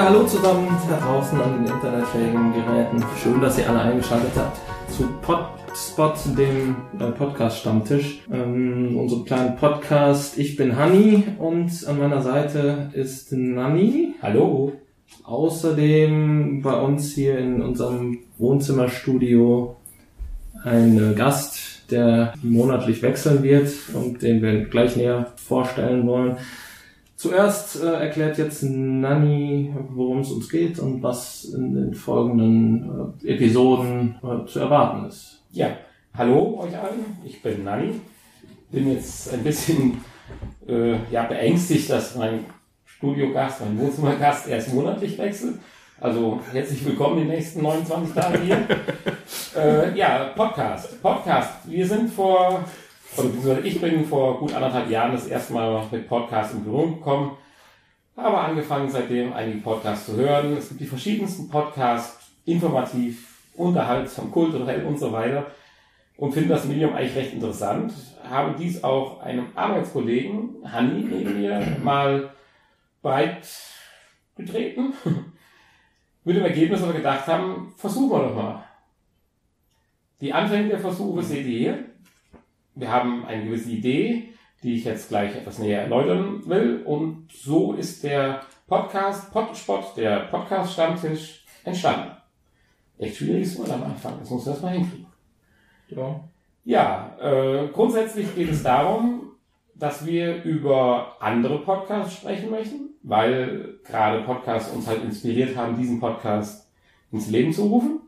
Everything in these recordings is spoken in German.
Ja, hallo zusammen da draußen an den internetfähigen Geräten. Schön, dass ihr alle eingeschaltet habt zu Podspot, dem äh, Podcast-Stammtisch. Ähm, unserem kleinen Podcast. Ich bin Hanni und an meiner Seite ist Nanni. Hallo. Außerdem bei uns hier in unserem Wohnzimmerstudio ein äh, Gast, der monatlich wechseln wird und den wir gleich näher vorstellen wollen. Zuerst äh, erklärt jetzt Nanni, worum es uns geht und was in den folgenden äh, Episoden äh, zu erwarten ist. Ja, hallo euch allen, ich bin Nanni. Bin jetzt ein bisschen äh, ja, beängstigt, dass mein Studiogast, mein Wohnzimmergast erst monatlich wechselt. Also herzlich willkommen die nächsten 29 Tage hier. äh, ja, Podcast. Podcast. Wir sind vor oder ich bin vor gut anderthalb Jahren das erste Mal mit Podcasts in Berührung gekommen, habe angefangen seitdem einige Podcasts zu hören. Es gibt die verschiedensten Podcasts, informativ, unterhaltsam, kulturell und so weiter und finde das Medium eigentlich recht interessant. Habe dies auch einem Arbeitskollegen, Hanni, neben mir, mal breit getreten. Mit dem Ergebnis, dass wir gedacht haben, versuchen wir doch mal. Die Anfänge der Versuche seht ihr hier wir haben eine gewisse Idee, die ich jetzt gleich etwas näher erläutern will. Und so ist der Podcast Podspot, der Podcast-Stammtisch, entstanden. Echt schwieriges Wort am Anfang, das muss man erstmal hinkriegen. Ja, ja äh, grundsätzlich geht es darum, dass wir über andere Podcasts sprechen möchten, weil gerade Podcasts uns halt inspiriert haben, diesen Podcast ins Leben zu rufen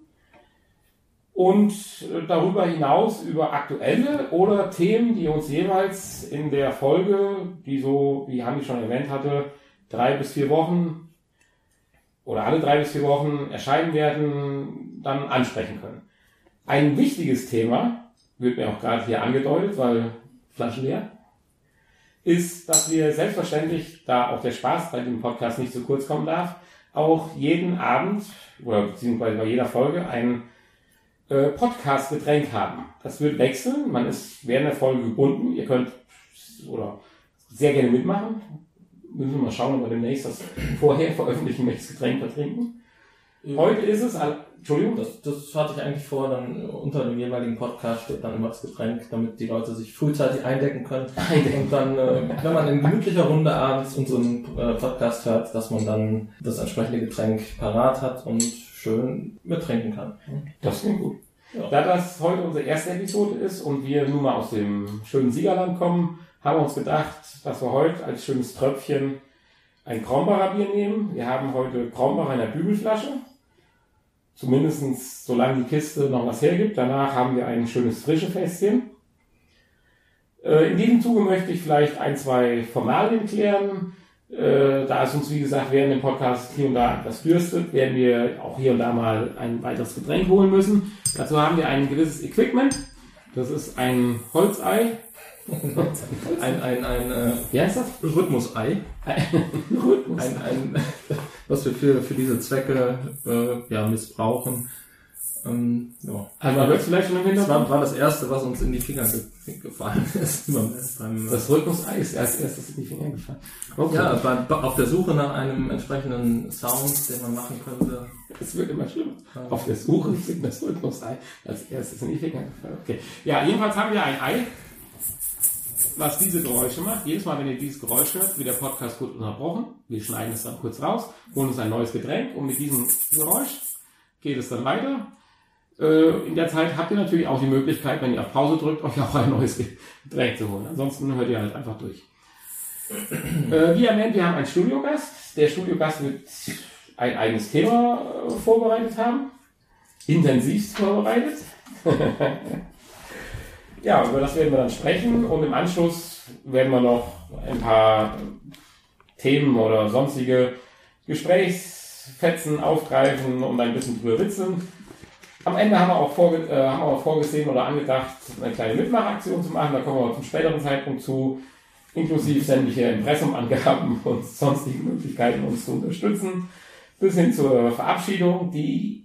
und äh, darüber hinaus über aktuelle oder Themen, die uns jeweils in der Folge, die so, wie Hanni schon erwähnt hatte, drei bis vier Wochen oder alle drei bis vier Wochen erscheinen werden, dann ansprechen können. Ein wichtiges Thema, wird mir auch gerade hier angedeutet, weil Flasche leer, ist, dass wir selbstverständlich, da auch der Spaß bei dem Podcast nicht zu kurz kommen darf, auch jeden Abend oder beziehungsweise bei jeder Folge einen äh, Podcast-Getränk haben. Das wird wechseln. Man ist während der Folge gebunden. Ihr könnt oder sehr gerne mitmachen. Müssen wir mal schauen, ob wir demnächst das vorher veröffentlichen, welches Getränk wir trinken. Heute ist es, Entschuldigung. Das, das hatte ich eigentlich vor, dann unter dem jeweiligen Podcast steht dann immer das Getränk, damit die Leute sich frühzeitig eindecken können. Eindecken. Und dann, äh, wenn man in gemütlicher Runde abends unseren äh, Podcast hört, dass man dann das entsprechende Getränk parat hat und schön mittrinken kann. Das klingt gut. Ja. Da das heute unsere erste Episode ist und wir nun mal aus dem schönen Siegerland kommen, haben wir uns gedacht, dass wir heute als schönes Tröpfchen ein Krombacher Bier nehmen. Wir haben heute Krombacher in der Bügelflasche. Zumindest solange die Kiste noch was hergibt. Danach haben wir ein schönes frische Fässchen. Äh, in diesem Zuge möchte ich vielleicht ein, zwei Formalien klären. Äh, da es uns, wie gesagt, während dem Podcast hier und da etwas dürstet, werden wir auch hier und da mal ein weiteres Getränk holen müssen. Dazu haben wir ein gewisses Equipment. Das ist ein Holzei. ein, ein, ein, äh, wie heißt das? Rhythmusei. Rhythmus. Ein, ein, was wir für, für diese Zwecke äh, ja, missbrauchen. Ähm, ja. Also man hört vielleicht schon im Hintergrund. Das war, das erste, was uns in die Finger ge gefallen ist. das Rhythmus-Ei ist als erstes in die Finger gefallen. Okay. Ja, beim, auf der Suche nach einem entsprechenden Sound, den man machen könnte. Es wird immer schlimmer. Ja. Auf der Suche ist das Rhythmus-Ei als erstes in die Finger gefallen. Okay. Ja, jedenfalls haben wir ein Ei, was diese Geräusche macht. Jedes Mal, wenn ihr dieses Geräusch hört, wird der Podcast kurz unterbrochen. Wir schneiden es dann kurz raus, holen uns ein neues Getränk und mit diesem Geräusch geht es dann weiter. Äh, in der Zeit habt ihr natürlich auch die Möglichkeit, wenn ihr auf Pause drückt, euch auch ein neues Getränk zu holen. Ansonsten hört ihr halt einfach durch. Äh, wie erwähnt, wir haben einen Studiogast. Der Studiogast wird ein eigenes Thema äh, vorbereitet haben. Intensivst vorbereitet. ja, über das werden wir dann sprechen und im Anschluss werden wir noch ein paar Themen oder sonstige Gesprächsfetzen aufgreifen und ein bisschen drüber witzeln. Am Ende haben wir, auch vorge äh, haben wir auch vorgesehen oder angedacht, eine kleine Mitmachaktion zu machen. Da kommen wir zum späteren Zeitpunkt zu, inklusive sämtliche Impressumangaben und sonstigen Möglichkeiten, uns zu unterstützen. Bis hin zur Verabschiedung, die,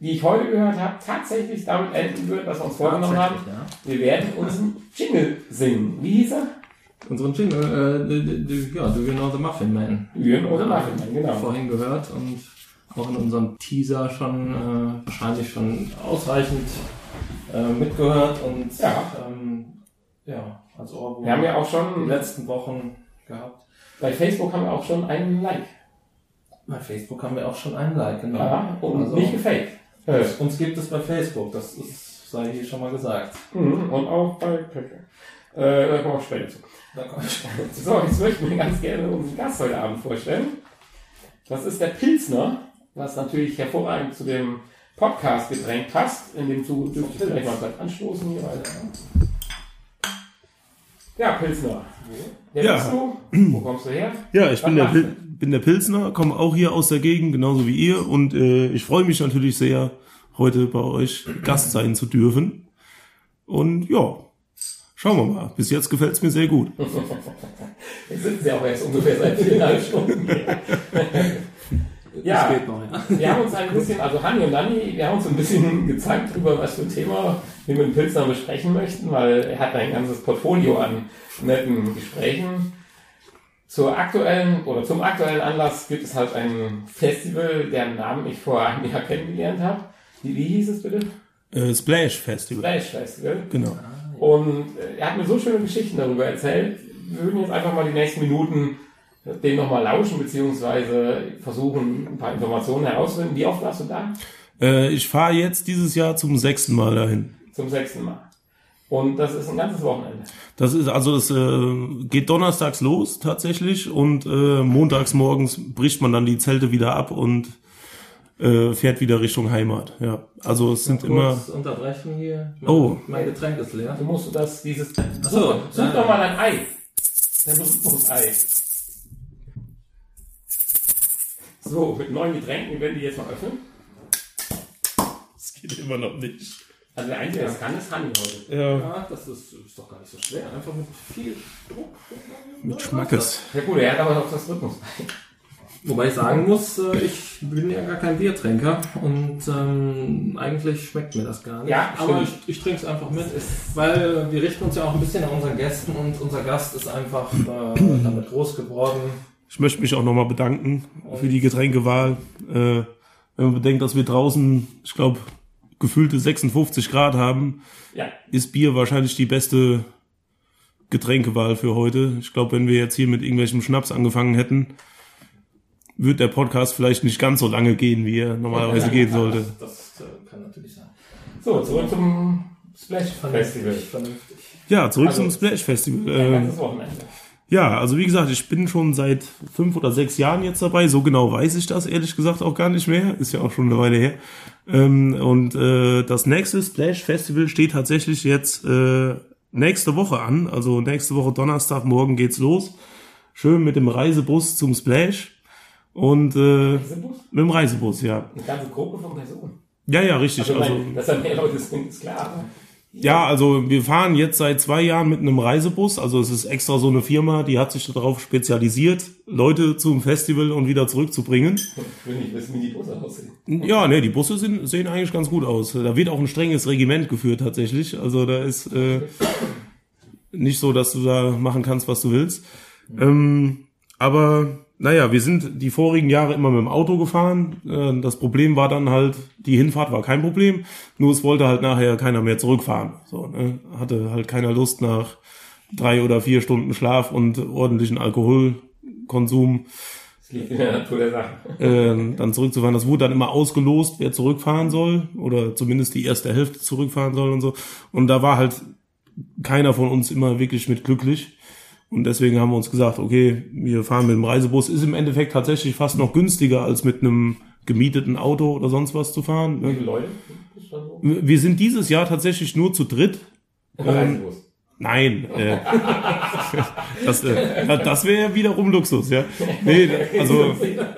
wie ich heute gehört habe, tatsächlich damit enden wird, dass wir uns vorgenommen haben. Ja. Wir werden uns einen Jingle singen. Wie hieß er? unseren Jingle, äh, ja, Do You Know the Muffin Man? Jürgen oder Ja, Muffin, genau. Vorhin gehört und auch in unserem Teaser schon äh, wahrscheinlich schon ausreichend äh, mitgehört und Ja. ähm, ja, als Ohrwurm Wir haben ja auch schon, letzten Wochen gehabt. bei Facebook haben wir auch schon einen Like. Bei Facebook haben wir auch schon einen Like, genau. Ja, und Also, nicht gefaked. Äh, uns gibt es bei Facebook, das ist, sei hier schon mal gesagt. mhm, und auch bei Patreon. Äh, da kommen wir auch später zu. Da komme ich So, jetzt möchte ich mir ganz gerne unseren Gast heute Abend vorstellen. Das ist der Pilsner, was natürlich hervorragend zu dem Podcast-Getränk passt. In dem Zuge dürfte ich gleich mal gleich anstoßen hier. Alter. Ja, Pilsner. Wer Ja. bist du? Wo kommst du her? Ja, ich Was bin der, Pil bin der Pilsner, komme auch hier aus der Gegend, genauso wie ihr. Und äh, ich freue mich natürlich sehr, heute bei euch Gast sein zu dürfen. Und ja, schauen wir mal. Bis jetzt gefällt's mir sehr gut. Jetzt sitzen Sie auch erst ungefähr seit viereinhalb Stunden ja, geht noch, ja. wir haben uns ein bisschen, also Hanni und Nanni, wir haben uns ein bisschen gezeigt darüber, was für ein Thema wir mit dem Pilsner besprechen möchten, weil er hat ein ganzes Portfolio an netten Gesprächen. Zur aktuellen oder zum aktuellen Anlass gibt es halt ein Festival, deren Namen ich vor einem Jahr kennengelernt habe. Wie, wie hieß es bitte? Äh, Splash Festival. Flash Festival. Genau. Und äh, er hat mir so schöne Geschichten darüber erzählt. Wir würden jetzt einfach mal die nächsten Minuten dem nochmal lauschen, beziehungsweise versuchen, ein paar Informationen herauszufinden. Wie oft warst du da? Äh, ich fahre jetzt dieses Jahr zum sechsten Mal dahin. Zum sechsten Mal. Und das ist ein ganzes Wochenende. Das ist also das äh, geht donnerstags los tatsächlich und äh, montags morgens bricht man dann die Zelte wieder ab und äh, fährt wieder Richtung Heimat. Ja, also es sind immer Kurz unterbrechen hier. Oh. Mein Getränk ist leer. Du musst das, dieses, so, such, such ja. doch mal dein Ei. Dein Berührungsei. So, mit neuen Getränken, werden die jetzt mal öffnen. es geht immer noch nicht. Also der Einzige, der das kann, ist Hanni heute. Ja, Ja, das ist, ist doch gar nicht so schwer. Einfach mit viel Druck. mit Schmackes. Ja gut, er hat aber noch das Rhythmus. Wobei ich sagen muss, äh, ich bin ja gar kein Biertrinker und ähm, eigentlich schmeckt mir das gar nicht. Ja, aber ich, ich trinke es einfach mit, weil wir richten uns ja auch ein bisschen an unseren Gästen und unser Gast ist einfach äh, damit groß geworden. Ich möchte mich auch nochmal bedanken für die Getränkewahl. Äh, wenn man bedenkt, dass wir draußen, ich glaube, gefühlte 56 Grad haben, Ja, ist Bier wahrscheinlich die beste Getränkewahl für heute. Ich glaube, wenn wir jetzt hier mit irgendwelchem Schnaps angefangen hätten, wird der Podcast vielleicht nicht ganz so lange gehen, wie er normalerweise gehen sollte. Das, das äh, kann natürlich sein. so, zurück zum Splash Festival. Vernünftig. Ja, zurück Also- zum Splash Festival. Ein ganzes Wochenende. Ja, also wie gesagt, ich bin schon seit fünf oder sechs Jahren jetzt dabei. So genau weiß ich das ehrlich gesagt auch gar nicht mehr. Ist ja auch schon eine Weile her. Ähm, und äh, das nächste Splash Festival steht tatsächlich jetzt äh, nächste Woche an. Also nächste Woche Donnerstag, morgen geht's los. Schön mit dem Reisebus zum Splash. Und äh, Diese Bus? mit dem Reisebus, ja. Eine ganze Gruppe von Personen. Ja, ja, richtig. Also, Also, mein, dass da mehr Leute sind, ist klar. Ja, also wir fahren jetzt seit zwei Jahren mit einem Reisebus. Also es ist extra so eine Firma, die hat sich darauf spezialisiert, Leute zum Festival und wieder zurückzubringen. Ich will nicht wissen, wie die Busse aussehen. Ja, ne, die Busse sind, sehen eigentlich ganz gut aus. Da wird auch ein strenges Regiment geführt tatsächlich. Also da ist äh, nicht so, dass du da machen kannst, was du willst. Ähm, aber naja, wir sind die vorigen Jahre immer mit dem Auto gefahren. Äh, das Problem war dann halt, die Hinfahrt war kein Problem, nur es wollte halt nachher keiner mehr zurückfahren. So, ne? Hatte halt keiner Lust nach drei oder vier Stunden Schlaf und ordentlichen Alkoholkonsum Das liegt in der Natur der Sache. äh, dann zurückzufahren. Das wurde dann immer ausgelost, wer zurückfahren soll oder zumindest die erste Hälfte zurückfahren soll und so. Und da war halt keiner von uns immer wirklich mit glücklich. Und deswegen haben wir uns gesagt, okay, wir fahren mit dem Reisebus. Ist im Endeffekt tatsächlich fast noch günstiger, als mit einem gemieteten Auto oder sonst was zu fahren. Wie viele Leute? Wir sind dieses Jahr tatsächlich nur zu dritt. Reisebus. Nein, äh, das, äh, das wäre wiederum Luxus, ja. Nee, also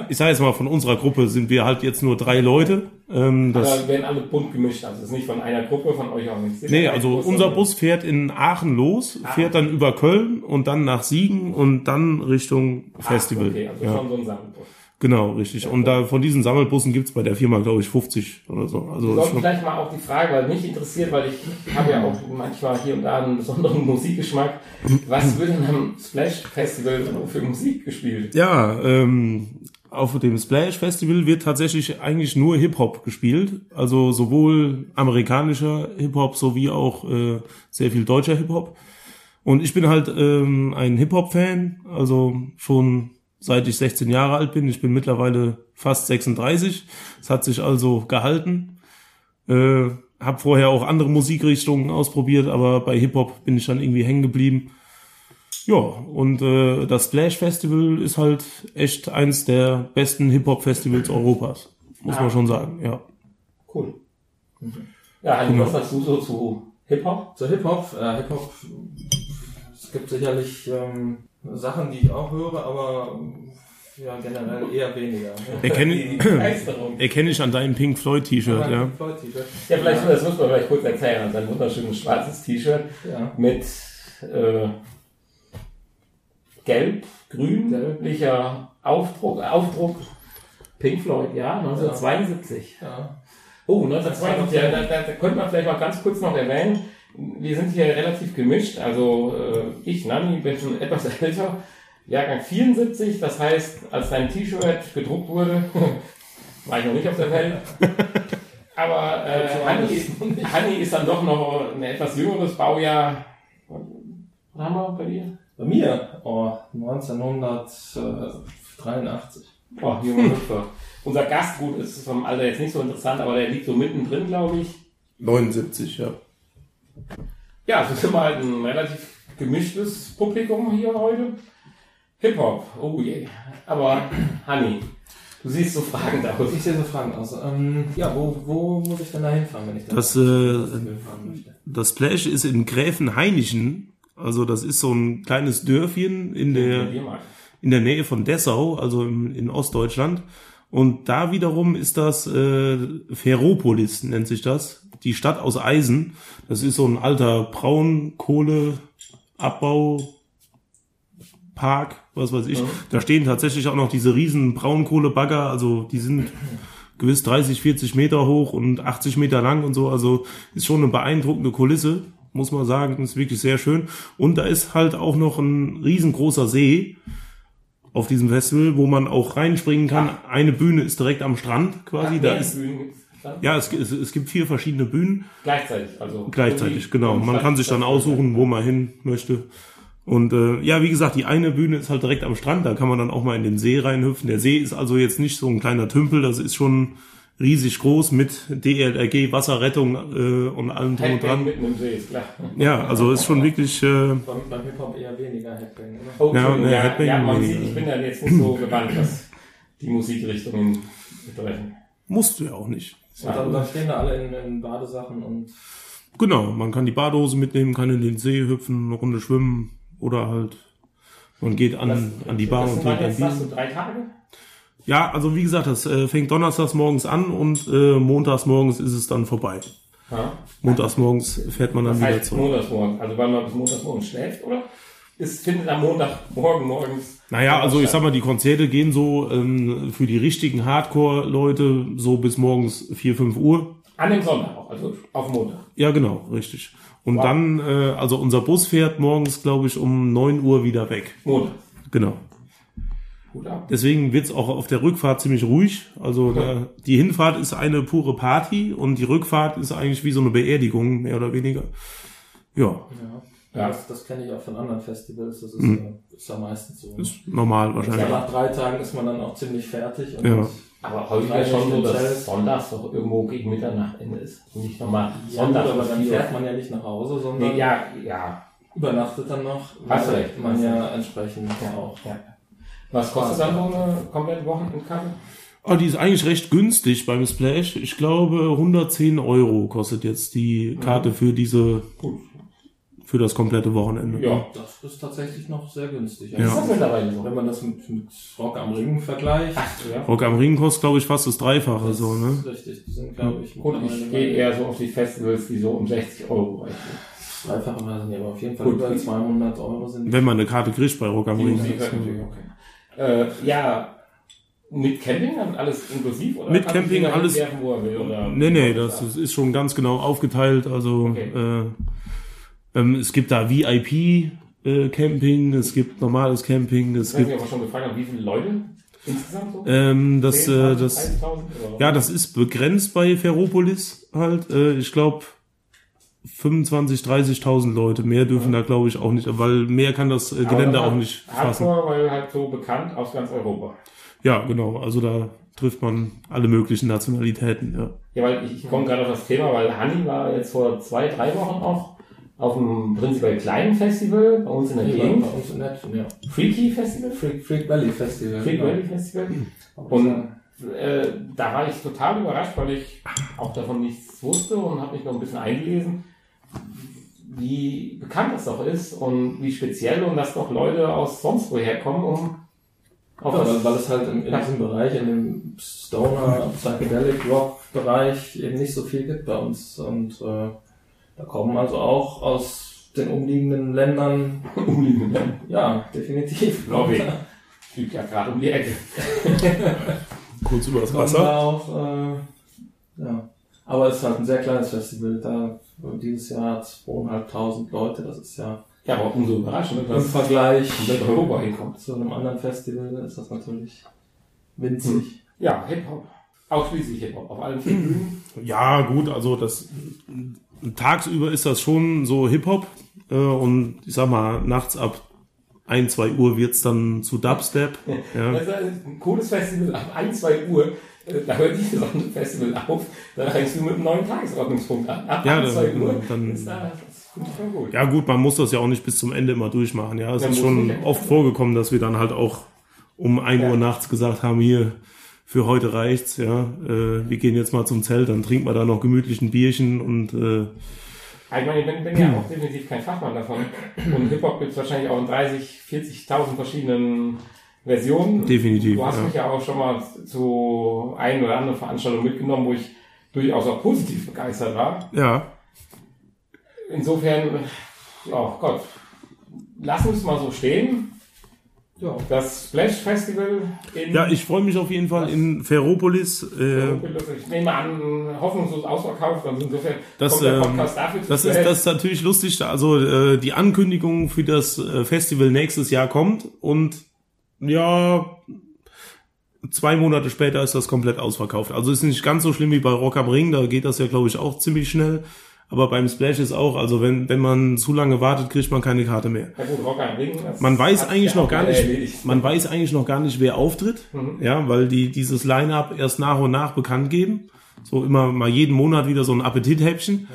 ich sage jetzt mal, von unserer Gruppe sind wir halt jetzt nur drei Leute. Ähm, das, Aber werden alle bunt gemischt. Also es ist nicht von einer Gruppe, von euch auch nicht. nee, also unser Bus fährt in Aachen los, fährt dann über Köln und dann nach Siegen und dann Richtung Festival. Okay, also ja. schon so ein Sammelbus. Genau, richtig. Und da von diesen Sammelbussen gibt's bei der Firma, glaube ich, 50 oder so. Also sollten schon, vielleicht mal auch die Frage, weil mich interessiert, weil ich habe ja auch manchmal hier und da einen besonderen Musikgeschmack. Was wird denn am Splash Festival für Musik gespielt? ja, ähm, auf dem Splash Festival wird tatsächlich eigentlich nur Hip-Hop gespielt. Also sowohl amerikanischer Hip-Hop sowie auch äh, sehr viel deutscher Hip-Hop. Und ich bin halt ähm, ein Hip-Hop-Fan, also schon seit ich 16 Jahre alt bin. Ich bin mittlerweile fast 36. Es hat sich also gehalten. Äh, hab vorher auch andere Musikrichtungen ausprobiert, aber bei Hip-Hop bin ich dann irgendwie hängen geblieben. Ja, und äh, das Splash Festival ist halt echt eins der besten Hip-Hop-Festivals Europas. Muss Ah. man schon sagen, ja. Cool. Ja, Hanni, was sagst du so zu Hip-Hop? Zu Hip-Hop, äh, Hip-Hop, es gibt sicherlich ähm, Sachen, die ich auch höre, aber ja, generell eher weniger. Erkenne, erkenne ich an deinem Pink Floyd T-Shirt, ja. Pink Floyd T-Shirt. Ja, vielleicht, das muss man vielleicht kurz erzählen. Sein wunderschönes schwarzes T-Shirt Ja. mit äh, gelb, grün, Gelb. gelblicher Aufdruck, Aufdruck Pink Floyd, ja, 1972. Ja. Oh, 1972, ja, da, da, da könnte man vielleicht mal ganz kurz noch erwähnen, wir sind hier relativ gemischt, also äh, ich, Nani, bin schon etwas älter, Jahrgang 74, das heißt, als dein T-Shirt gedruckt wurde, war ich noch nicht auf der Welt, aber äh, So Hanni. Hanni ist dann doch noch ein etwas jüngeres Baujahr. Was haben wir bei dir? Bei mir, oh, 1983. Oh, Hüpfer. Unser Gast, gut, ist vom Alter jetzt nicht so interessant, aber der liegt so mittendrin, glaube ich. 79, ja. Ja, also sind wir halt ein relativ gemischtes Publikum hier heute. Hip-Hop, oh je. Aber, Hanni, du siehst so fragend aus. Ich sehe so Fragen aus. Ähm, ja, wo, wo muss ich denn da hinfahren, wenn ich da Das, äh, fahren möchte? das Splash ist in Gräfenhainichen. Also das ist so ein kleines Dörfchen in der, in der Nähe von Dessau, also im, in Ostdeutschland. Und da wiederum ist das äh, Ferropolis, nennt sich das. Die Stadt aus Eisen. Das ist so ein alter Braunkohleabbaupark, was weiß ich. Da stehen tatsächlich auch noch diese riesen Braunkohlebagger, also die sind gewiss 30, 40 Meter hoch und 80 Meter lang und so. Also ist schon eine beeindruckende Kulisse, muss man sagen. Ist wirklich sehr schön. Und da ist halt auch noch ein riesengroßer See auf diesem Festival, wo man auch reinspringen kann. Eine Bühne ist direkt am Strand quasi. Da ist, ja, es, es, es gibt vier verschiedene Bühnen Gleichzeitig, also. gleichzeitig, genau. Man kann sich dann aussuchen, wo man hin möchte. Und äh, ja, wie gesagt, die eine Bühne ist halt direkt am Strand, da kann man dann auch mal in den See reinhüpfen. Der See ist also jetzt nicht so ein kleiner Tümpel, das ist schon riesig groß mit DLRG, Wasserrettung äh, und allem drum und dran. mitten im See, ist klar. Ja, also ist schon wirklich, äh, Beim, beim Hip-Hop eher weniger Headbang, oder? Oh, Ja, ne, ja, Headbang ja, man weniger. sieht, ich bin da jetzt nicht so gewandt, was die Musikrichtungen betreffen. musst du ja auch nicht. Und dann, dann stehen da alle in, in Badesachen und Genau, man kann die Badehose mitnehmen, kann in den See hüpfen, eine Runde schwimmen oder halt man geht an, an die Bar das und trinkt ein Bier. so drei Tage? Ja, also wie gesagt, das äh, fängt donnerstags morgens an und äh, montags morgens ist es dann vorbei. Ja. Montags morgens fährt man dann Das wieder heißt zurück. Montagsmorgen, also weil man bis Montagsmorgen schläft, oder? Es findet am Montagmorgen morgens. Naja, also ich sag mal, die Konzerte gehen so ähm, für die richtigen Hardcore-Leute so bis morgens 4, 5 Uhr. An dem Sonntag auch, also auf Montag. Ja, genau, richtig. Und Wow. dann, äh, also unser Bus fährt morgens, glaube ich, um 9 Uhr wieder weg. Montag. Genau. Deswegen wird's auch auf der Rückfahrt ziemlich ruhig. Also der, die Hinfahrt ist eine pure Party und die Rückfahrt ist eigentlich wie so eine Beerdigung, mehr oder weniger. Ja, ja. Ja. Das, das kenne ich auch von anderen Festivals, das ist, äh, ist ja meistens so. ist normal Ja, wahrscheinlich. nach drei Tagen ist man dann auch ziemlich fertig. Und Ja. Aber häufig ist schon so, dass. Sonntags doch irgendwo gegen Mitternacht Ende ist. Und nicht nochmal Ja, gut, Sonntag. aber dann fährt man ja nicht nach Hause, sondern Nee, ja, ja. übernachtet dann noch, Hast recht. man ja entsprechend Ja, auch. ja. Was kostet dann so eine komplette Wochenendkarte? Ah, die ist eigentlich recht günstig beim Splash. Ich glaube, 110 Euro kostet jetzt die Karte für diese, Gut. Für das komplette Wochenende. Ja. Das ist tatsächlich noch sehr günstig. Ja. Ist das mittlerweile so? Wenn man das mit, mit Rock am Ring vergleicht, Ja. Rock am Ring kostet, glaube ich, fast das Dreifache, so, das ne? ist richtig. Die sind, glaube ich, Gut, ich gehe eher so auf die Festivals, die so um 60 Euro reichen. dreifache Preise, nee, aber auf jeden Fall Gut. über 200 Euro sind. Wenn man eine Karte kriegt bei Rock am Ring. Das ist okay. Äh, ja, Mit Camping dann alles inklusiv? Oder Mit Camping alles- hinwerfen, wo er will, oder Nee, nee, das ist, ist schon ganz genau aufgeteilt. Also Okay. äh, ähm, es gibt da VIP äh, es gibt normales Camping, es Ich gibt ob wir schon gefragt haben, wie viele Leute insgesamt so? ähm, das, 10.000, äh, das 30.000 oder? ja, das ist begrenzt bei Ferropolis halt. Äh, ich glaube 25, 30.000 Leute. Mehr dürfen da glaube ich auch nicht, weil mehr kann das äh, Aber Gelände auch nicht fassen. Hardcore, weil halt so bekannt aus ganz Europa. Ja, genau. Also da trifft man alle möglichen Nationalitäten. Ja. Ja, weil ich, ich komme gerade auf das Thema, weil Hanni war jetzt vor zwei, drei Wochen auch auf einem prinzipiell kleinen Festival bei uns in der Gegend. bei uns in Netfen, ja. Freaky Festival? Freak, Freak Valley Festival. Freak genau. Valley Festival. Und Und äh, da war ich total überrascht, weil ich auch davon nichts wusste und habe mich noch ein bisschen eingelesen, wie bekannt das doch ist und wie speziell und dass doch Leute aus sonst woher kommen, um auf ja, weil, weil es halt in, in Ja. diesem Bereich, in dem Stoner, Psychedelic Rock Bereich eben nicht so viel gibt bei uns. Und äh, da kommen also auch aus den umliegenden Ländern, umliegenden Ländern. ja, definitiv. Lobby. Liegt ja gerade um die Ecke. Kurz über das Wasser. da auch, äh, ja. Aber es ist halt ein sehr kleines Festival. Da dieses Jahr zweieinhalbtausend Leute. Das ist ja Ja, aber umso überraschender, im Vergleich Europa hinkommt. zu einem anderen Festival ist das natürlich winzig. Ja, Hip-Hop. Ausschließlich Hip-Hop. Auf allen vier Bühnen. Ja, gut, also das tagsüber ist das schon so Hip-Hop äh, und ich sag mal, nachts ab 1, 2 Uhr wird's dann zu Dubstep. Ja. Das ist ein cooles Festival ab 1, 2 Uhr. äh, Da hört dieses andere Festival auf. Da fängst du mit einem neuen Tagesordnungspunkt an. Ab Ja, 1, dann- 2 Uhr dann- ist da, gut. ja gut, man muss das ja auch nicht bis zum Ende immer durchmachen. Ja, es Ja, ist schon oft vorgekommen, dass wir dann halt auch um 1 Ja. Uhr nachts gesagt haben, hier, für heute reicht's, ja, äh, wir gehen jetzt mal zum Zelt, dann trinken wir da noch gemütlich ein Bierchen und äh, Ich meine, ich bin, bin ja auch definitiv kein Fachmann davon. Und Hip-Hop gibt es wahrscheinlich auch in 30, 40.000 verschiedenen Versionen. Definitiv, Du hast ja. mich ja auch schon mal zu ein oder anderen Veranstaltungen mitgenommen, wo ich durchaus auch positiv begeistert war. ja, Insofern, oh Gott, lass uns mal so stehen. Ja. Das Splash Festival in ja, ich freue mich auf jeden Fall in Ferropolis. Äh, ich nehme an, hoffnungslos ausverkauft. Also insofern Das, kommt der ähm, Podcast dafür zu Das ist, das ist natürlich lustig. Also äh, die Ankündigung für das äh, Festival nächstes Jahr kommt und ja, zwei Monate später ist das komplett ausverkauft. Also ist nicht ganz so schlimm wie bei Rock am Ring, da geht das ja glaube ich auch ziemlich schnell. Aber beim Splash ist auch, also wenn, wenn man zu lange wartet, kriegt man keine Karte mehr. Man weiß eigentlich noch gar nicht, man weiß eigentlich noch gar nicht, wer auftritt, Mhm. ja, weil die dieses Line-up erst nach und nach bekannt geben. So immer mal jeden Monat wieder so ein Appetithäppchen.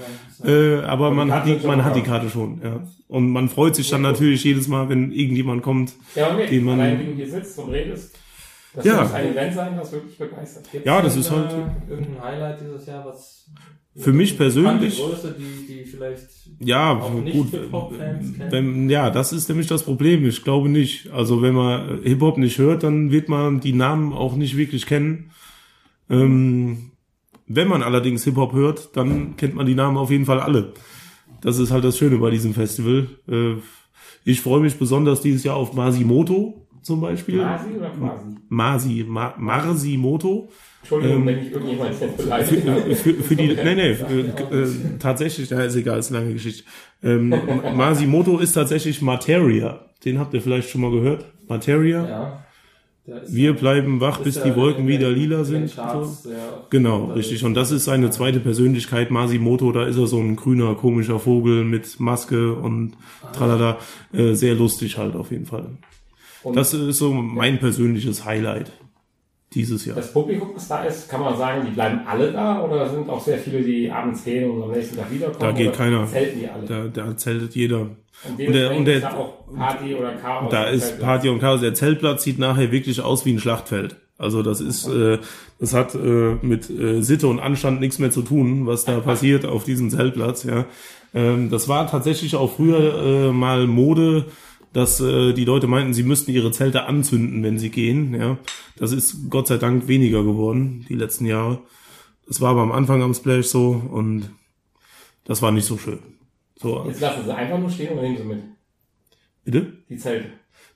Äh, aber Und man hat die, man hat die. Karte schon, ja. Und man freut sich dann natürlich jedes Mal, wenn irgendjemand kommt. Ja, aber den man- allein wie du hier sitzt und redest, das Ja. muss ein Event sein, das wirklich begeistert. Gibt's Ja, das ist halt- Irgendein Highlight dieses Jahr, was. Für mich persönlich- Die Größe, die, die vielleicht. Ja, gut. Wenn, ja, das ist nämlich das Problem. Ich glaube nicht. Also wenn man Hip-Hop nicht hört, dann wird man die Namen auch nicht wirklich kennen. Ähm, wenn man allerdings Hip-Hop hört, dann kennt man die Namen auf jeden Fall alle. Das ist halt das Schöne bei diesem Festival. Äh, ich freue mich besonders dieses Jahr auf Masimoto zum Beispiel. Quasi oder quasi? Masi, Ma, Marsimoto. Entschuldigung, Ähm, wenn ich irgendjemand jetzt Für, beleidigt habe. für, für die, nee, nee, äh, tatsächlich, ja, ist egal, ist eine lange Geschichte. Ähm, Masimoto ist tatsächlich Materia. Den habt ihr vielleicht schon mal gehört. Materia. Ja. Wir ja- bleiben wach, bis ja die Wolken wieder lila sind. So. Charts sehr Genau, unterwegs. richtig. Und das ist seine zweite Persönlichkeit, Masimoto. Da ist er so ein grüner, komischer Vogel mit Maske und tralala. Äh, sehr lustig halt auf jeden Fall. Und Das ist so mein persönliches Highlight dieses Jahr. das Publikum, das da ist, kann man sagen, die bleiben alle da oder sind auch sehr viele, die abends gehen und am nächsten Tag wiederkommen? Da geht keiner. Zelten die alle? Da, da zeltet jeder. und und der- und der- ist da auch Party oder Chaos. Da ist. Party und Chaos. Der Zeltplatz sieht nachher wirklich aus wie ein Schlachtfeld. Also das ist, äh, das hat äh, mit äh, Sitte und Anstand nichts mehr zu tun, was da passiert auf diesem Zeltplatz. Ja, ähm, das war tatsächlich auch früher äh, mal Mode, dass äh, die Leute meinten, sie müssten ihre Zelte anzünden, wenn sie gehen. Ja, das ist Gott sei Dank weniger geworden die letzten Jahre. Das war aber am Anfang am Splash so und das war nicht so schön. So, Jetzt lassen sie einfach nur stehen und nehmen sie mit. bitte? Die Zelte.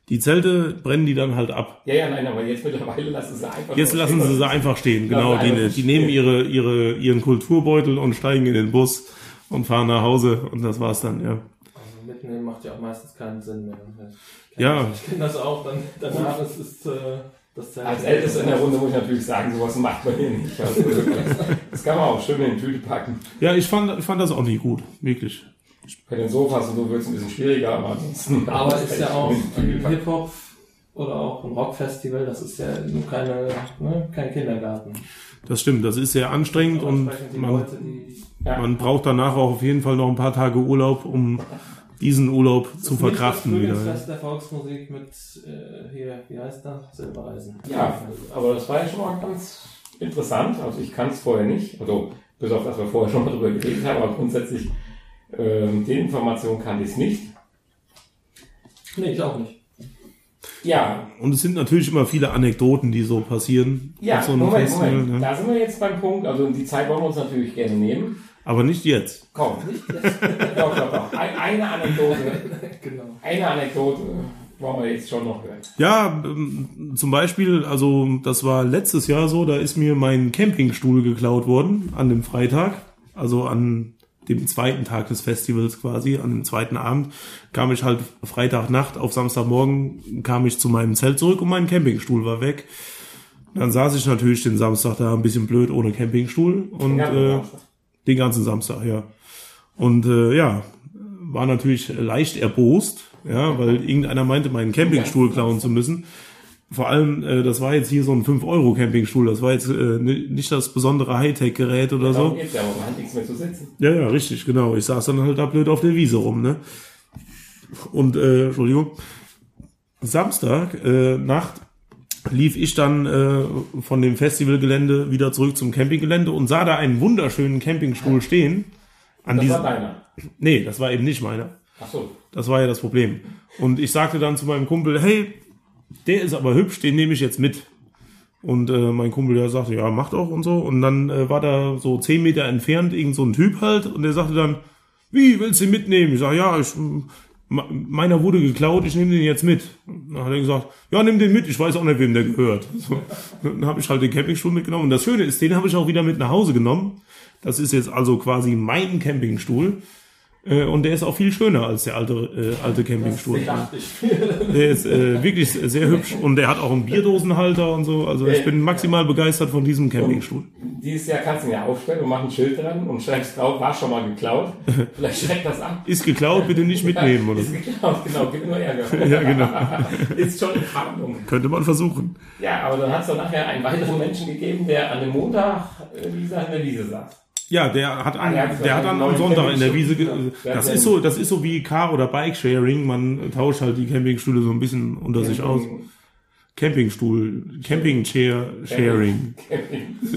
Die Zelte brennen die dann halt ab. Ja, ja, nein, aber jetzt mittlerweile lassen sie einfach Jetzt lassen sie stehen. sie einfach stehen, genau. Die, die stehen. nehmen ihre, ihre, ihren Kulturbeutel und steigen in den Bus und fahren nach Hause und das war's dann, ja. Mitnehmen macht ja auch meistens keinen Sinn mehr. Ich Ja. das- Ich kenne das auch, dann danach ist es äh. Als Ältester in der Runde muss ich natürlich sagen, sowas macht man hier nicht. Also das kann man auch schön in die Tüte packen. Ja, ich fand, ich fand das auch nicht gut, wirklich. Bei den Sofas und so wird es ein bisschen schwieriger, aber ansonsten. Aber ist ja auch ein. Hip-Hop oder auch ein Rockfestival, das ist ja nur keine, ne, kein Kindergarten. Das stimmt, das ist sehr anstrengend und man, Leute, die Ja. man braucht danach auch auf jeden Fall noch ein paar Tage Urlaub, um diesen Urlaub Das zu verkraften das wieder. Frühlingsfest der Volksmusik mit äh, hier, wie heißt das? Silbereisen. Ja, aber das war ja schon mal ganz interessant. Also ich kann es vorher nicht. Also bis auf das wir vorher schon mal drüber geredet haben, aber grundsätzlich ähm, die Information kannte ich es nicht. Nee, ich auch nicht. Ja, Und es sind natürlich immer viele Anekdoten, die so passieren. ja, so Moment, Festival, Moment. ne? Da sind wir jetzt beim Punkt. Also die Zeit wollen wir uns natürlich gerne nehmen. Aber nicht jetzt. Komm, doch, doch, doch. Ein, eine Anekdote, Genau. eine Anekdote wollen wir jetzt schon noch hören. Ja, ähm, zum Beispiel, also das war letztes Jahr so, da ist mir mein Campingstuhl geklaut worden an dem Freitag, also an dem zweiten Tag des Festivals quasi, an dem zweiten Abend, kam ich halt Freitagnacht auf Samstagmorgen, kam ich zu meinem Zelt zurück und mein Campingstuhl war weg. Dann saß ich natürlich den Samstag da ein bisschen blöd ohne Campingstuhl und Ja, äh, den ganzen Samstag, ja. Und äh, ja, war natürlich leicht erbost, ja, weil irgendeiner meinte, meinen Campingstuhl klauen zu müssen. Vor allem, äh, das war jetzt hier so ein 5-Euro-Campingstuhl, das war jetzt äh, ni- nicht das besondere Hightech-Gerät oder so. geht's ja, aber man hat nichts mehr zu sitzen. Ja, ja, richtig, genau. Ich saß dann halt da blöd auf der Wiese rum, ne? Und, äh, Entschuldigung, Samstag, äh, Nacht lief ich dann äh, von dem Festivalgelände wieder zurück zum Campinggelände und sah da einen wunderschönen Campingstuhl stehen. An Das war diesem, deiner. nee, das war eben nicht meiner. Ach so. Das war ja das Problem. Und ich sagte dann zu meinem Kumpel, hey, der ist aber hübsch, den nehme ich jetzt mit. Und äh, mein Kumpel, der sagte, ja, mach doch und so. Und dann äh, war da so zehn Meter entfernt irgend so ein Typ halt und der sagte dann, wie, willst du ihn mitnehmen? Ich sag, ja, ich, meiner wurde geklaut, ich nehme den jetzt mit. Dann hat er gesagt, ja, nimm den mit, ich weiß auch nicht, wem der gehört. So, dann habe ich halt den Campingstuhl mitgenommen. Und das Schöne ist, den habe ich auch wieder mit nach Hause genommen. Das ist jetzt also quasi mein Campingstuhl. Äh, und der ist auch viel schöner als der alte, äh, alte Campingstuhl. Der ist äh, wirklich sehr hübsch und der hat auch einen Bierdosenhalter und so. Also ich bin maximal begeistert von diesem Campingstuhl. Dieses Jahr kannst du ihn ja aufstellen und mach ein Schild dran und schreibst drauf, war schon mal geklaut. Vielleicht schreckt das ab. Ist geklaut, bitte nicht mitnehmen oder Ist geklaut, genau, gibt nur Ärger. Ja, genau. Ist schon in Fahndung. Könnte man versuchen. Ja, aber dann hat es doch nachher einen weiteren Menschen gegeben, der an dem Montag, äh, wie gesagt, in der Wiese saß. Ja, der hat, an, Ah, der hat der hat dann am Sonntag in der Wiese. Ja. das ist so, das ist so wie Car oder Bike Sharing. Man tauscht halt die Campingstühle so ein bisschen unter sich aus. Campingstuhl, Camping Chair Sharing.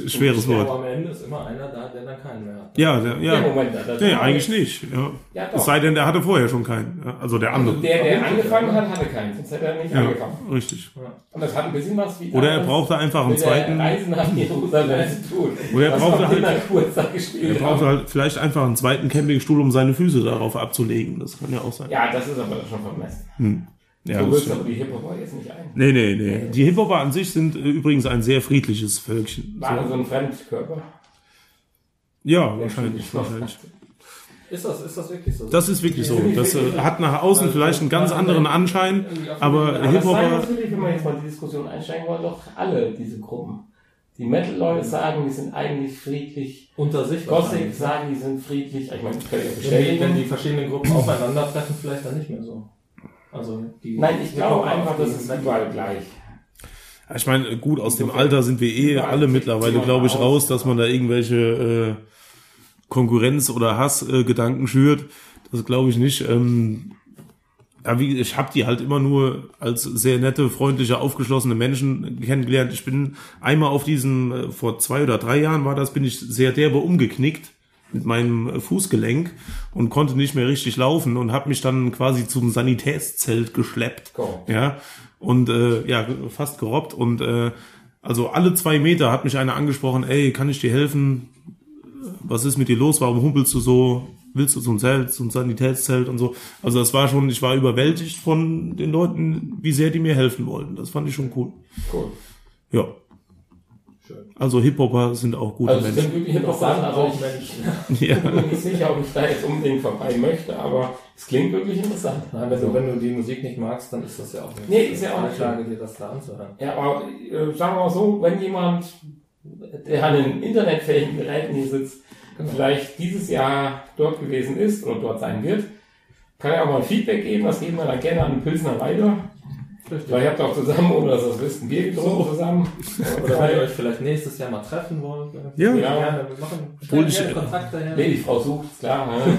Schweres Wort. aber am Ende ist immer einer da, der dann keinen mehr hat. Ja, der, Ja, ja. Moment. Das Nee, eigentlich nicht. Ja. Ja. Es sei denn, der hatte vorher schon keinen. Also der andere. Der, der angefangen hat, hatte keinen, sonst hätte er nicht Ja, angefangen. richtig. Und das hat ein bisschen was wie Oder er brauchte einfach einen zweiten. Reise nach Jerusalem zu tun. Oder er brauchte halt- Er brauchte halt vielleicht einfach einen zweiten Campingstuhl, um seine Füße darauf abzulegen. Das kann ja auch sein. Ja, das ist aber schon vermessen. Ja, du willst stimmt. aber die Hip-Hopper jetzt nicht ein. Nee, nee, nee. Die Hip-Hopper an sich sind äh, übrigens ein sehr friedliches Völkchen. War So. so ein Fremdkörper. Ja, wahrscheinlich, wahrscheinlich. Ist das, ist das wirklich so? Das ist wirklich so. Das äh, hat nach außen vielleicht einen ganz anderen Anschein, aber Hip-Hopper, natürlich, wenn wir jetzt mal in die Diskussion einsteigen wollen, doch alle diese Gruppen. Die Metal-Leute sagen, die sind eigentlich friedlich. unter sich Gothic sagen, die sind friedlich. Ich meine, das kann ich ja Wenn die, bestätigen. wenn die verschiedenen Gruppen aufeinandertreffen, vielleicht dann nicht mehr so. Also die Nein, ich glaube einfach, das ist überall gleich. ich meine, gut, aus dem Alter sind wir eh alle mittlerweile, glaube ich, raus, dass man da irgendwelche äh, Konkurrenz- oder Hassgedanken äh, schürt. Das glaube ich nicht. Ähm, ja, wie, ich habe die halt immer nur als sehr nette, freundliche, aufgeschlossene Menschen kennengelernt. Ich bin einmal auf diesem, äh, vor zwei oder drei Jahren war das, bin ich sehr derbe umgeknickt mit meinem Fußgelenk und konnte nicht mehr richtig laufen und habe mich dann quasi zum Sanitätszelt geschleppt. Go. Ja, und äh, ja, fast gerobbt. Und äh, also alle zwei Meter hat mich einer angesprochen, ey, kann ich dir helfen? Was ist mit dir los? Warum humpelst du so? willst du ein Zelt, ein Sanitätszelt und so. Also das war schon, ich war überwältigt von den Leuten, wie sehr die mir helfen wollten. Das fand ich schon cool. Cool. Ja. Also Hip-Hopper sind auch gute Also es Menschen. klingt wirklich interessant. Also ich, Mensch. Ja. ich bin mir nicht sicher, ob ich da jetzt unbedingt vorbei möchte, aber es klingt wirklich interessant. Nein, wenn du, wenn du die Musik nicht magst, dann ist das ja auch nicht. Nee, ist ja auch nicht Frage, dir das da anzuhören. Ja, aber äh, sagen wir mal so, wenn jemand, der an den internetfähigen Geräten hier sitzt, vielleicht dieses Jahr dort gewesen ist oder dort sein wird, kann er auch mal ein Feedback geben. Das geben wir dann gerne an den Pilsner weiter. Richtig. Weil ihr habt auch zusammen, ohne dass ihr das wisst, ein Bier getrunken zusammen. Oder wenn ihr euch vielleicht nächstes Jahr mal treffen wollt. Ja. ja gerne. Wir machen Obwohl ich- gerne Kontakte her. Nee, die Frau sucht, klar. Ne?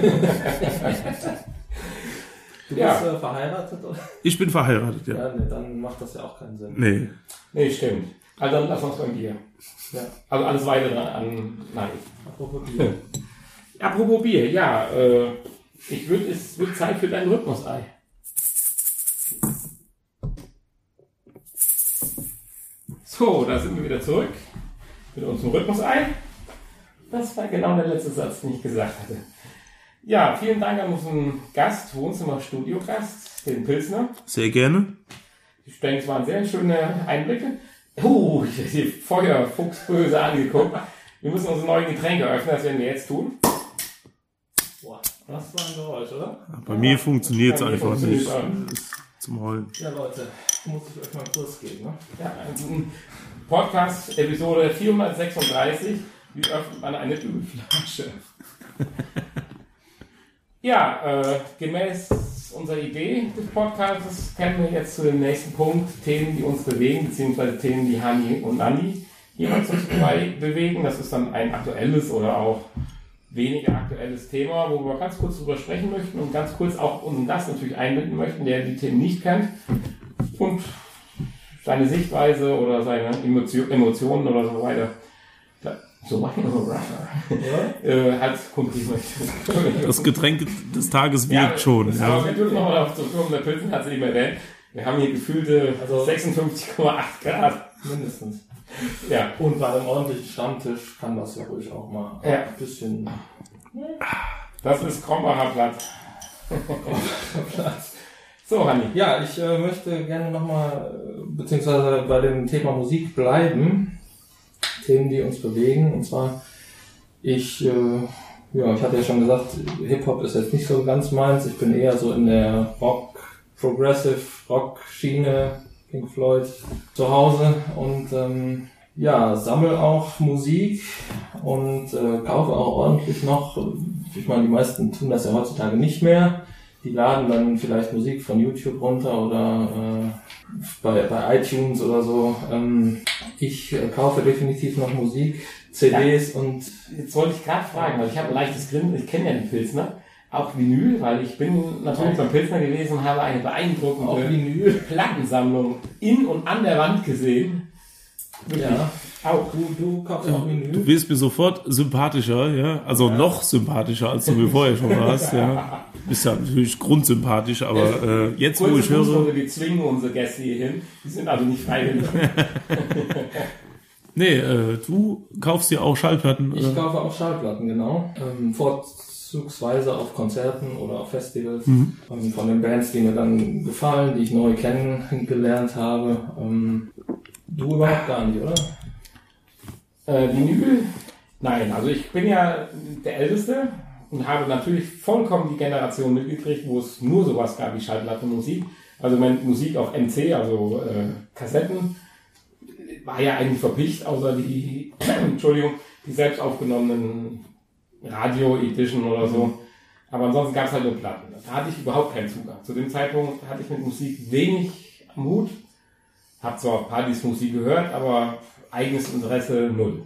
Du Ja. bist äh, verheiratet, oder? Ich bin verheiratet, ja. Ja, nee, dann macht das ja auch keinen Sinn. Nee. Nee, stimmt. Also dann lass uns beim Bier. Ja. Also alles weitere an, nein. Apropos Bier. Apropos Bier, ja, äh, ich würde, es wird Zeit für dein Rhythmusei. So, da sind wir wieder zurück mit unserem Rhythmusei. Das war genau der letzte Satz, den ich gesagt hatte. Ja, vielen Dank an unseren Gast, Wohnzimmer-Studio-Gast, den Pilsner. Sehr gerne. Ich denke, es waren sehr schöne Einblicke. Uh, ich habe die Feuerfuchsböse angeguckt. Wir müssen unsere neuen Getränke öffnen, das werden wir jetzt tun. Boah, das war ein Geräusch, oder? Bei mir funktioniert es einfach nicht. Zum Heulen. Ja, Leute, muss ich euch mal einen Kurs geben, ne? Ja, also Podcast Episode 436. Wie öffnet man eine Ölflasche? ja, äh, gemäß unserer Idee des Podcasts kennen wir jetzt zu dem nächsten Punkt Themen, die uns bewegen, beziehungsweise Themen, die Hani und Andi jeweils uns bei bewegen. Das ist dann ein aktuelles oder auch weniger aktuelles Thema, wo wir ganz kurz drüber sprechen möchten und ganz kurz auch unseren Gast natürlich einbinden möchten, der die Themen nicht kennt und seine Sichtweise oder seine Emotio Emotionen oder so weiter so machen oder äh, kundtun möchte. Das Getränk des Tages wirkt schon. das- Ja. Aber wir dürfen nochmal darauf zurückkommen, der Pilzen hat es eben erwähnt. Wir haben hier gefühlte Also- 56,8 Grad. Mindestens. Ja, Und bei einem ordentlichen Stammtisch kann das ja ruhig auch mal Ja. ein bisschen das ist Krombacher Blatt. So, Hanni. Ja, ich äh, möchte gerne nochmal, beziehungsweise bei dem Thema Musik bleiben. Themen, die uns bewegen. Und zwar, ich, äh, ja, ich hatte ja schon gesagt, Hip-Hop ist jetzt nicht so ganz meins. Ich bin eher so in der Rock, Progressive Rock Schiene, Pink Floyd zu Hause und ähm, ja, sammel auch Musik und äh, kaufe auch ordentlich noch. Ich meine, die meisten tun das ja heutzutage nicht mehr. Die laden dann vielleicht Musik von YouTube runter oder äh, bei, bei iTunes oder so. Ähm, ich äh, kaufe definitiv noch Musik, CDs und Jetzt wollte ich gerade fragen, weil ich habe ein leichtes Grinsen, ich kenne ja den Pilsner, auch Vinyl, weil ich bin natürlich beim Pilsner gewesen und habe eine beeindruckende Vinyl. Plattensammlung in und an der Wand gesehen. Ja, Auch. du, du kaufst auch Du Vinyl. wirst mir sofort sympathischer, ja. Also noch sympathischer, als du mir vorher schon warst, ja. Bist ja natürlich grundsympathisch, aber äh, jetzt, wo Kurze ich höre, wir zwingen unsere Gäste hier hin. Die sind also nicht freiwillig. nee, äh, du kaufst dir auch Schallplatten. Ich Äh, kaufe auch Schallplatten, genau. Ähm, vorzugsweise auf Konzerten oder auf Festivals. Mhm. Ähm, von den Bands, die mir dann gefallen, die ich neu kennengelernt habe. Ähm, du überhaupt gar nicht, oder? Äh, Vinyl? Nein, also ich bin ja der Älteste und habe natürlich vollkommen die Generation mitgekriegt, wo es nur sowas gab wie Schallplattenmusik. Also meine Musik auf MC, also äh, Kassetten, war ja eigentlich verpicht, außer die, Entschuldigung, die selbst aufgenommenen Radio-Edition oder so. Aber ansonsten gab es halt nur Platten. Da hatte ich überhaupt keinen Zugang. Zu dem Zeitpunkt hatte ich mit Musik wenig am Hut. Hab zwar auf Partys Musik gehört, aber eigenes Interesse null.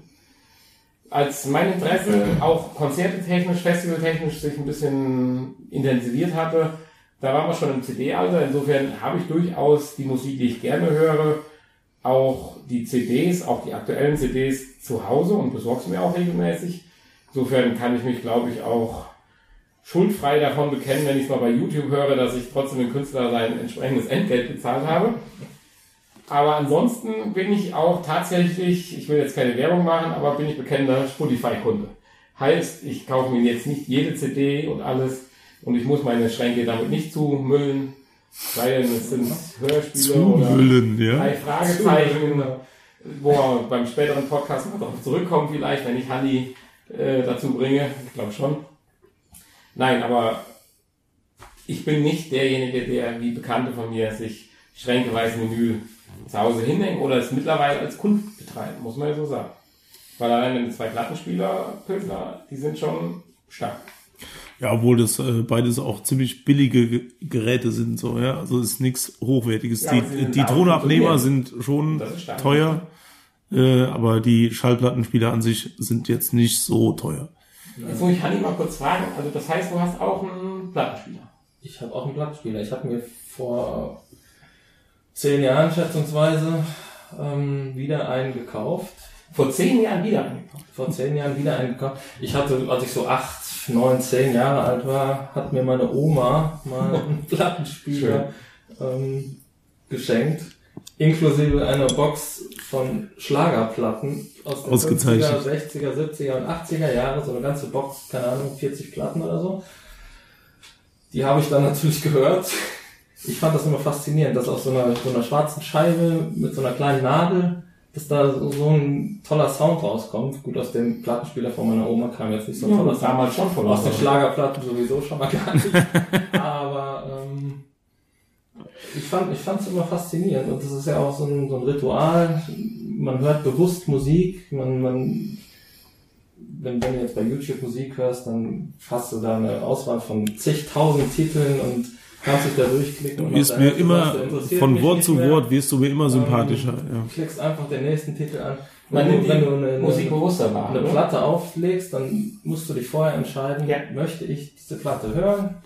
Als mein Interesse auch konzertetechnisch, festivaltechnisch sich ein bisschen intensiviert hatte, da waren wir schon im CD-Alter. Insofern habe ich durchaus die Musik, die ich gerne höre, auch die CDs, auch die aktuellen CDs zu Hause und besorge sie mir auch regelmäßig. Insofern kann ich mich, glaube ich, auch schuldfrei davon bekennen, wenn ich es mal bei YouTube höre, dass ich trotzdem dem Künstler sein entsprechendes Entgelt bezahlt habe. Aber ansonsten bin ich auch tatsächlich, ich will jetzt keine Werbung machen, aber bin ich bekennender Spotify-Kunde. Heißt, ich kaufe mir jetzt nicht jede CD und alles und ich muss meine Schränke damit nicht zumüllen, weil es sind Hörspiele oder Zumüllen, ja. drei Fragezeichen, wo wir beim späteren Podcast noch darauf zurückkommen vielleicht, wenn ich Hanni äh, dazu bringe. Ich glaube schon. Nein, aber ich bin nicht derjenige, der wie Bekannte von mir sich schränkeweise Menü zu Hause hinhängen oder es mittlerweile als Kunst betreiben, muss man ja so sagen. Weil alleine die zwei Plattenspieler, Pilsner, die sind schon stark. Ja, obwohl das äh, beides auch ziemlich billige Ge- Geräte sind, so, ja. Also ist nichts Hochwertiges. Ja, die die Tonabnehmer sind schon stark. teuer, äh, aber die Schallplattenspieler an sich sind jetzt nicht so teuer. Jetzt muss ich Hanni mal kurz fragen, also das heißt, du hast auch einen Plattenspieler. Ich habe auch einen Plattenspieler. Ich habe mir vor zehn Jahren schätzungsweise ähm, wieder einen gekauft. Vor zehn Jahren wieder angekauft. Vor zehn Jahren wieder einen gekauft. Ich hatte, als ich so acht, neun, zehn Jahre alt war, hat mir meine Oma mal einen Plattenspieler ähm, geschenkt. Inklusive einer Box von Schlagerplatten aus den Ausgezeichnet. 50er, 60er, 70er und 80er Jahre. So eine ganze Box, keine Ahnung, 40 Platten oder so. Die habe ich dann natürlich gehört. Ich fand das immer faszinierend, dass aus so einer, so einer schwarzen Scheibe mit so einer kleinen Nadel, dass da so, so ein toller Sound rauskommt. Gut, aus dem Plattenspieler von meiner Oma kam jetzt nicht so ein Ja, toller Sound. damals schon von Aus den. Schlagerplatten sowieso schon mal gar nicht. Aber ähm, ich fand ich fand's immer faszinierend und das ist ja auch so ein, so ein Ritual. Man hört bewusst Musik, man, man wenn, wenn du jetzt bei YouTube Musik hörst, dann hast du da eine Auswahl von zigtausend Titeln und kannst dich da durchklicken. Du wirst mir immer, von Wort zu. Wort wirst du mir immer sympathischer, ja. Du klickst einfach den nächsten Titel an. Man Wenn nimmt du, wenn du eine, Musik eine, bewusster wahr. eine ne? Platte auflegst, dann musst du dich vorher entscheiden, Ja. möchte ich diese Platte hören?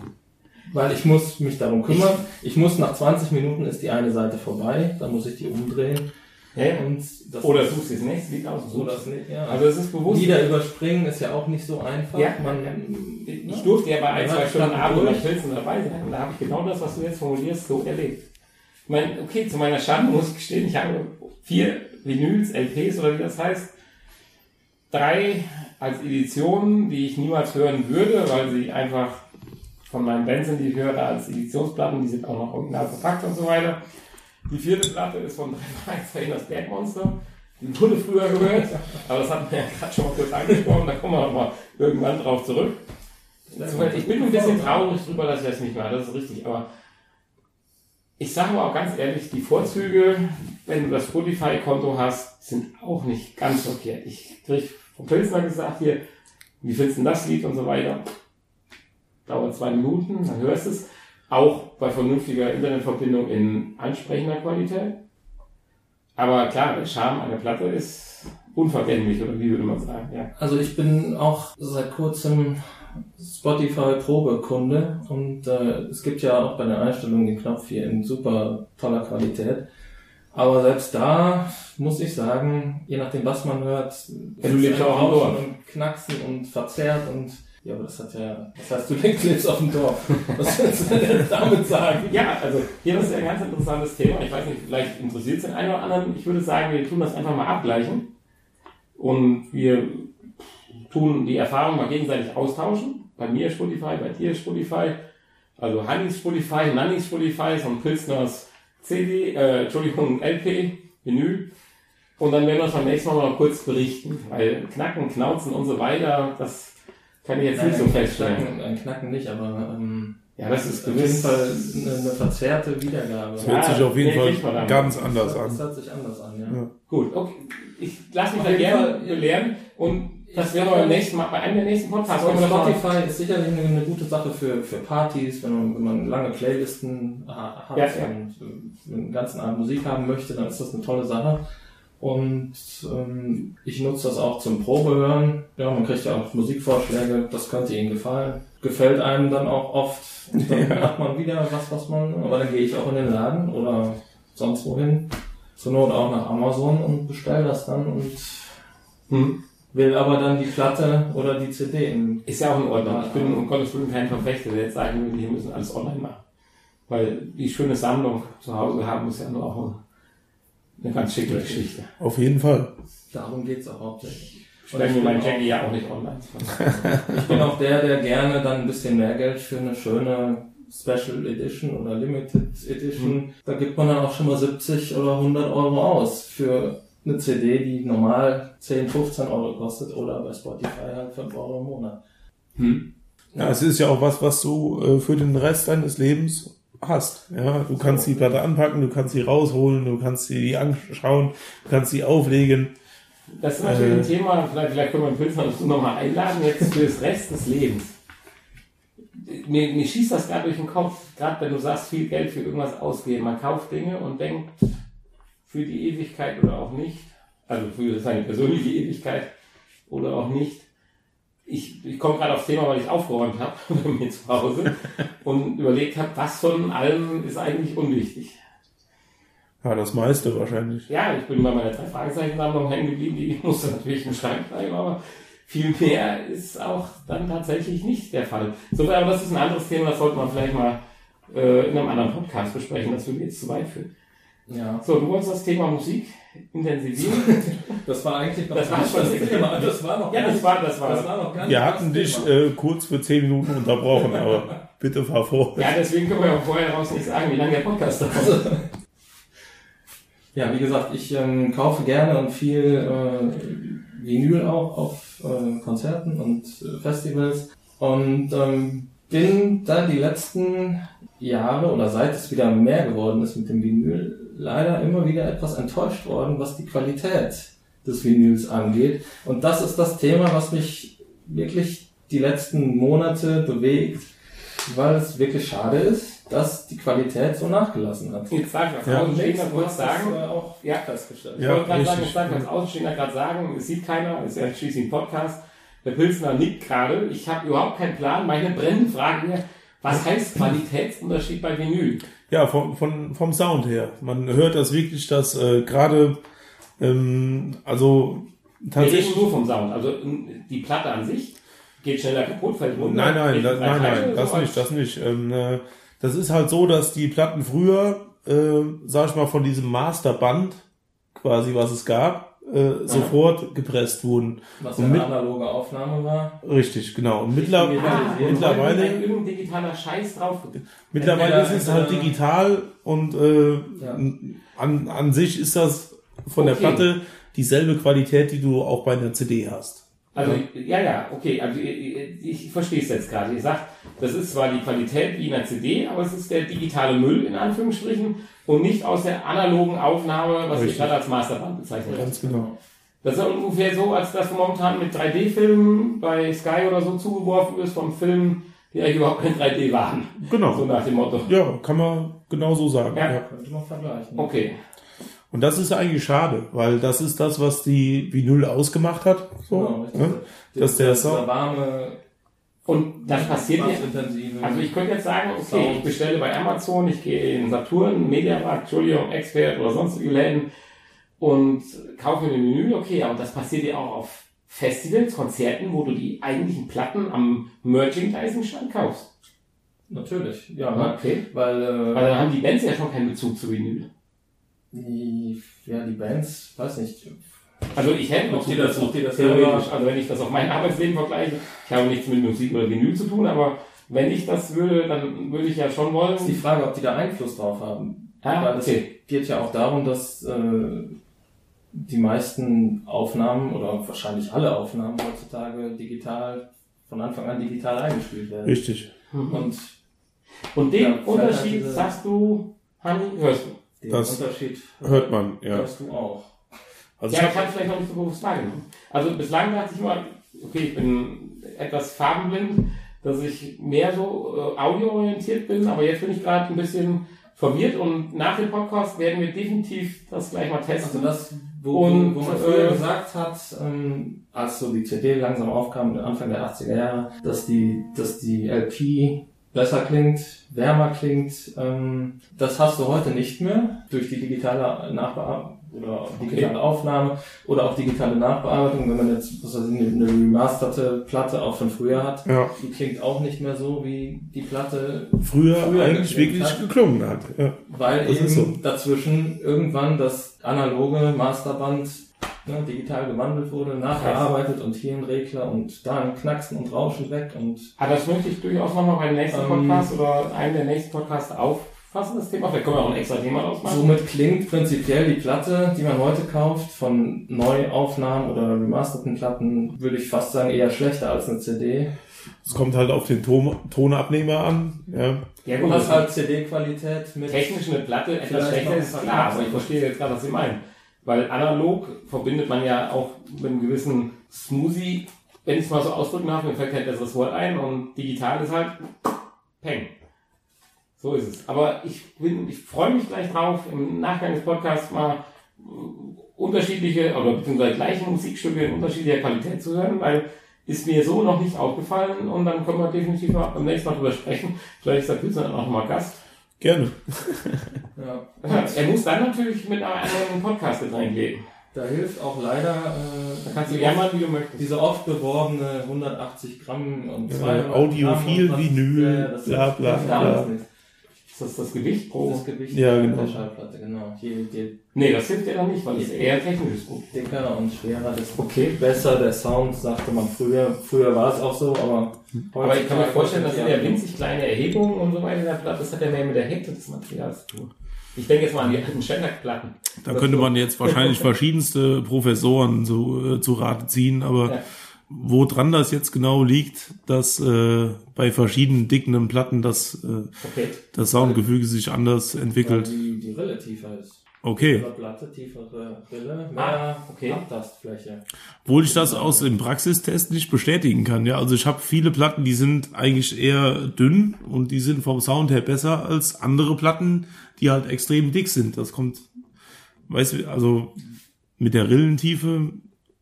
Weil ich muss mich darum kümmern. Ich muss nach 20 Minuten ist die eine Seite vorbei, dann muss ich die umdrehen. Ja. Und das Oder suchst dir das nächste Lied aus. so das nicht, ja. Also es ist bewusst. Lieder überspringen ist ja auch nicht so einfach. Ja, Man, Ich durfte ja bei ein, zwei Stunden Abend durch. Pilzen dabei sein und da habe ich genau das, was du jetzt formulierst, so erlebt. Ich meine, okay, zu meiner Schande muss ich gestehen, ich habe vier Vinyls, LPs oder wie das heißt, drei als Editionen, die ich niemals hören würde, weil sie einfach von meinen Bands sind, die ich höre, als Editionsplatten, die sind auch noch original verpackt und so weiter. Die vierte Platte ist von Fragezeichen das Bergmonster. Die wurde früher gehört, aber das hatten wir ja gerade schon mal kurz angesprochen, da kommen wir noch mal irgendwann drauf zurück. Ich bin ein bisschen traurig drüber, dass ich das nicht mehr, das ist richtig, aber ich sage aber auch ganz ehrlich, die Vorzüge, wenn du das Spotify-Konto hast, sind auch nicht ganz verkehrt. Ich krieg vom Pilsner gesagt hier, wie findest du denn das Lied und so weiter. Dauert zwei Minuten, dann hörst du es. Auch bei vernünftiger Internetverbindung in ansprechender Qualität. Aber klar, der Charme einer Platte ist unvergänglich, oder wie würde man sagen, ja. Also ich bin auch seit kurzem Spotify-Probekunde und äh, es gibt ja auch bei den Einstellungen den Knopf hier in super toller Qualität. Aber selbst da muss ich sagen, je nachdem was man hört, Ja, du lebst auch Dorf. und Knacksen und verzerrt und ja, aber das hat ja, das heißt, du lebst auf dem Dorf. Was willst du denn damit sagen? Ja, also hier das ist ja ein ganz interessantes Thema. Ich weiß nicht, vielleicht interessiert es den einen oder anderen. Ich würde sagen, wir tun das einfach mal abgleichen. Und wir tun die Erfahrung mal gegenseitig austauschen. Bei mir Spotify, bei dir Spotify. Also Hannis Spotify, Nannis Spotify, von Pilsners CD, äh, Entschuldigung, LP, Vinyl. Und dann werden wir uns beim nächsten Mal mal kurz berichten. Weil Knacken, Knauzen und so weiter, das kann ich jetzt nicht so feststellen. Knacken, ein Knacken nicht, aber ähm, Ja, das ist auf jeden. Fall eine, eine verzerrte Wiedergabe. Das hört sich auf jeden Fall ganz anders hört- Das an. hört sich anders an, ja. Ja. Gut, okay. Ich lasse mich Auf da gerne ja. belehren und das wir beim nächsten Mal, bei einem der nächsten Podcasts mal- Spotify ist sicherlich eine, eine gute Sache für, für Partys, wenn man, wenn man lange Playlisten ha- hat Ja, ja. und äh, einen ganzen Abend Musik haben möchte, dann ist das eine tolle Sache. Und ähm, ich nutze das auch zum Probehören. Ja, man kriegt ja auch Musikvorschläge, das könnte Ihnen gefallen. Gefällt einem dann auch oft. Und dann macht man wieder was, was man. Aber dann gehe ich auch in den Laden oder sonst wohin. Zur Not auch nach Amazon und bestell das dann und Hm. will aber dann die Platte oder die CD Ist ja auch in Ordnung. Ich bin um Gottes Willen kein Verfechter, der jetzt sagen würde, wir müssen alles online machen. Weil die schöne Sammlung zu Hause haben ist ja nur auch eine ganz schicke Geschichte. Auf jeden Fall. Darum geht's auch hauptsächlich. Ich stelle mir meinen Jackie ja auch nicht online. ich bin auch der, der gerne dann ein bisschen mehr Geld für eine schöne Special Edition oder Limited Edition, mhm. da gibt man dann auch schon mal 70 oder 100 Euro aus für eine CD, die normal 10, 15 Euro kostet oder bei Spotify halt 5 Euro im Monat. Hm. Ja, es ist ja auch was, was du äh, für den Rest deines Lebens hast. Ja, du kannst die Platte anpacken, du kannst sie rausholen, du kannst sie anschauen, du kannst sie auflegen. Das ist natürlich äh, ein Thema, vielleicht, vielleicht können wir den Pilsner dazu nochmal einladen, jetzt für das Rest des Lebens. Mir, mir schießt das gerade durch den Kopf, gerade wenn du sagst, viel Geld für irgendwas ausgeben. Man kauft Dinge und denkt, für die Ewigkeit oder auch nicht, also für seine persönliche Ewigkeit oder auch nicht. Ich, ich komme gerade aufs Thema, weil ich aufgeräumt habe bei mir zu Hause und überlegt habe, was von allem ist eigentlich unwichtig. Ja, das meiste wahrscheinlich. Ja, ich bin bei meiner drei Fragezeichen-Sammlung hängen geblieben, die musste natürlich im Schrank bleiben, aber viel mehr ist auch dann tatsächlich nicht der Fall. So, aber das ist ein anderes Thema, das sollte man vielleicht mal äh, in einem anderen Podcast besprechen, das würde jetzt zu weit führen. Ja. So, du wolltest das Thema Musik intensivieren. Das war eigentlich noch das war schon das Thema. Das war noch ja, das war, das war, das war noch gar Wir hatten dich äh, kurz für zehn Minuten unterbrochen, aber bitte fahr vor. Ja, deswegen können wir auch vorher raus nicht sagen, wie lange der Podcast dauert. Ja, wie gesagt, ich ähm, kaufe gerne und viel äh, Vinyl auch auf äh, Konzerten und äh, Festivals und ähm, bin dann die letzten Jahre oder seit es wieder mehr geworden ist mit dem Vinyl leider immer wieder etwas enttäuscht worden, was die Qualität des Vinyls angeht. Und das ist das Thema, was mich wirklich die letzten Monate bewegt, weil es wirklich schade ist, dass die Qualität so nachgelassen hat. Jetzt sag ich als ja. Außenstehender kurz sagen, auch ja, festgestellt. Ich ja, wollte gerade sagen, ich sage als Außenstehender gerade sagen, es sieht keiner, es ist ja schließlich ein Podcast. Der Pilsner nickt gerade. Ich habe überhaupt keinen Plan. Meine brennende Frage wäre, was heißt Qualitätsunterschied bei Vinyl? Ja, von, von, vom Sound her. Man hört das wirklich, dass äh, gerade, ähm, also tatsächlich. Wir reden nur vom Sound. Also die Platte an sich geht schneller kaputt, fällt runter. Nein, nein, das, nein, nein, das nicht, das nicht. Ähm, äh, das ist halt so, dass die Platten früher, äh, sag ich mal, von diesem Masterband quasi, was es gab, äh, sofort gepresst wurden. Was eine analoge Aufnahme war. Richtig, genau. Und mittler ah, mittlerweile. Irgendein digitaler Scheiß drauf. Mittlerweile ist es halt digital und äh, ja. an, an sich ist das von okay. der Platte dieselbe Qualität, die du auch bei einer CD hast. Also ja, ja, okay. Also ich, ich verstehe es jetzt gerade. Ihr sagt, das ist zwar die Qualität wie in einer CD, aber es ist der digitale Müll in Anführungsstrichen und nicht aus der analogen Aufnahme, was Richtig. ich gerade als Masterband bezeichnet Ganz genau. Das ist ungefähr so, als dass momentan mit 3D-Filmen bei Sky oder so zugeworfen ist von Filmen, die eigentlich überhaupt kein 3D waren. Genau. So nach dem Motto. Ja, kann man genau so sagen. Ja, ja. könnte man vergleichen. Okay. Und das ist eigentlich schade, weil das ist das, was die Vinyl ausgemacht hat. So, genau, ne? Dass der Sound warme und das passiert ja. Also ich könnte jetzt sagen, okay, ich bestelle bei Amazon, ich gehe in Saturn, Mediamarkt, Entschuldigung, Expert oder sonstige Läden und kaufe mir eine Menü, okay, aber das passiert ja auch auf Festivals, Konzerten, wo du die eigentlichen Platten am Merchandising-Stand kaufst. Natürlich, ja. Okay. Weil, äh, weil dann haben die Bands ja schon keinen Bezug zu Vinyl. Ja, die Bands, weiß nicht, also ich hätte noch das, ob die das theoretisch, also wenn ich das auf mein Arbeitsleben vergleiche, ich habe nichts mit Musik oder Vinyl zu tun, aber wenn ich das würde, dann würde ich ja schon wollen. Das ist die Frage, ob die da Einfluss drauf haben. Ah, Weil okay. Es geht ja auch darum, dass äh, die meisten Aufnahmen oder wahrscheinlich alle Aufnahmen heutzutage digital, von Anfang an digital eingespielt werden. Richtig. Mhm. Und, und den ja, Unterschied sagst du, Hanni, hörst du? Den das Unterschied hört man, ja. Hörst du auch. Also ja, ich habe vielleicht noch nicht so bewusst wahrgenommen. Also bislang dachte ich immer, okay, ich bin etwas farbenblind, dass ich mehr so äh, audioorientiert bin, aber jetzt bin ich gerade ein bisschen verwirrt und nach dem Podcast werden wir definitiv das gleich mal testen. Also das, wo, und, wo man früher äh, gesagt hat, ähm, als so die CD langsam aufkam, Anfang der 80er Jahre, dass die, dass die LP besser klingt, wärmer klingt, ähm, das hast du heute nicht mehr durch die digitale Nachbearbeitung oder digitale okay. Aufnahme oder auch digitale Nachbearbeitung, wenn man jetzt was weiß ich, eine remasterte Platte auch von früher hat, ja. die klingt auch nicht mehr so, wie die Platte früher, früher eigentlich wirklich hat, geklungen hat. Ja. Weil das eben so. dazwischen irgendwann das analoge Masterband ne, digital gewandelt wurde, nachgearbeitet und hier ein Regler und da ein Knacksen und Rauschen weg und Ah, das möchte ich durchaus nochmal beim nächsten Ähm, Podcast oder einem der nächsten Podcasts auffassen, das Thema. Vielleicht können wir auch ein extra Thema draus machen. somit klingt prinzipiell die Platte, die man heute kauft, von Neuaufnahmen oder remasterten Platten, würde ich fast sagen, eher schlechter als eine CD. Es kommt halt auf den Ton Tonabnehmer an. Ja. ja, Du gut, hast das halt CD-Qualität mit technisch eine Platte etwas schlechter ist klar, aber ich verstehe jetzt gerade, was Sie meinen. Weil analog verbindet man ja auch mit einem gewissen Smoothie, wenn ich es mal so ausdrücken darf, mir fällt kein besseres Wort ein und digital ist halt Peng. So ist es. Aber ich bin, ich freue mich gleich drauf, im Nachgang des Podcasts mal äh, unterschiedliche oder beziehungsweise gleiche Musikstücke in unterschiedlicher Qualität zu hören, weil ist mir so noch nicht aufgefallen und dann können wir definitiv mal beim nächsten Mal drüber sprechen. Vielleicht ist der Pilzer dann auch noch mal Gast. Gerne. ja, Er muss dann natürlich mit einem Podcast mit reinlegen. Da hilft auch leider Da äh, kannst du jammern, oft- wie du möchtest. diese oft beworbene 180 Gramm und Ja, 200 Audiophil, Gramm und was- Vinyl, ja, das bla, bla, hilft bla. Ist das das Gewicht pro? Das Gewicht Ja, genau. der Schallplatte, genau. Je, je Nee, das hilft ja dann nicht, weil es eher technisch ist. dicker und schwerer, desto Okay. besser der Sound, sagte man früher. Früher war es auch so, aber Aber ich kann mir vorstellen, dass sind in der winzig kleine Erhebung und so weiter in der Platte, das hat ja mehr mit der Hektik des Materials zu tun. Ich denke jetzt mal an die alten Shellac-Platten. Da könnte man jetzt wahrscheinlich verschiedenste Professoren so äh, zu Rate ziehen, aber Ja. Woran das jetzt genau liegt, dass äh, bei verschiedenen dicken Platten das, äh, Okay. das Soundgefüge sich anders entwickelt. die, die Rille tiefer ist. Okay. Tiefere Platte, tiefere Rille, mehr Ah, okay. Abtastfläche. Obwohl ich das aus dem Praxistest nicht bestätigen kann. Ja, also ich habe viele Platten, die sind eigentlich eher dünn und die sind vom Sound her besser als andere Platten, die halt extrem dick sind. Das kommt, weißt du, also mit der Rillentiefe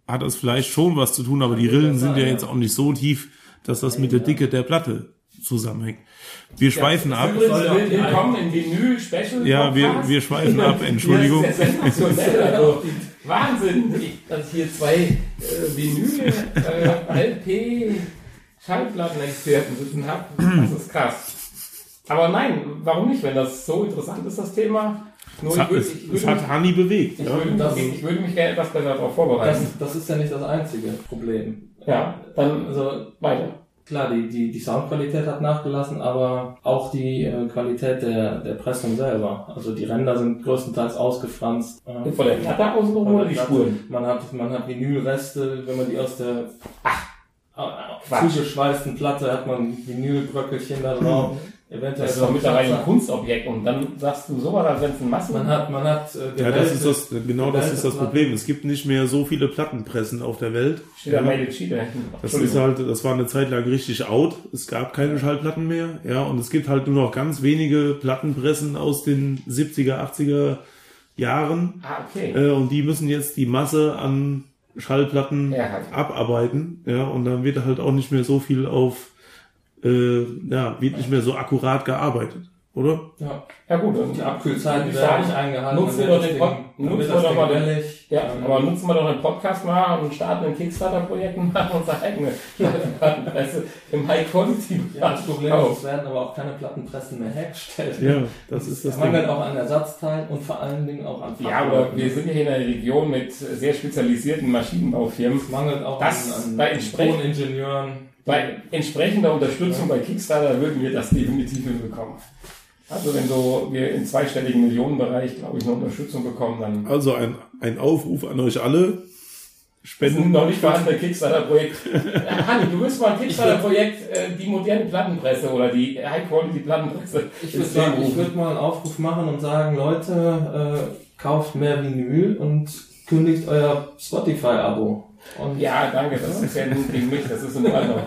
hat das vielleicht schon was zu tun, aber die Rillen sind ja jetzt auch nicht so tief, dass das mit der Dicke der Platte zusammenhängt. Wir schweifen ab. Ja die willkommen im Vinyl-Special. Ja, wir, wir schweifen ab, Entschuldigung. Ja also Wahnsinn, dass hier zwei äh, Vinyl, äh, LP, Schallplattenexperten sitzen haben. Das ist krass. Aber nein, warum nicht, wenn das so interessant ist, das Thema? Nur Es hat, würde, es, es hat Hani bewegt. ich Ja. würde, das- ich würde mich gerne etwas besser darauf vorbereiten. Das, das ist ja nicht das einzige Problem. ja, dann Also weiter. klar, die, die, die Soundqualität hat nachgelassen, aber auch die äh, Qualität der, der Pressung selber. Also die Ränder sind größtenteils ausgefranst. Äh, Von der Platte außenrum oder die Platte. Spuren? Man hat, man hat Vinylreste, wenn man die aus der Quatsch. zugeschweißten Platte hat man Vinylbröckelchen da drauf. Eventuell Das ist doch mittlerweile ein. Kunstobjekt und dann sagst du sowas, als wenn es ein Massen... Man hat, man hat äh, Ja, das ist das, genau das ist das Problem. Es gibt nicht mehr so viele Plattenpressen auf der Welt. Steht da Made in Chile hinten. Das ist halt, das war eine Zeit lang richtig out. Es gab keine Schallplatten mehr, ja, und es gibt halt nur noch ganz wenige Plattenpressen aus den 70er, 80er Jahren, Ah, okay. äh, und die müssen jetzt die Masse an Schallplatten Ja, halt. abarbeiten, ja, und dann wird halt auch nicht mehr so viel auf, äh, ja, wird nicht mehr so akkurat gearbeitet, oder? Ja, Ja gut, und die Abkühlzeiten Ich werden nicht eingehalten. nutzen dann wir den Pod- dann nutzen wir doch mal den-. Ja, Ähm, aber nutzen wir doch einen Podcast mal und starten ein Kickstarter-Projekt und machen unsere eigene Plattenpresse im High-Quality. Ja, das Problem ist, es werden aber auch keine Plattenpressen mehr hergestellt. Ja, das ist das Es Ding. mangelt auch an Ersatzteilen und vor allen Dingen auch an Ja, aber wir sind ja hier in einer Region mit sehr spezialisierten Maschinenbaufirmen. Es mangelt auch Das an, an bei Toningenieuren. Bei entsprechender Unterstützung bei Kickstarter würden wir das definitiv hinbekommen. Also wenn so wir im zweistelligen Millionenbereich, glaube ich, eine Unterstützung bekommen, dann Also ein, ein Aufruf an euch alle. Das ist Spenden ein noch nicht vorhandene Kickstarter-Projekt. Hanni, du wirst mal ein Kickstarter-Projekt, äh, die moderne Plattenpresse oder die High-Quality-Plattenpresse. Ich würde Leben rufen. würd mal einen Aufruf machen und sagen, Leute, äh, kauft mehr Vinyl und kündigt euer Spotify-Abo. Und Ja, danke, das ist ja nun gegen mich, das ist in Ordnung.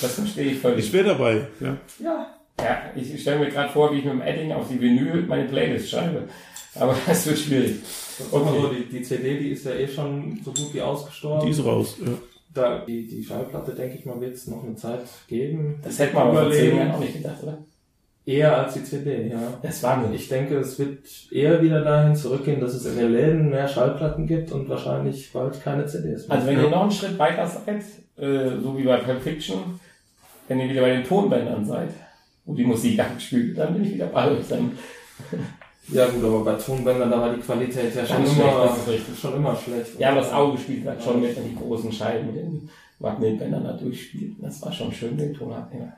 Das verstehe ich völlig. Ich wäre dabei. Ja. ja, Ja, ich stelle mir gerade vor, wie ich mit dem Edding auf die Vinyl meine Playlist schreibe. Aber das wird schwierig. immer so, die, die CD, die ist ja eh schon so gut wie ausgestorben. Die ist raus. Ja. Da, die, die Schallplatte, denke ich mal, wird es noch eine Zeit geben. Das hätte man aber vor zehn. Jahren auch nicht gedacht, oder? Eher als die CD, ja. Das war mir nicht. Ich denke, es wird eher wieder dahin zurückgehen, dass es in den Läden mehr Schallplatten gibt und wahrscheinlich bald keine CDs mehr. Also wenn ihr noch einen Schritt weiter seid, äh, so wie bei Pulp Fiction, wenn ihr wieder bei den Tonbändern seid, wo die Musik abgespielt dann bin ich wieder bei euch. Dann Ja gut, aber bei Tonbändern, da war die Qualität ja schon, Ganz immer, schlecht, schon immer schlecht. Ja, aber das Auge spielt halt schon mit, wenn die großen Scheiben mit den Magnetbändern da durchspielt. Das war schon schön, den Tonabnehmer.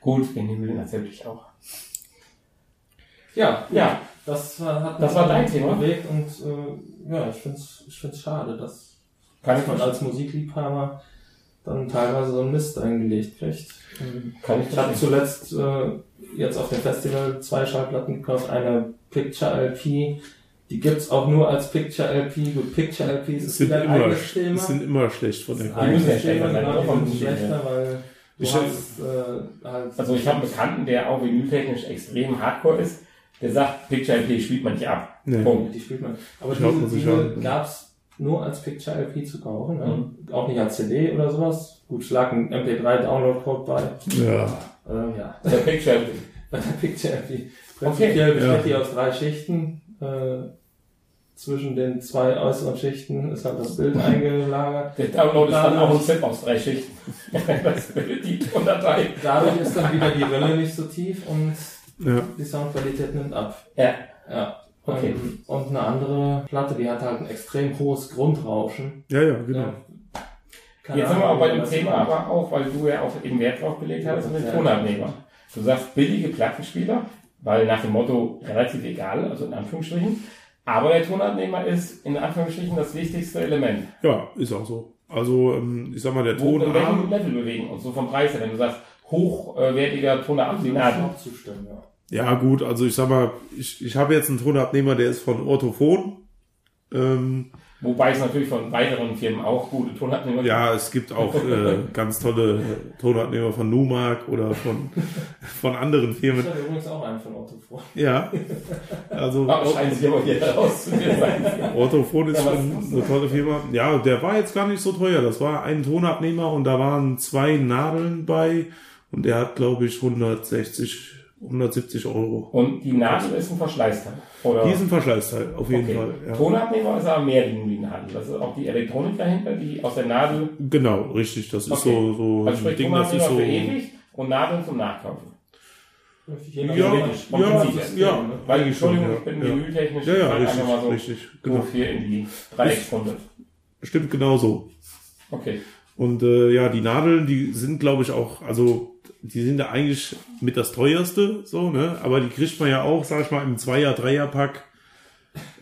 Gut, den Himmel natürlich auch. Ja, Ja, das war, hat Das war dein Thema? bewegt und äh, ja, ich find's, ich find's schade, dass kann ich man als Musikliebhaber dann teilweise so einen Mist eingelegt kriegt. Ähm, Kann ich Ich habe zuletzt äh, jetzt auf dem Festival zwei Schallplatten gekauft, eine Picture LP, die gibt's auch nur als Picture LP. Gut, Picture LPs ist sind wieder ein immer, eigenes Thema. sind immer schlecht von der Qualität. Thema, genau, die sind schlechter, weil du Ich- hast äh, halt Also ich habe einen Bekannten, der auch vinyltechnisch extrem hardcore ist. Der sagt, Picture LP spielt man nicht ab. Nee. Punkt. Die spielt man. Aber man diese, diese an. gab's nur als Picture LP zu kaufen. Ne? Mhm. Auch nicht als CD oder sowas. Gut, schlag ein MP3-Download-Code bei. Ja. Äh, ja, Der Picture LP. bei der Picture LP. Prinzipiell Okay, besteht ja. die aus drei Schichten. Äh, zwischen den zwei äußeren Schichten ist halt das Bild eingelagert. Der Download ist dann auch ein Zip aus drei Schichten. das bildet die Datei. Dadurch ist dann wieder die Rille nicht so tief und Ja. die Soundqualität nimmt ab. Ja, Ja. Okay. Ähm, Und eine andere Platte, die hat halt ein extrem hohes Grundrauschen. ja, ja, genau. Ja. Keine Jetzt sind wir auch bei dem Thema aber auch, weil du ja auch eben Wert drauf gelegt hast, auf den Ja. Tonabnehmer. Du sagst billige Plattenspieler, weil nach dem Motto relativ egal, also in Anführungsstrichen. Aber der Tonabnehmer ist in Anführungsstrichen das wichtigste Element. Ja, ist auch so. Also, ähm, ich sag mal, der Wo, in welchem Tonarm, Level bewegen uns so vom Preis her, wenn du sagst, hochwertiger Tonabnehmer. Auch zustimmen, ja. Ja gut, also ich sag mal, ich, ich habe jetzt einen Tonabnehmer, der ist von Orthophon. Ähm, Wobei es natürlich von weiteren Firmen auch gute Tonabnehmer gibt. ja, es gibt auch äh, ganz tolle Tonabnehmer von Numark oder von, von anderen Ich Firmen. habe übrigens auch einen von vor. Ja, also Aber scheint sich aber hier herauszufinden sein. Orthophon ist Ja, schon eine tolle Firma. Ja, der war jetzt gar nicht so teuer. Das war ein Tonabnehmer und da waren zwei Nadeln bei und der hat, glaube ich, 160, 170 Euro. Und die Nadel ist ein Verschleißteil. Oder? Diesen Verschleißteil, auf jeden okay. Fall. Ja. Tonabnehmer ist aber mehr wie nur die Nadel. Das ist auch die Elektronik dahinter, die aus der Nadel, Genau, richtig. Das ist Okay. so, so also ein Ding, das ist so. für ewig und Nadeln zum Nachkaufen. Ja, Vom ja, her. ja, Weil, schon, Entschuldigung, ja. ich bin Ja. Ja, ja, richtig, einfach mal so richtig. genau. Hier in die Dreiecksrunde. Stimmt genau so. Okay. Und äh, ja, die Nadeln, die sind, glaube ich, auch, also die sind ja eigentlich mit das teuerste, so, ne? Aber die kriegt man ja auch, sag ich mal, im Zweier-, Dreier-Pack.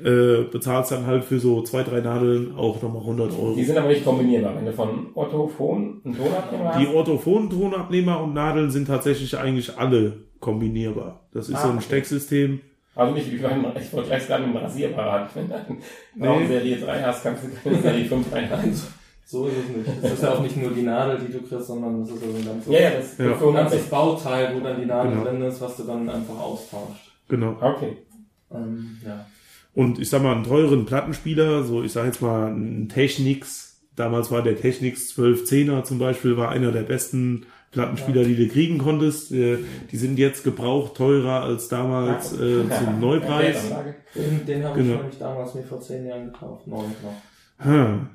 Äh, bezahlst dann halt für so zwei, drei Nadeln auch nochmal 100 Euro. Die sind aber nicht kombinierbar. Wenn du von Otto Phon einen Tonabnehmer Die hast, Orthophonen-Tonabnehmer und Nadeln sind tatsächlich eigentlich alle kombinierbar. Das ist Ah, so ein okay. Stecksystem. also nicht wie beim, ich wollte gleich sagen, dem Rasierapparat. Wenn du nee. Serie 3 hast, kannst du keine Serie 5 reinhalten. So ist es nicht. Es ist ja auch nicht nur die Nadel, die du kriegst, sondern das ist also ein ganzes, Ja, ja, das Ja. ein ganzes 160. Bauteil, wo dann die Nadel Genau. drin ist, was du dann einfach austauscht. Genau. Okay. Ähm, ja. Und ich sag mal, einen teuren Plattenspieler, so ich sag jetzt mal ein Technics, damals war der Technics 1210er zum Beispiel, war einer der besten Plattenspieler, die du kriegen konntest. Äh, Die sind jetzt gebraucht teurer als damals äh, zum Neupreis. Den, den habe ich Genau. nämlich damals mir vor zehn Jahren gekauft. Neun noch. Hm.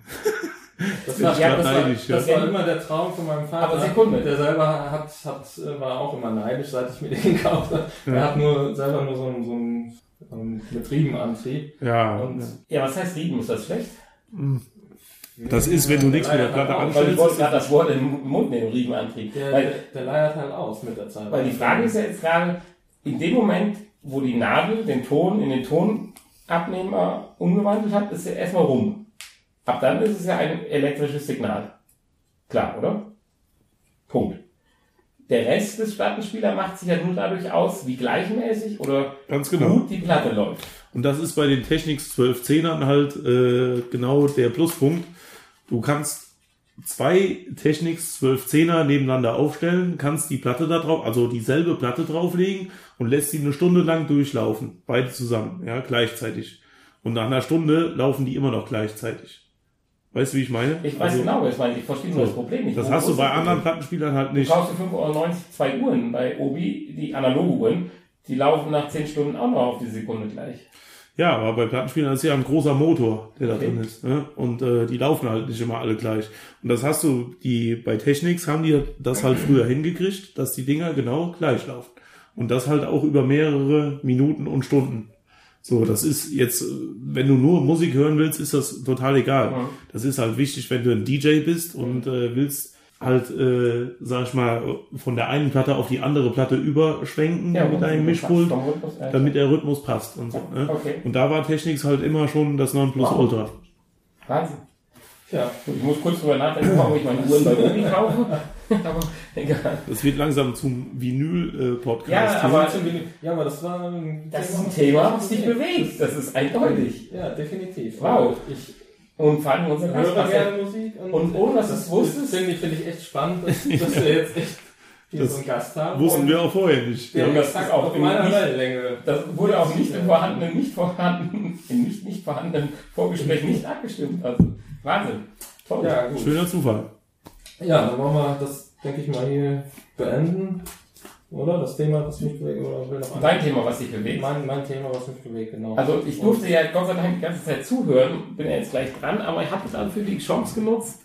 Das Ja, war, ja, das war, neidisch, ja. das war immer der Traum von meinem Vater. Aber Sekunde. Der selber hat, hat, äh, war auch immer neidisch, seit ich mir den gekauft habe. Er hat nur selber nur so einen, so einen ähm, Betriebenantrieb. Ja, Und Ja, was heißt Rieben? Ist das schlecht? das ist, wenn du nichts mit der Platte Weil ich wollte anstellst. gerade das Wort im Mund nehmen, Riemenantrieb. Der, Weil der, der leiert halt aus mit der Zeit. Weil die Frage ist ja jetzt gerade, in dem Moment, wo die Nadel den Ton in den Tonabnehmer umgewandelt hat, ist er erstmal rum. Ab dann ist es ja ein elektrisches Signal. Klar, oder? Punkt. Der Rest des Plattenspielers macht sich ja nur dadurch aus, wie gleichmäßig oder Ganz genau. gut die Platte läuft. Und das ist bei den Technics 1210ern halt äh, genau der Pluspunkt. Du kannst zwei Technics 1210er nebeneinander aufstellen, kannst die Platte da drauf, also dieselbe Platte drauflegen und lässt sie eine Stunde lang durchlaufen. Beide zusammen, ja, gleichzeitig. Und nach einer Stunde laufen die immer noch gleichzeitig. Weißt du, wie ich meine? Ich weiß Also, genau, ich meine, ich verstehe nur So. das Problem nicht. Das hast du bei anderen? Plattenspielern halt Du nicht. kaufst für 5,90 Euro zwei Uhren bei Obi, die analoge Uhren, die laufen nach 10 Stunden auch noch auf die Sekunde gleich. Ja, aber bei Plattenspielern ist ja ein großer Motor, der da Okay. drin ist. Ne? Und äh, die laufen halt nicht immer alle gleich. Und das hast du, die bei Technics haben die das halt früher hingekriegt, dass die Dinger genau gleich laufen. Und das halt auch über mehrere Minuten und Stunden. So, das ist jetzt, wenn du nur Musik hören willst, ist das total egal. Mhm. Das ist halt wichtig, wenn du ein DJ bist und äh, willst halt, äh, sag ich mal, von der einen Platte auf die andere Platte überschwenken mit deinem Mischpult, äh, damit der Rhythmus passt und so. Ne? Okay. Und da war Technics halt immer schon das Nonplusultra. Wahnsinn. Ja, Ich muss kurz drüber nachdenken, warum ich meine Uhren bei Obi kaufe. aber egal. Das wird langsam zum Vinyl-Podcast. Ja, aber ja, aber das war ein das ist ein Thema, was dich bewegt. Das ist eindeutig. Ja, definitiv. Wow. Ich Und vor allem unser Gast, höre was er- gerne Musik und ohne, dass du es wusstest? Finde ich, finde ich echt spannend, dass, dass wir jetzt echt hier Das so einen Gast haben. wussten Und wir auch vorher nicht. Ja, der und das ist auch im meiner nicht- Wellenlänge. Das wurde auch nicht im vorhandenen, nicht vorhandenen, im nicht, nicht vorhandenen Vorgespräch nicht abgestimmt. Also, Wahnsinn. Toll. Ja, gut. Schöner Zufall. Ja, dann wollen wir das, denke ich mal, hier beenden. Oder? Das Thema, das mich bewegt, oder will noch Dein Thema, was dich bewegt. Mein, mein Thema, was mich bewegt, genau. Also ich durfte ja Gott sei Dank die ganze Zeit zuhören, bin ja jetzt gleich dran, aber ich habe dann für die Chance genutzt,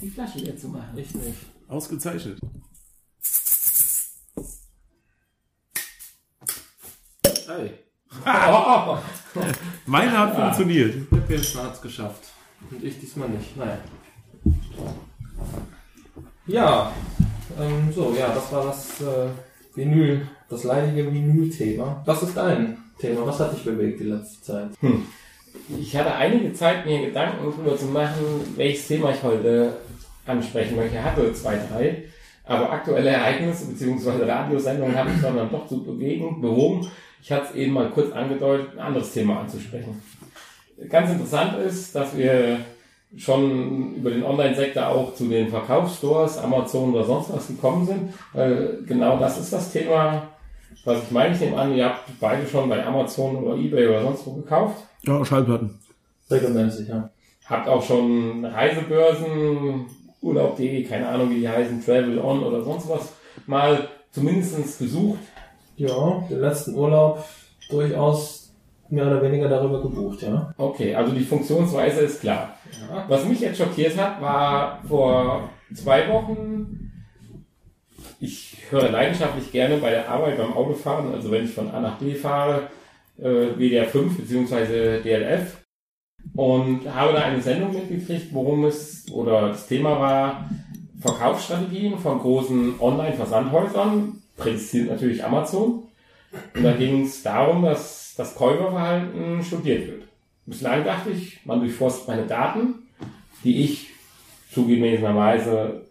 die Flasche leer zu machen. ich nicht. Ausgezeichnet. Hey, Oh, Meine hat funktioniert. der Pilsner hat's geschafft. Und ich diesmal nicht. Naja. Ja, ähm, so, ja, das war das äh, Vinyl, das leidige Vinyl-Thema. Was ist dein Thema? Was hat dich bewegt die letzte Zeit? ich hatte einige Zeit, mir Gedanken darüber zu machen, welches Thema ich heute ansprechen möchte. Ich hatte zwei, drei, aber aktuelle Ereignisse bzw. Radiosendungen haben mich dann, dann doch zu bewegen, bewogen. Ich hatte es eben mal kurz angedeutet, ein anderes Thema anzusprechen. Ganz interessant ist, dass wir schon über den Online-Sektor auch zu den Verkaufsstores, Amazon oder sonst was gekommen sind. Weil genau das ist das Thema, was ich meine. Ich nehme an, ihr habt beide schon bei Amazon oder Ebay oder sonst wo gekauft. Ja, Schallplatten. Regelmäßig, ja. Habt auch schon Reisebörsen, Urlaub.de, keine Ahnung wie die heißen, Travel On oder sonst was, mal zumindest besucht. Ja, den letzten Urlaub durchaus mehr oder weniger darüber gebucht, ja. Okay, also die Funktionsweise ist klar. Ja. Was mich jetzt schockiert hat, war vor zwei Wochen, ich höre leidenschaftlich gerne bei der Arbeit beim Autofahren, also wenn ich von A nach B fahre, äh, WDR 5 bzw. DLF und habe da eine Sendung mitgekriegt, worum es oder das Thema war Verkaufsstrategien von großen Online-Versandhäusern, präzisiert natürlich Amazon. Und da ging es darum, dass das Käuferverhalten studiert wird. Bislang dachte ich, man durchforstet meine Daten, die ich zugegebenerweise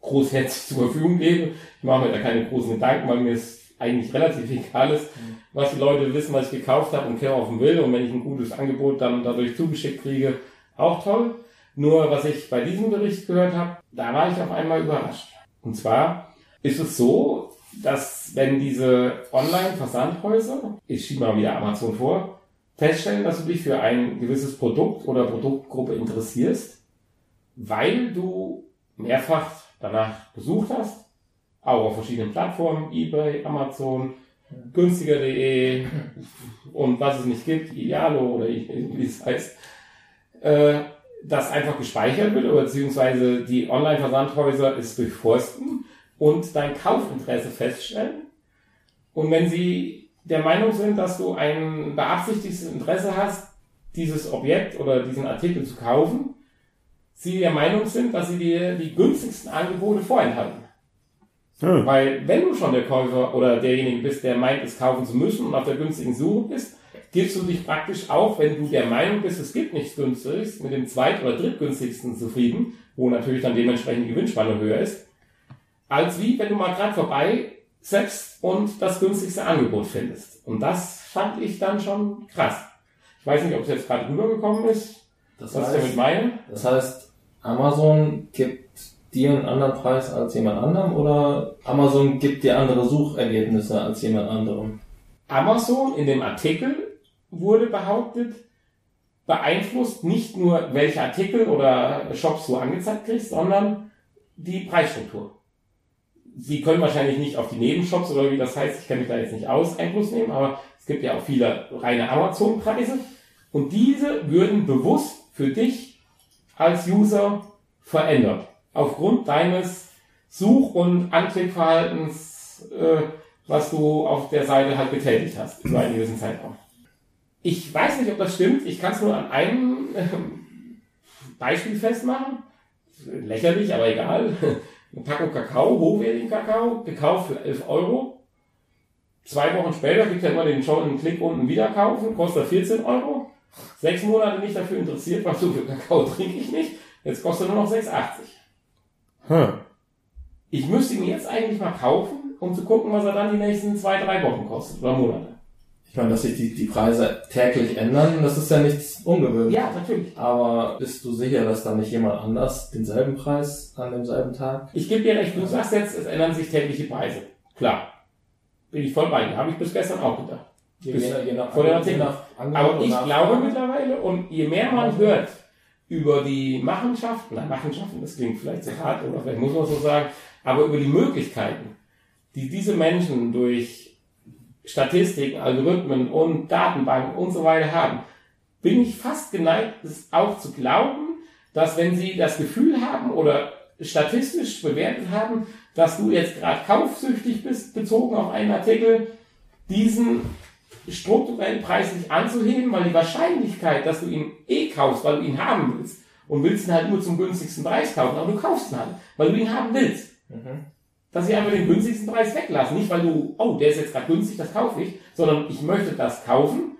großherzig zur Verfügung gebe. Ich mache mir da keine großen Gedanken, weil mir es eigentlich relativ egal ist, was die Leute wissen, was ich gekauft habe und kaufen will. Und wenn ich ein gutes Angebot dann dadurch zugeschickt kriege, auch toll. Nur was ich bei diesem Bericht gehört habe, da war ich auf einmal überrascht. Und zwar ist es so, dass wenn diese Online-Versandhäuser, ich schiebe mal wieder Amazon vor, feststellen, dass du dich für ein gewisses Produkt oder Produktgruppe interessierst, weil du mehrfach danach gesucht hast, auch auf verschiedenen Plattformen, eBay, Amazon, günstiger.de und was es nicht gibt, Idealo oder wie es heißt, äh, das einfach gespeichert wird, beziehungsweise die Online-Versandhäuser es durchforsten und dein Kaufinteresse feststellen. Und wenn sie der Meinung sind, dass du ein beabsichtigtes Interesse hast, dieses Objekt oder diesen Artikel zu kaufen, sie der Meinung sind, dass sie dir die günstigsten Angebote vorenthalten. Ja. Weil wenn du schon der Käufer oder derjenige bist, der meint, es kaufen zu müssen und auf der günstigen Suche bist, gibst du dich praktisch auch, wenn du der Meinung bist, es gibt nichts günstiges, mit dem zweit- oder drittgünstigsten zufrieden, wo natürlich dann dementsprechend die Gewinnspanne höher ist, als wie wenn du mal gerade vorbei setzt und das günstigste Angebot findest. Und das fand ich dann schon krass. Ich weiß nicht, ob es jetzt gerade rübergekommen ist, Das was ich damit heißt, meine. das heißt, Amazon gibt dir einen anderen Preis als jemand anderem oder Amazon gibt dir andere Suchergebnisse als jemand anderem? Amazon in dem Artikel wurde behauptet, beeinflusst nicht nur, welche Artikel oder Shops du angezeigt kriegst, sondern die Preisstruktur. Sie können wahrscheinlich nicht auf die Nebenshops oder wie das heißt, ich kenne mich da jetzt nicht aus, Einfluss nehmen, aber es gibt ja auch viele reine Amazon-Preise und diese würden bewusst für dich als User verändert. Aufgrund deines Such- und Anklickverhaltens, äh, was du auf der Seite halt getätigt hast über einen gewissen Zeitraum. Ich weiß nicht, ob das stimmt. Ich kann es nur an einem ähm, Beispiel festmachen. Lächerlich, aber egal. Eine Packung Kakao, hochwertigen Kakao, gekauft für 11 Euro. Zwei Wochen später kriegt er immer den schon einen Klick unten wieder kaufen, kostet 14 Euro. Sechs Monate nicht dafür interessiert, was so für Kakao trinke ich nicht. Jetzt kostet er nur noch 6,80. Hm. Ich müsste ihn jetzt eigentlich mal kaufen, um zu gucken, was er dann die nächsten zwei, drei Wochen kostet oder Monate. Ich meine, dass sich die, die Preise täglich ändern, das ist ja nichts ungewöhnlich. Ja, natürlich. Aber bist du sicher, dass da nicht jemand anders denselben Preis an demselben Tag? Ich gebe dir recht, du sagst jetzt, es ändern sich tägliche Preise. Klar. Bin ich voll bei dir. Habe ich bis gestern auch gedacht. Je, je, je nach, Vor der je nach Aber ich Nachfrage. glaube mittlerweile, und je mehr man hört über die Machenschaften, nein, Machenschaften, das klingt vielleicht zu hart oder vielleicht muss man so sagen, aber über die Möglichkeiten, die diese Menschen durch Statistiken, Algorithmen und Datenbanken und so weiter haben, bin ich fast geneigt, es auch zu glauben, dass wenn sie das Gefühl haben oder statistisch bewertet haben, dass du jetzt gerade kaufsüchtig bist, bezogen auf einen Artikel, diesen strukturell preislich anzuheben, weil die Wahrscheinlichkeit, dass du ihn eh kaufst, weil du ihn haben willst, und willst ihn halt nur zum günstigsten Preis kaufen, aber du kaufst ihn halt, weil du ihn haben willst, Mhm. Dass sie einfach den günstigsten Preis weglassen. Nicht, weil du, oh, der ist jetzt gerade günstig, das kaufe ich, sondern ich möchte das kaufen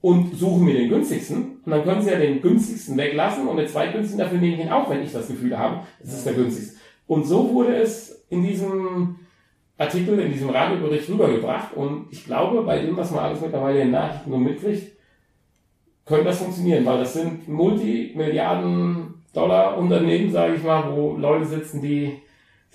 und suche mir den günstigsten. Und dann können sie ja den günstigsten weglassen und den zweitgünstigsten dafür nehme ich ihn auch, wenn ich das Gefühl habe, es ist der günstigste. Und so wurde es in diesem Artikel, in diesem Radiobericht rübergebracht. Und ich glaube, bei dem, was man alles mittlerweile in Nachrichten so mitkriegt, könnte das funktionieren, weil das sind Multimilliarden Dollar Unternehmen, sage ich mal, wo Leute sitzen, die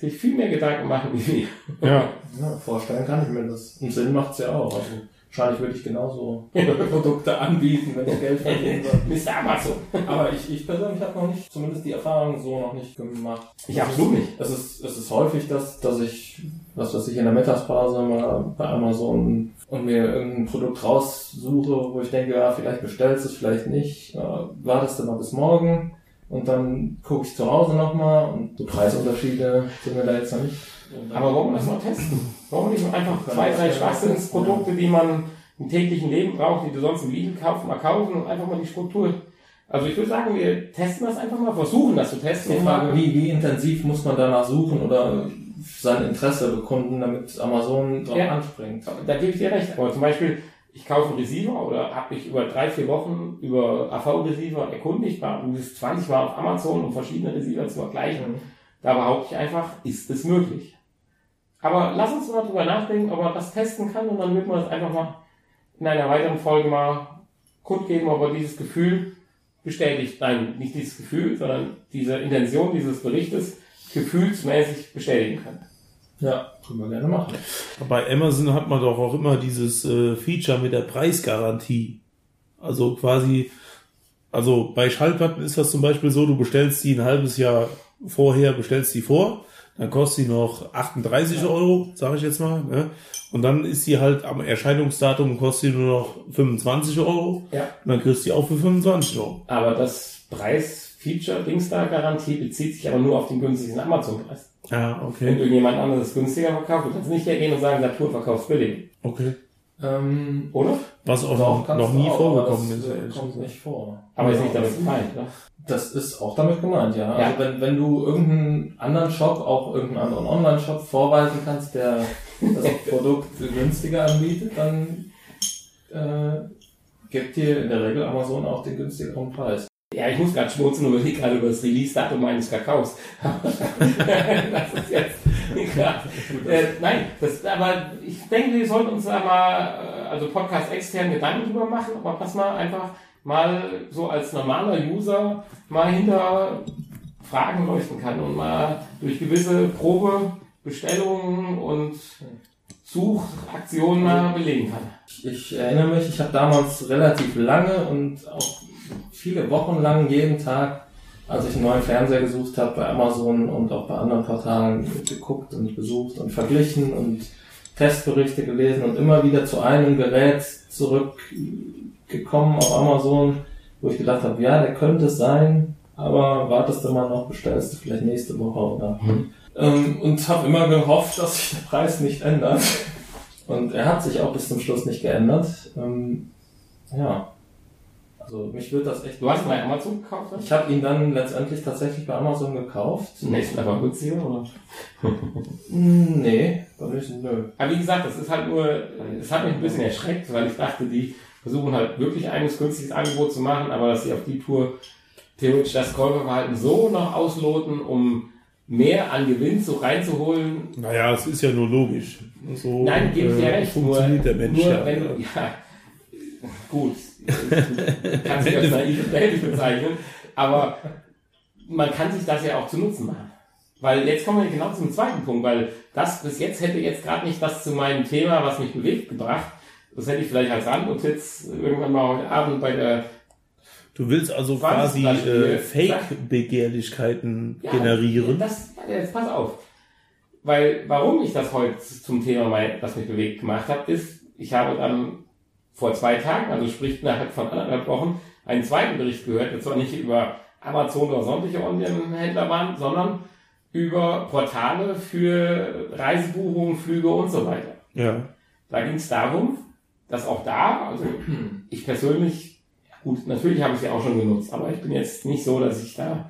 sich viel mehr Gedanken machen wie wir. Ja. Ja, vorstellen kann ich mir das. Und Sinn macht's ja auch. Also, wahrscheinlich würde ich genauso Produkte anbieten, wenn ich Geld verdienen würde. Mr. Amazon. Aber ich, ich persönlich habe noch nicht, zumindest die Erfahrung so noch nicht gemacht. Ich absolut nicht. Es ist, es ist häufig, dass, dass ich, was weiß ich, in der Mittagspause mal bei Amazon und mir irgendein Produkt raussuche, wo ich denke, ja, vielleicht bestellst du es, vielleicht nicht. Ja, wartest du mal bis morgen und dann gucke ich zu Hause nochmal und die Preisunterschiede sind mir da jetzt noch nicht. Aber warum das mal testen? Warum nicht einfach zwei, drei Schwachsinnsprodukte, die man im täglichen Leben braucht, die du sonst im Lidl kaufst, mal kaufen und einfach mal die Struktur. Also ich würde sagen, wir testen das einfach mal, versuchen das zu testen. Die und Frage, wie, wie intensiv muss man danach suchen oder sein Interesse bekunden, damit Amazon drauf Ja. anspringt. Da gebe ich dir recht. Aber zum Beispiel, ich kaufe einen Receiver oder habe mich über drei, vier Wochen über AV-Receiver erkundigt, war bis 20 Mal auf Amazon, um verschiedene Receiver zu vergleichen. Da behaupte ich einfach, ist es möglich. Aber lass uns mal drüber nachdenken, ob man das testen kann und dann wird man das einfach mal in einer weiteren Folge mal kundgeben, ob er dieses Gefühl bestätigt. Nein, nicht dieses Gefühl, sondern diese Intention dieses Berichtes gefühlsmäßig bestätigen kann. Ja, können wir gerne machen. Bei Amazon hat man doch auch immer dieses äh, Feature mit der Preisgarantie. Also quasi, also bei Schallplatten ist das zum Beispiel so, du bestellst die ein halbes Jahr vorher, bestellst die vor, dann kostet die noch 38 Euro, sage ich jetzt mal, ne? Und dann ist die halt am Erscheinungsdatum kostet die nur noch 25 Euro. Ja. Und dann kriegst du die auch für 25 Euro. Aber das Preis-Feature-Dings da Garantie bezieht sich aber nur auf den günstigsten Amazon-Preis. Ja, Wenn okay. irgendjemand anderes günstiger verkauft, du kannst nicht hergehen und sagen, Natur verkauft billig. Okay. Ähm, Oder? Was auch doch, noch, noch nie auch, vorgekommen aber ist. das, äh, kommt nicht vor. Aber ist Ja, nicht damit gemeint, ne? Das ist auch damit gemeint, ja. Ja. Also wenn, wenn du irgendeinen anderen Shop, auch irgendeinen anderen Online-Shop vorweisen kannst, der das Produkt günstiger anbietet, dann äh, gibt dir in der Regel Amazon auch den günstigeren Preis. Ja, ich muss gerade schmunzeln und überlege gerade über das Release-Datum meines Kakaos. das ist jetzt klar. Äh, nein, das, aber ich denke, wir sollten uns da mal, äh, also Podcast extern Gedanken drüber machen, aber pass mal einfach mal so als normaler User mal hinter Fragen leuchten kann und mal durch gewisse Probebestellungen und Suchaktionen mal belegen kann. Ich, ich erinnere mich, ich habe damals relativ lange und auch viele Wochen lang jeden Tag, als ich einen neuen Fernseher gesucht habe, bei Amazon und auch bei anderen Portalen geguckt und besucht und verglichen und Testberichte gelesen und immer wieder zu einem Gerät zurückgekommen auf Amazon, wo ich gedacht habe, ja, der könnte es sein, aber wartest du mal noch, bestellst du vielleicht nächste Woche oder. Ähm, und habe immer gehofft, dass sich der Preis nicht ändert. Und er hat sich auch bis zum Schluss nicht geändert. Ähm, ja. Also mich würde das echt. Du hast ihn bei Amazon gekauft? Ich habe ihn dann letztendlich tatsächlich bei Amazon gekauft. Zunächst aber günstiger, oder? Hm, Nee, war nicht, nö. Aber wie gesagt, das ist halt nur, es hat mich ein bisschen erschreckt, weil ich dachte, die versuchen halt wirklich ein günstiges Angebot zu machen, aber dass sie auf die Tour theoretisch das Käuferverhalten so noch ausloten, um mehr an Gewinn so reinzuholen. Naja, es ist ja nur logisch. So, Nein, gebe ich dir äh, recht. Nur, Funktioniert der Mensch nur ja. wenn du, ja, gut, du kannst dich als naiv und dämlich bezeichnen, aber man kann sich das ja auch zu Nutzen machen. Weil jetzt kommen wir genau zum zweiten Punkt, weil das bis jetzt hätte jetzt gerade nicht das zu meinem Thema, was mich bewegt, gebracht. Das hätte ich vielleicht als Randnotiz irgendwann mal heute Abend bei der Du willst also quasi äh. Fake-Begehrlichkeiten Ja, generieren. Das, ja, jetzt pass auf. Weil, warum ich das heute zum Thema, mein, das mich bewegt gemacht habe, ist, ich habe dann vor zwei Tagen, also sprich innerhalb von anderthalb Wochen, einen zweiten Bericht gehört, der zwar nicht über Amazon oder sonstige Online-Händler waren, sondern über Portale für Reisebuchungen, Flüge und so weiter. Ja. Da ging es darum, dass auch da, also ich persönlich, ja gut, natürlich habe ich sie auch schon genutzt, aber ich bin jetzt nicht so, dass ich da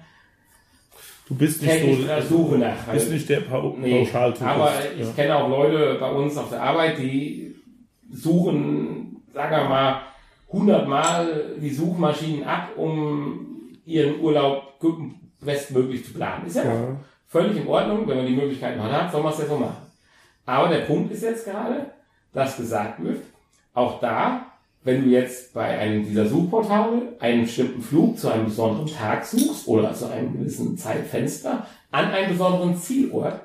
Du bist nicht so, der Suche nach. du bist nicht der pa Nee, Pauschaltourist. aber ich ja. kenne auch Leute bei uns auf der Arbeit, die suchen, sagen wir mal, hundertmal die Suchmaschinen ab, um ihren Urlaub bestmöglich zu planen. Ist ja, Ja. völlig in Ordnung, wenn man die Möglichkeit mal hat, soll man es ja so machen. Aber der Punkt ist jetzt gerade, dass gesagt wird, auch da, wenn du jetzt bei einem dieser Suchportale einen bestimmten Flug zu einem besonderen Tag suchst oder zu einem gewissen Zeitfenster an einem besonderen Zielort,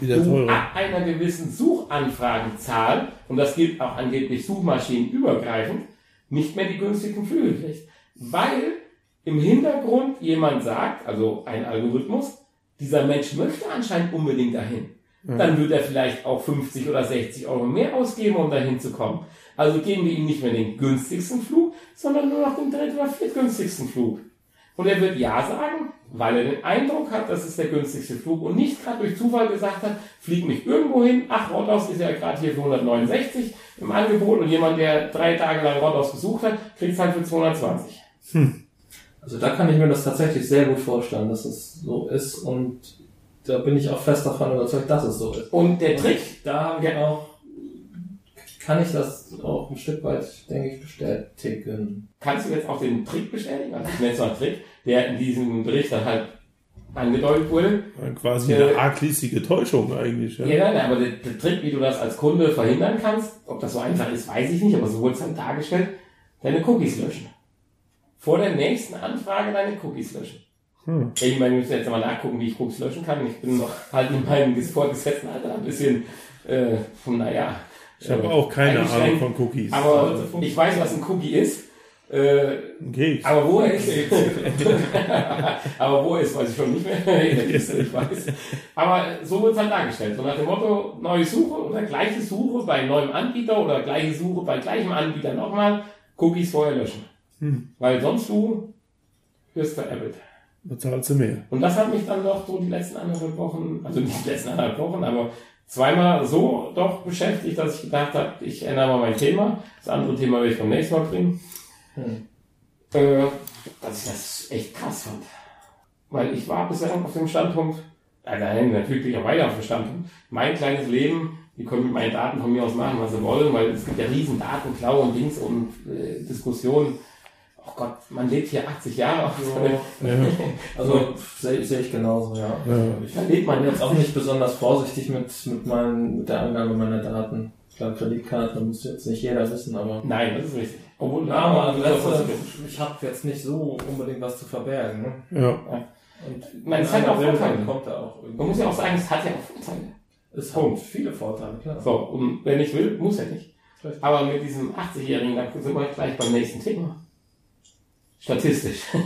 du ab einer gewissen Suchanfragenzahl, und das gilt auch angeblich suchmaschinenübergreifend, nicht mehr die günstigsten Flüge kriegst. Weil im Hintergrund jemand sagt, also ein Algorithmus, dieser Mensch möchte anscheinend unbedingt dahin. Dann wird er vielleicht auch 50 oder 60 Euro mehr ausgeben, um dahin zu kommen. Also geben wir ihm nicht mehr den günstigsten Flug, sondern nur noch den dritt- oder viertgünstigsten Flug. Und er wird Ja sagen, weil er den Eindruck hat, das ist der günstigste Flug und nicht gerade durch Zufall gesagt hat, flieg mich irgendwo hin, ach, Rotthaus ist ja gerade hier für 169 im Angebot und jemand, der drei Tage lang Rotthaus gesucht hat, kriegt es halt für 220. Also da kann ich mir das tatsächlich sehr gut vorstellen, dass es so ist und da bin ich auch fest davon überzeugt, dass es so ist. Und der Trick, da habe ich auch, kann ich das auch ein Stück weit, denke ich, bestätigen. kannst du jetzt auch den Trick bestätigen, also ich nenne es mal Trick, der in diesem Bericht dann halt angedeutet wurde. Quasi Äh, eine arglistige Täuschung eigentlich. Ja. Ja, nein, aber der, der Trick, wie du das als Kunde verhindern kannst, ob das so einfach ist, weiß ich nicht, aber so wurde es halt dargestellt, deine Cookies löschen. Vor der nächsten Anfrage deine Cookies löschen. Hm. Ich meine, wir müssen jetzt mal nachgucken, wie ich Cookies löschen kann. Ich bin halt in meinem vorgesetzten Alter ein bisschen, äh, naja. Ich habe auch keine Ahnung von Cookies. Aber ich weiß, was ein Cookie ist. Äh, Ein Keks. aber wo er ist, aber wo er ist, weiß ich schon nicht mehr. Ich weiß. Aber so wird es halt dargestellt. So nach dem Motto, neue Suche oder gleiche Suche bei neuem Anbieter oder gleiche Suche bei gleichem Anbieter nochmal, Cookies vorher löschen. Hm. Weil sonst du wirst veräppelt. Bezahlst du mehr. Und das hat mich dann doch so die letzten anderthalb Wochen, also nicht die letzten anderthalb Wochen, aber zweimal so doch beschäftigt, dass ich gedacht habe, ich ändere mal mein Thema. Das andere Thema will ich beim nächsten Mal bringen. Hm. Äh, dass ich das echt krass fand. Weil ich war bisher auf dem Standpunkt, äh, nein, natürlich auch weiter auf dem Standpunkt. Mein kleines Leben, die können mit meinen Daten von mir aus machen, was sie wollen, weil es gibt ja riesen Datenklau und Dings und äh, Diskussionen. Oh Gott, man lebt hier 80 Jahre Ja. Also sehe sehe ich genauso, ja. Ja. Ich Da lebt man jetzt auch nicht besonders vorsichtig mit, mit, meinen, mit der Angabe meiner Daten. Klar, Kreditkarte muss jetzt nicht jeder wissen, aber. Nein, das ist richtig. Obwohl, Ja, das also, du, ich habe jetzt nicht so unbedingt was zu verbergen. Ne? Ja. Und Nein, es hat ja auch man Vorteile. kommt er auch irgendwie. Man muss ja auch sagen, es hat ja auch Vorteile. Es hat viele Vorteile, klar. So, und wenn ich will, muss er nicht. Richtig. Aber mit diesem 80-Jährigen, da sind wir gleich beim nächsten Thema. Statistisch.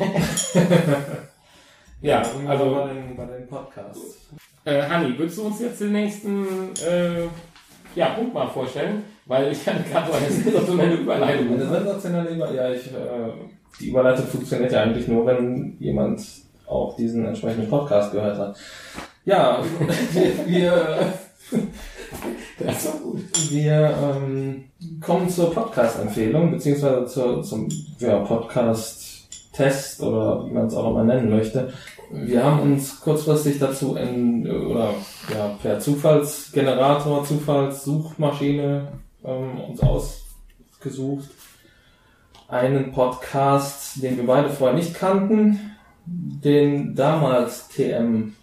ja, also bei den, bei den Podcasts. äh, Hanni, würdest du uns jetzt den nächsten äh, ja, Punkt mal vorstellen? Weil ich hatte gerade so eine sensationelle Überleitung. Eine sensationelle Über ja, ich, äh, die Überleitung funktioniert ja eigentlich nur, wenn jemand auch diesen entsprechenden Podcast gehört hat. Ja, wir, wir Das war gut. Wir ähm, kommen zur Podcast-Empfehlung, beziehungsweise zur, zum ja, Podcast-Test oder wie man es auch immer nennen möchte. Wir haben uns kurzfristig dazu in, oder ja, per Zufallsgenerator, Zufallssuchmaschine ähm, uns ausgesucht. Einen Podcast, den wir beide vorher nicht kannten, den damals TM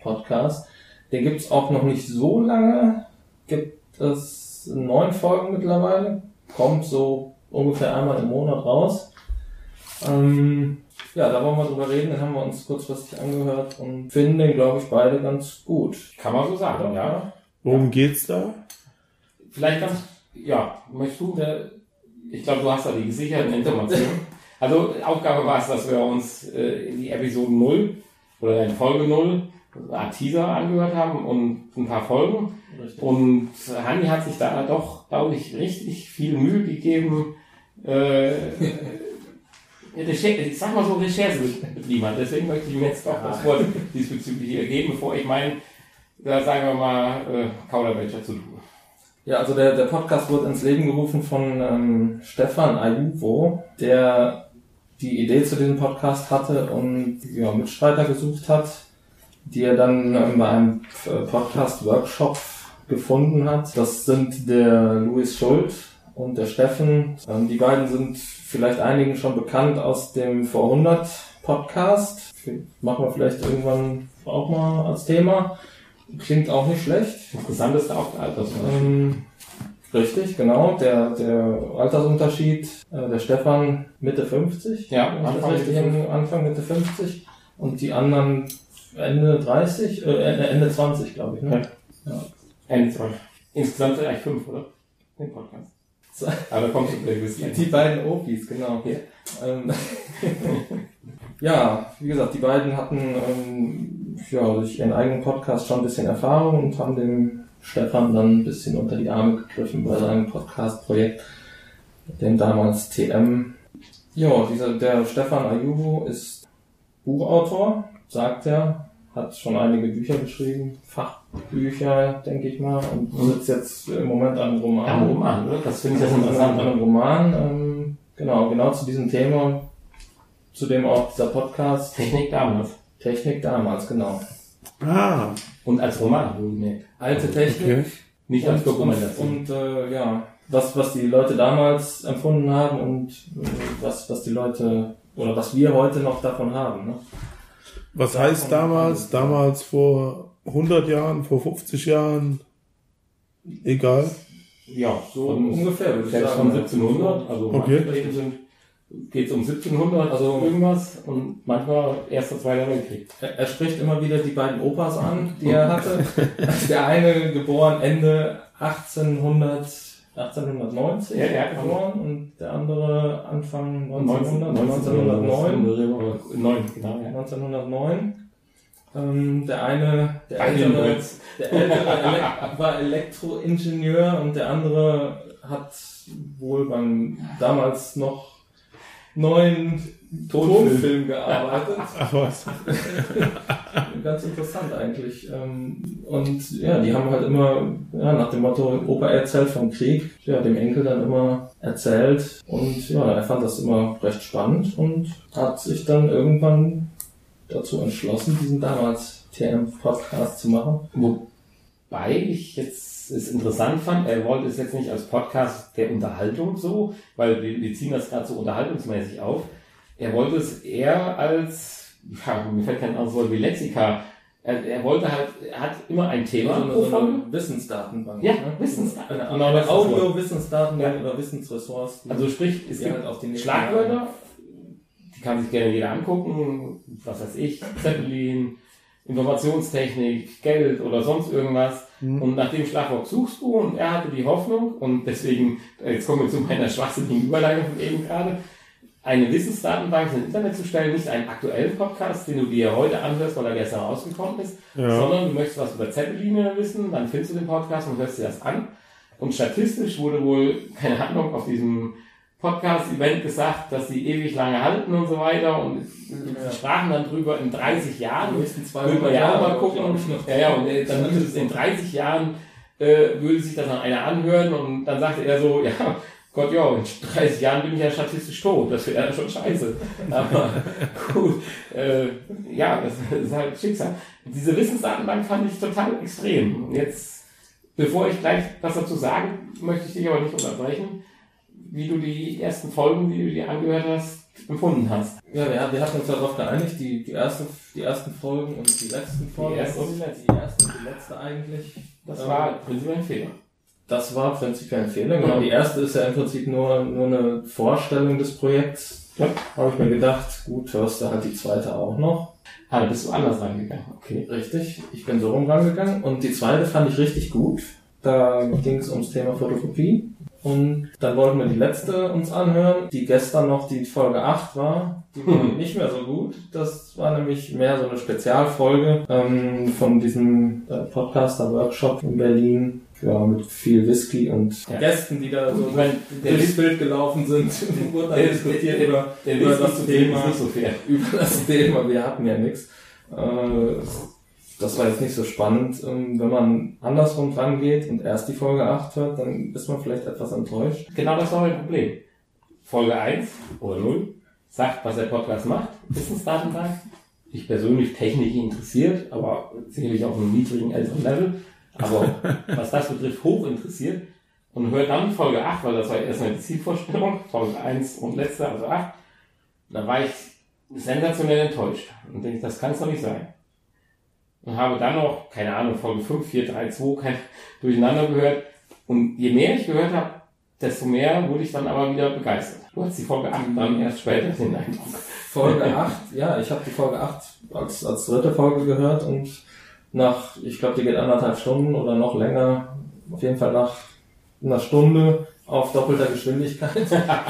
Podcast. Den gibt's auch noch nicht so lange. Gibt es neun Folgen mittlerweile. Kommt so ungefähr einmal im Monat raus. Ähm, ja, da wollen wir drüber reden. Den haben wir uns kurzfristig angehört und finden den, glaube ich, beide ganz gut. Kann man so sagen, ja. Worum geht's da? Vielleicht ganz, ja, möchtest du, der, ich glaube, du hast da die gesicherten Informationen. Also Aufgabe war es, dass wir uns äh, in die Episode 0 oder in Folge 0 eine Art Teaser angehört haben und ein paar Folgen. Richtig. Und Hanni hat sich da doch, glaube ich, richtig viel Mühe gegeben, äh, Recherche, ich sag mal so Recherche hat. Deswegen möchte ich ihm jetzt doch das Wort diesbezüglich ergeben, bevor ich meine, da sagen wir mal, äh, Kauderwelcher zu tun. Ja, also der, der Podcast wurde ins Leben gerufen von ähm, Stefan Ayuvo, der die Idee zu diesem Podcast hatte und ja, Mitstreiter gesucht hat, die er dann ähm, bei einem äh, Podcast-Workshop gefunden hat. Das sind der Louis Schuld und der Steffen. Ähm, die beiden sind vielleicht einigen schon bekannt aus dem Vor 100 Podcast. Machen wir vielleicht irgendwann auch mal als Thema. Klingt auch nicht schlecht. Interessant ist auch der Altersunterschied. Ähm, richtig, genau. Der, der Altersunterschied, äh, der Stefan Mitte 50. Ja, Anfang richtig Mitte Anfang Mitte 50. Und die anderen Ende 30, äh, Ende, Ende 20, glaube ich. Ne? Ja. Ende 12. Insgesamt sind eigentlich fünf, oder? Den Podcast. So. Aber kommst du gleich Die, die beiden Opis, genau. Ja. Ähm, ja, wie gesagt, die beiden hatten ähm, ja, durch ihren eigenen Podcast schon ein bisschen Erfahrung und haben dem Stefan dann ein bisschen unter die Arme gegriffen bei seinem Podcast-Projekt, dem damals TM. Ja, dieser, der Stefan Ayubo ist Buchautor, sagt er, hat schon einige Bücher geschrieben, Fachbücher, denke ich mal, und sitzt jetzt im Moment an einem Roman. Ja, Roman, oder? Das finde ich Das interessant. ein Roman, ähm, genau, genau zu diesem Thema, zu dem auch dieser Podcast Technik damals. Technik damals, genau. Ah, Und als Roman, wohlgemerkt. Alte Technik. okay. Nicht als Dokumentation. Und, und äh, ja, was, was die Leute damals empfunden haben und äh, was, was die Leute oder was wir heute noch davon haben. Ne? Was heißt damals? Damals vor 100 Jahren, vor 50 Jahren? Egal. Ja, So von, ungefähr, würde ich selbst sagen. von 1700, also Okay. manche Reden sind, geht es um 1700, Also- irgendwas und manchmal erster, zweiter Weltkrieg. Er, er spricht immer wieder die beiden Opas an, die er hatte. der eine geboren Ende 1800, 1890 Ja, geboren und der andere Anfang 1900, 1909. 1909. 9, genau, ja. 1909. Ähm, der eine, der ältere, der ältere war Elektroingenieur und der andere hat wohl beim damals noch neuen Tonfilm gearbeitet. Ach was. Ganz interessant eigentlich. Ähm, Und ja, die haben halt immer ja, nach dem Motto, Opa erzählt vom Krieg, ja, dem Enkel dann immer erzählt. Und ja, er fand das immer recht spannend und hat sich dann irgendwann dazu entschlossen, diesen damals TM-Podcast zu machen. Wobei ich jetzt es interessant fand, er wollte es jetzt nicht als Podcast der Unterhaltung so, weil wir, wir ziehen das gerade so unterhaltungsmäßig auf. Er wollte es eher als, ja, mir fällt kein anderes Wort wie Lexika. Er, er wollte halt, er hat immer ein Thema so eine, so eine Wissensdatenbank. Ja, ne? Wissensdaten- Eine, genau, eine. Audio-Wissensdatenbank Ja. oder Wissensressourcen. Also sprich, es gibt halt Schlagwörter, die kann sich gerne jeder angucken, was weiß ich, Zeppelin, Informationstechnik, Geld oder sonst irgendwas. Und nach dem Schlagwort suchst du und er hatte die Hoffnung und deswegen, jetzt kommen wir zu meiner schwachsinnigen Überleitung von eben gerade, eine Wissensdatenbank ins Internet zu stellen, nicht einen aktuellen Podcast, den du dir heute anhörst, weil er gestern rausgekommen ist, Ja. sondern du möchtest was über Zeppeline wissen, dann findest du den Podcast und hörst dir das an. Und statistisch wurde wohl, keine Ahnung, auf diesem Podcast-Event gesagt, dass die ewig lange halten und so weiter und Ja. sprachen dann drüber in 30 Die Jahren. Würden wir ja auch mal gucken. Ja, ja, und äh, dann hieß es in 30 Jahren äh, würde sich das dann einer anhören und dann sagte er so, ja, Gott, ja, in 30 Jahren bin ich ja statistisch tot. Das wäre ja schon scheiße. Aber gut, äh, ja, das ist halt Schicksal. Diese Wissensdatenbank fand ich total extrem. Jetzt, bevor ich gleich was dazu sagen, möchte ich dich aber nicht unterbrechen, wie du die ersten Folgen, die du dir angehört hast, empfunden hast. Ja, wir, wir hatten uns darauf geeinigt, die, die, ersten, die ersten Folgen und die letzten Folgen. Die erste und die letzte. Die erste und die letzte eigentlich. Das Ähm, war prinzipiell ein Fehler. Das war prinzipiell ein Fehler. Genau, die erste ist ja im Prinzip nur, nur eine Vorstellung des Projekts. Ja. Habe ich mir gedacht, gut, hörst du halt die zweite auch noch. Ah, bist du anders reingegangen. Okay. Richtig, ich bin so rum rangegangen. Und die zweite fand ich richtig gut. Da ging es ums Thema Fotokopie. Und dann wollten wir die letzte uns anhören, die gestern noch die Folge 8 war. Die war Hm. nicht mehr so gut. Das war nämlich mehr so eine Spezialfolge ähm, von diesem äh, Podcaster-Workshop in Berlin. Ja, mit viel Whisky und Ja. Gästen, die da so Ich durchs Bild gelaufen sind. Wurde dann der, diskutiert der, über, der über das Thema ist nicht so fair. über das Thema, wir hatten ja nichts. Äh, Das war jetzt nicht so spannend. Ähm, Wenn man andersrum dran geht und erst die Folge 8 hört, dann ist man vielleicht etwas enttäuscht. Genau das war mein Problem. Folge 1 oder 0 sagt, was der Podcast macht, Wissensdatenbank. Ich persönlich technisch interessiert, aber sicherlich auf einem niedrigen älteren Level. Aber was das betrifft, hoch interessiert. Und hört dann Folge 8, weil das war erstmal die Zielvorstellung, Folge 1 und letzte, also 8. Da war ich sensationell enttäuscht. Und denke, das kann es doch nicht sein. Und habe dann noch, keine Ahnung, Folge 5, 4, 3, 2, kein durcheinander gehört. Und je mehr ich gehört habe, desto mehr wurde ich dann aber wieder begeistert. Du hast die Folge 8 dann erst später den Eindruck. Folge 8, ja, ich habe die Folge 8 als, als dritte Folge gehört und nach, ich glaube, die geht anderthalb Stunden oder noch länger, auf jeden Fall nach einer Stunde auf doppelter Geschwindigkeit,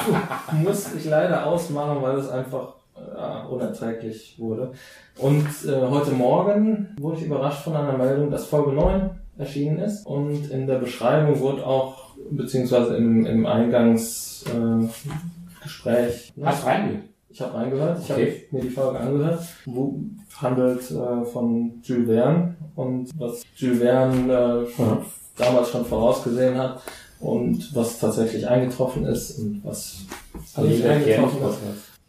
musste ich leider ausmachen, weil es einfach ja, unerträglich wurde. Und äh, heute Morgen wurde ich überrascht von einer Meldung, dass Folge 9 erschienen ist und in der Beschreibung wurde auch, beziehungsweise im, im Eingangsgespräch, äh, Hast reingehört? ich habe reingehört, ich Okay. habe mir die Folge angehört. Wo handelt äh, von Jules Verne und was Jules Verne äh, schon, damals schon vorausgesehen hat und was tatsächlich eingetroffen ist und was Also nicht eingetroffen ist.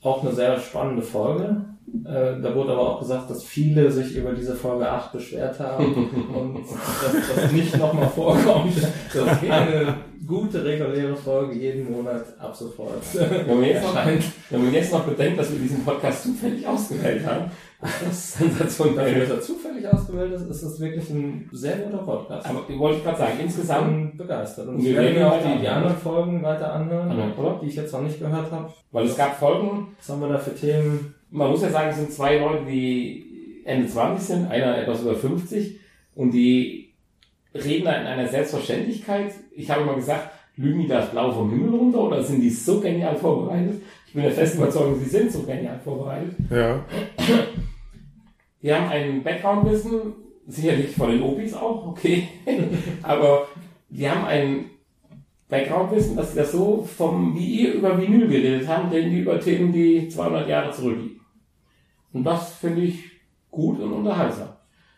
Auch eine sehr spannende Folge. Äh, da wurde aber auch gesagt, dass viele sich über diese Folge 8 beschwert haben und dass das nicht nochmal vorkommt. Das ist eine gute reguläre Folge jeden Monat ab sofort Wenn man, jetzt noch, wenn man jetzt noch bedenkt, dass wir diesen Podcast zufällig ausgewählt haben, das ist Dafür, dass sensationell. er zufällig ausgewählt ist, ist es wirklich ein sehr guter Podcast. Aber ich wollte gerade sagen, ich insgesamt, bin begeistert. Und ich wir werde werden mir auch die, die anderen Folgen weiter anhören, oder? die ich jetzt noch nicht gehört habe. weil es gab Folgen, Was haben wir da für Themen? man muss ja sagen, es sind zwei Leute, die Ende 20 sind, einer etwas über 50 und die reden da in einer Selbstverständlichkeit. Ich habe immer gesagt, lügen die das Blau vom Himmel runter oder sind die so genial vorbereitet? Ich bin der festen Überzeugung, sie sind so genial vorbereitet. Ja. Die haben ein Background-Wissen, sicherlich von den Opis auch, okay, aber die haben ein Background-Wissen, dass sie das so vom, wie ihr über Vinyl geredet haben, reden die über Themen, die 200 Jahre zurückliegen. Und das finde ich gut und unterhaltsam.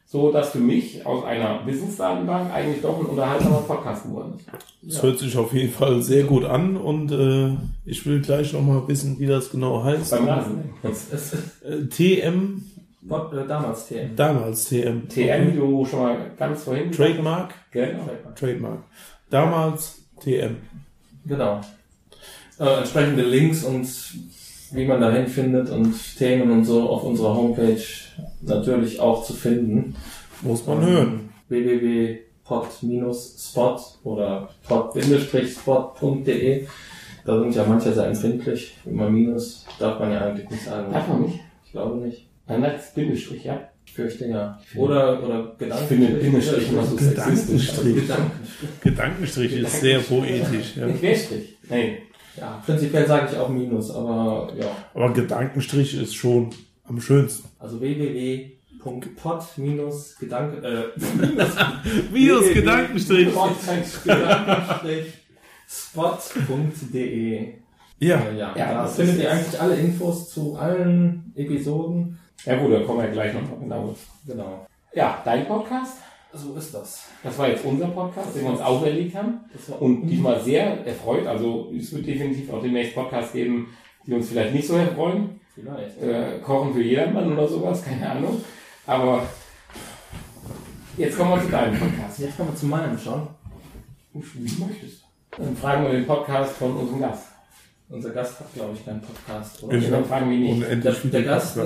So, dass für mich aus einer Wissensdatenbank eigentlich doch ein unterhaltsamer Podcast geworden ist. Das hört sich auf jeden Fall sehr gut an und äh, ich will gleich nochmal wissen, wie das genau heißt. Beim Äh, TM, Pod- äh, damals TM. damals TM. TM, wie du schon mal ganz vorhin Trademark? Genau. Trademark. Damals TM. Genau. Äh, entsprechende Links und wie man dahin findet und Themen und so auf unserer Homepage natürlich auch zu finden. Muss man hören. www.pod-spot oder pod-spot.de. Da sind ja manche sehr empfindlich. Immer Minus darf man ja eigentlich nicht sagen. Darf man nicht? Ich glaube nicht. Dann als Bindestrich, ja. Ich fürchte ja. Oder, oder Gedanken. Ich finde Bindestrich immer so sexistisch. Gedankenstrich. Gedankenstrich. Gedankenstrich ist sehr poetisch. Ja. Nicht Querstrich. Nein. Ja, prinzipiell sage ich auch Minus, aber ja. Aber Gedankenstrich ist schon am schönsten. Also www.pod-gedanke, äh, Minus Gedankenstrich. pod-spot.de. Ja. Äh, ja, Ja, da findet ihr eigentlich alle Infos zu allen Episoden. Ja gut, da kommen wir gleich noch genau. Genau. Ja, dein Podcast? So ist das. Das war jetzt unser Podcast, den wir uns auferlegt haben. Und diesmal sehr erfreut. Also es wird definitiv auch demnächst Podcasts geben, die uns vielleicht nicht so erfreuen. vielleicht. Äh, Kochen für jedermann oder sowas, keine Ahnung. Aber jetzt kommen wir zu deinem Podcast. Jetzt kommen wir zu meinem schon. Wie du möchtest. Dann fragen wir den Podcast von unserem Gast. Unser Gast hat, glaube ich, keinen Podcast, oder? Ich- Dann fragen wir nicht. Der, Unendlich der viele Gast, äh,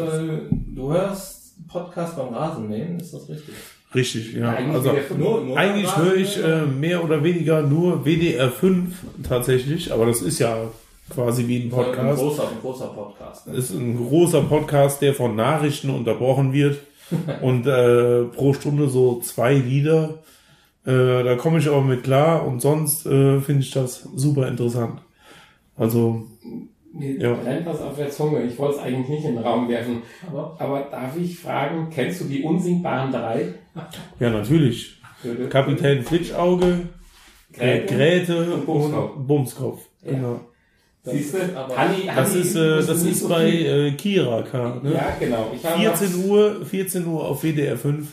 du hörst Podcast beim Rasenmähen, ist das richtig? Richtig, ja. Eigentlich Also. Nur- nur eigentlich höre ich Rasenmähen? äh, mehr oder weniger nur WDR 5 tatsächlich, aber das ist ja quasi wie ein Ein Podcast. großer, ein großer Podcast. Ne? ist ein großer Podcast, der von Nachrichten unterbrochen wird und äh, pro Stunde so zwei Lieder. Äh, da komme ich aber mit klar und sonst äh, finde ich das super interessant. Also Mir Ja. brennt was auf der Zunge. Ich wollte es eigentlich nicht in den Raum werfen. Aber Aber darf ich fragen, kennst du die unsinkbaren drei? ja natürlich. Kapitän Flitschauge, äh, Gräte? Gräte und Bumskopf. und Bumskopf. Ja. Genau. Siehst du? Hanni, Das ist, äh, das ist so bei viel. äh, Kira K. Ne? Ja, genau. Ich habe 14 Uhr, 14 Uhr auf WDR 5,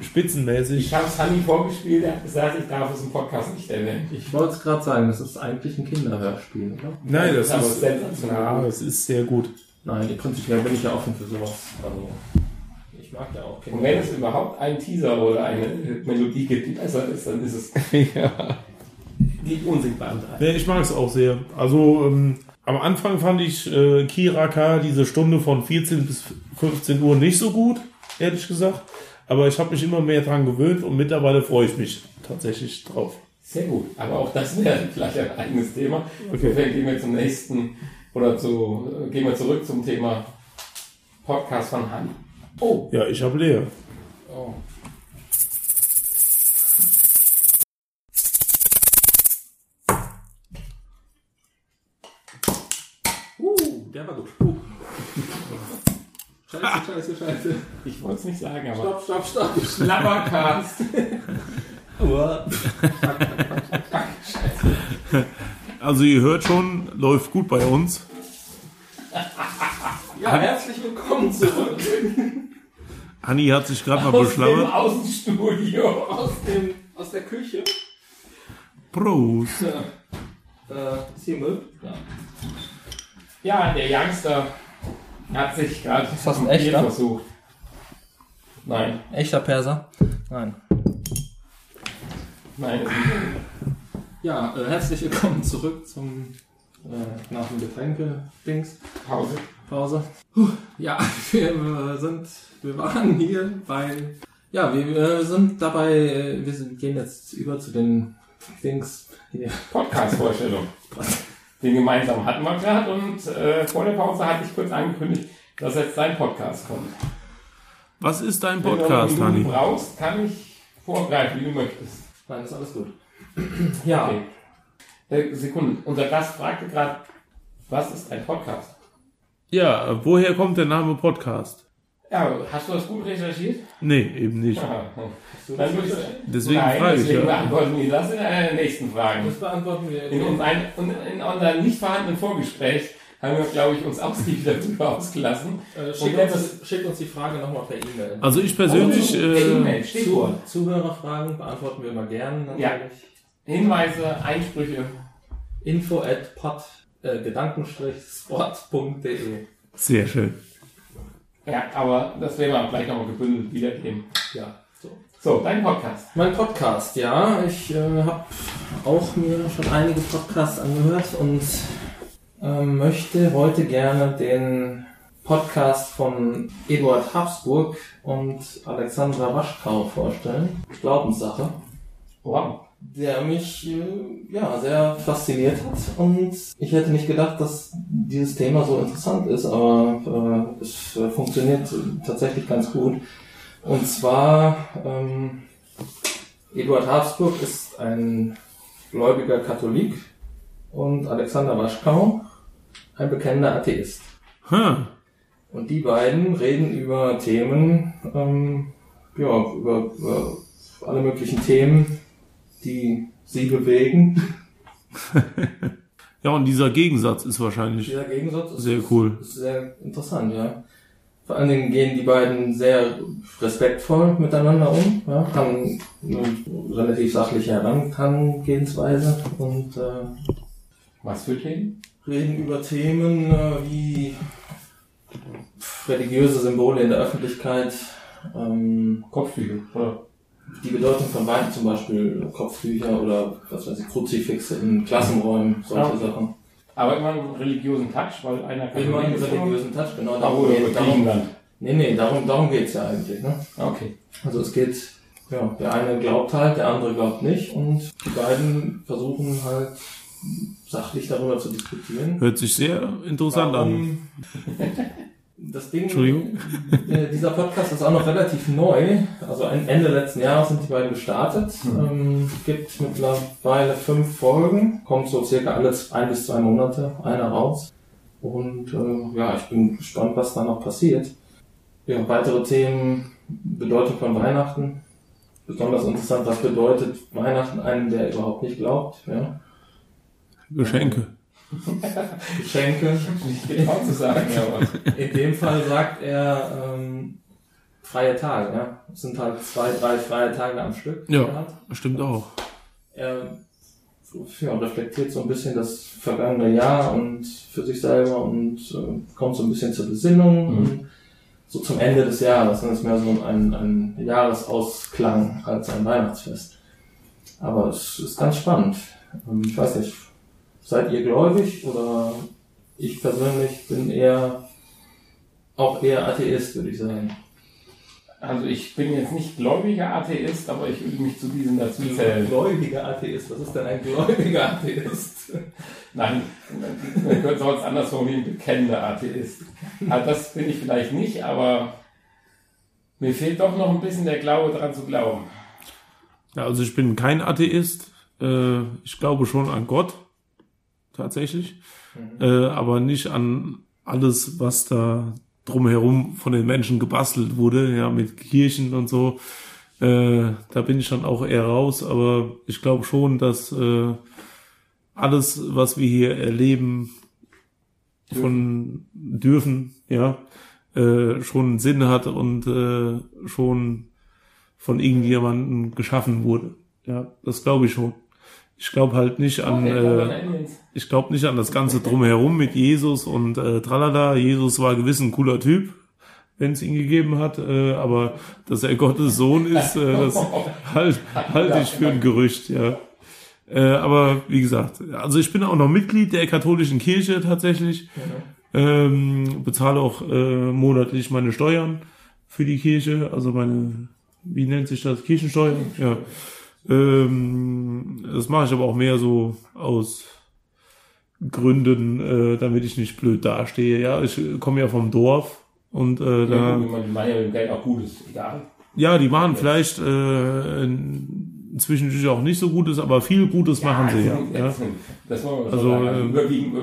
spitzenmäßig. Ich habe es Hanni vorgespielt, er hat gesagt, ich darf es im Podcast nicht erwähnen. ich wollte es gerade sagen, das ist eigentlich ein Kinderhörspiel, oder? Nein, das, Das ist sensationell. ja, das ist sehr gut. Nein, prinzipiell bin ich ja offen für sowas. Also, ich mag ja auch Und wenn es überhaupt einen Teaser oder eine Melodie gibt, die besser ist, dann ist es ja. die unsinkbaren drei. Ja, ich mag es auch sehr. Also ähm, am Anfang fand ich äh, Kiraka diese Stunde von 14 bis 15 Uhr nicht so gut, ehrlich gesagt. Aber ich habe mich immer mehr dran gewöhnt und mittlerweile freue ich mich tatsächlich drauf. Sehr gut. Aber auch das wäre vielleicht ein eigenes Thema. Okay. Insofern gehen wir zum nächsten oder zu, gehen wir zurück zum Thema Podcast von Hanni. Oh, Ja, ich habe leer. Oh. Scheiße, scheiße, scheiße. ich wollte es nicht sagen, aber Stopp, stopp, stopp. Schlabbercast. Also ihr hört schon, läuft gut bei uns. Ja, herzlich willkommen zurück Anni hat sich gerade mal Aus dem. Außenstudio. aus, dem, aus der Küche. Prost. Ja. Äh, ist hier Müll? Ja. Ja, der Youngster hat sich gerade Ist das ein echter? versucht. Nein, Echter Perser? Nein. nein, Ja, äh, herzlich willkommen zurück zum äh, nach dem Getränke-Dings. Pause. Pause. Puh, ja, wir äh, sind, wir waren hier bei, ja, wir äh, sind dabei, äh, wir sind, gehen jetzt über zu den Dings. Hier. Podcast-Vorstellung. Den gemeinsam hatten wir gerade und äh, vor der Pause hatte ich kurz angekündigt, dass jetzt dein Podcast kommt. Was ist dein Wenn Podcast, du Hanni? du brauchst, kann ich vorgreifen, wie du möchtest. Nein, ist alles gut. Ja, Okay. Äh, Sekunde, unser Gast fragte gerade, was ist ein Podcast? Ja, woher kommt der Name Podcast? Ja, hast du das gut recherchiert? Nee, eben nicht. Ja. so Dann ich Deswegen Nein, frage ich deswegen ja. beantworten wir das in einer der nächsten Fragen. das beantworten wir. In, uns ein, in, in unserem nicht vorhandenen Vorgespräch haben wir, glaube ich, uns ausgiebig darüber ausgelassen. Äh, schickt, uns, schickt uns die Frage nochmal per E-Mail. Also ich persönlich, Oh, per äh, E-Mail, Zu, Stichwort. Zuhörerfragen beantworten wir immer gern natürlich. Ja. Hinweise, Einsprüche. Info at pod, äh, gedankenstrich-sport.de sehr schön. Ja, aber das werden wir vielleicht nochmal gebündelt wiedergeben. Ja, so. So, dein Podcast. Mein Podcast, ja. Ich äh, habe auch mir schon einige Podcasts angehört und ähm, möchte heute gerne den Podcast von Eduard Habsburg und Alexandra Waschkau vorstellen. Glaubenssache. Wow. Der mich äh, ja sehr fasziniert hat und ich hätte nicht gedacht, dass dieses Thema so interessant ist, aber äh, es äh, funktioniert tatsächlich ganz gut. Und zwar ähm, Eduard Habsburg ist ein gläubiger Katholik und Alexander Waschkau ein bekennender Atheist. Hm. Und die beiden reden über Themen, ähm, ja, über, über alle möglichen Themen, die sie bewegen. Ja, und dieser Gegensatz ist wahrscheinlich Dieser Gegensatz ist, sehr cool. ist sehr interessant, ja. Vor allen Dingen gehen die beiden sehr respektvoll miteinander um, ja, haben eine relativ sachliche Herangehensweise und äh, Was für Themen? reden über Themen äh, wie religiöse Symbole in der Öffentlichkeit, ähm, Kopftücher, oder? Die Bedeutung von Weihnachten, zum Beispiel Kopftücher oder was weiß ich, Kruzifixe in Klassenräumen, solche Ja. Sachen. Aber immer einen religiösen Touch, weil einer Immer einen religiösen Touch, genau. Ah, Darum oder geht, darum, nee, nee, darum, darum geht's ja eigentlich. Ne? Okay. Also es geht, ja, der eine glaubt halt, der andere glaubt nicht und die beiden versuchen halt sachlich darüber zu diskutieren. Hört sich sehr interessant an. Das Ding, Entschuldigung. äh, dieser Podcast ist auch noch relativ neu. Also Ende letzten Jahres sind die beiden gestartet. Ähm, gibt mittlerweile fünf Folgen. Kommt so circa alle z- ein bis zwei Monate einer raus. Und äh, ja, ich bin gespannt, was da noch passiert. Ja, weitere Themen, Bedeutung von Weihnachten. Besonders interessant, was bedeutet Weihnachten einem, der überhaupt nicht glaubt. Ja. Geschenke. Geschenke. Nicht getraut zu sagen, aber. In dem Fall sagt er ähm, freie Tage, ja. Es sind halt zwei, drei freie Tage am Stück. Ja. Stimmt auch. Er ja, reflektiert so ein bisschen das vergangene Jahr und für sich selber und äh, kommt so ein bisschen zur Besinnung. Mhm. Und so zum Ende des Jahres. Dann ist mehr so ein, ein Jahresausklang als ein Weihnachtsfest. Aber es ist ganz spannend. Ähm, Ich weiß nicht, seid ihr gläubig oder ich persönlich bin eher auch eher Atheist, würde ich sagen. Also ich bin jetzt nicht gläubiger Atheist, aber ich würde mich zu diesen dazu zählen. Gläubiger Atheist, was ist denn ein gläubiger Atheist? Nein, man könnte es anders formulieren, bekennender Atheist. Also das bin ich vielleicht nicht, aber mir fehlt doch noch ein bisschen der Glaube dran zu glauben. Ja, also ich bin kein Atheist. Äh, ich glaube schon an Gott. Tatsächlich. Äh, aber nicht an alles, was da drumherum von den Menschen gebastelt wurde, ja, mit Kirchen und so. Äh, da bin ich dann auch eher raus, aber ich glaube schon, dass äh, alles, was wir hier erleben, von dürfen, ja, äh, schon Sinn hat und äh, schon von irgendjemandem geschaffen wurde. Ja, das glaube ich schon. Ich glaube halt nicht an, äh, ich glaube nicht an das ganze drumherum mit Jesus und äh, tralala. Jesus war gewiss ein cooler Typ, wenn es ihn gegeben hat, äh, aber dass er Gottes Sohn ist, äh, das halt, halte ich für ein Gerücht, ja. Äh, aber wie gesagt, also ich bin auch noch Mitglied der katholischen Kirche tatsächlich. Ähm, bezahle auch äh, monatlich meine Steuern für die Kirche, also meine, wie nennt sich das, Kirchensteuer? Ja. Ähm, das mache ich aber auch mehr so aus Gründen, äh, damit ich nicht blöd dastehe. Ja, ich komme ja vom Dorf und äh, Ja, da, gut, man meint ja mit dem Geld auch Gutes, egal. ja, die machen vielleicht äh, inzwischen auch nicht so Gutes, aber viel Gutes machen sie ja. ja. Das wollen wir Also. Also, ähm, überwiegend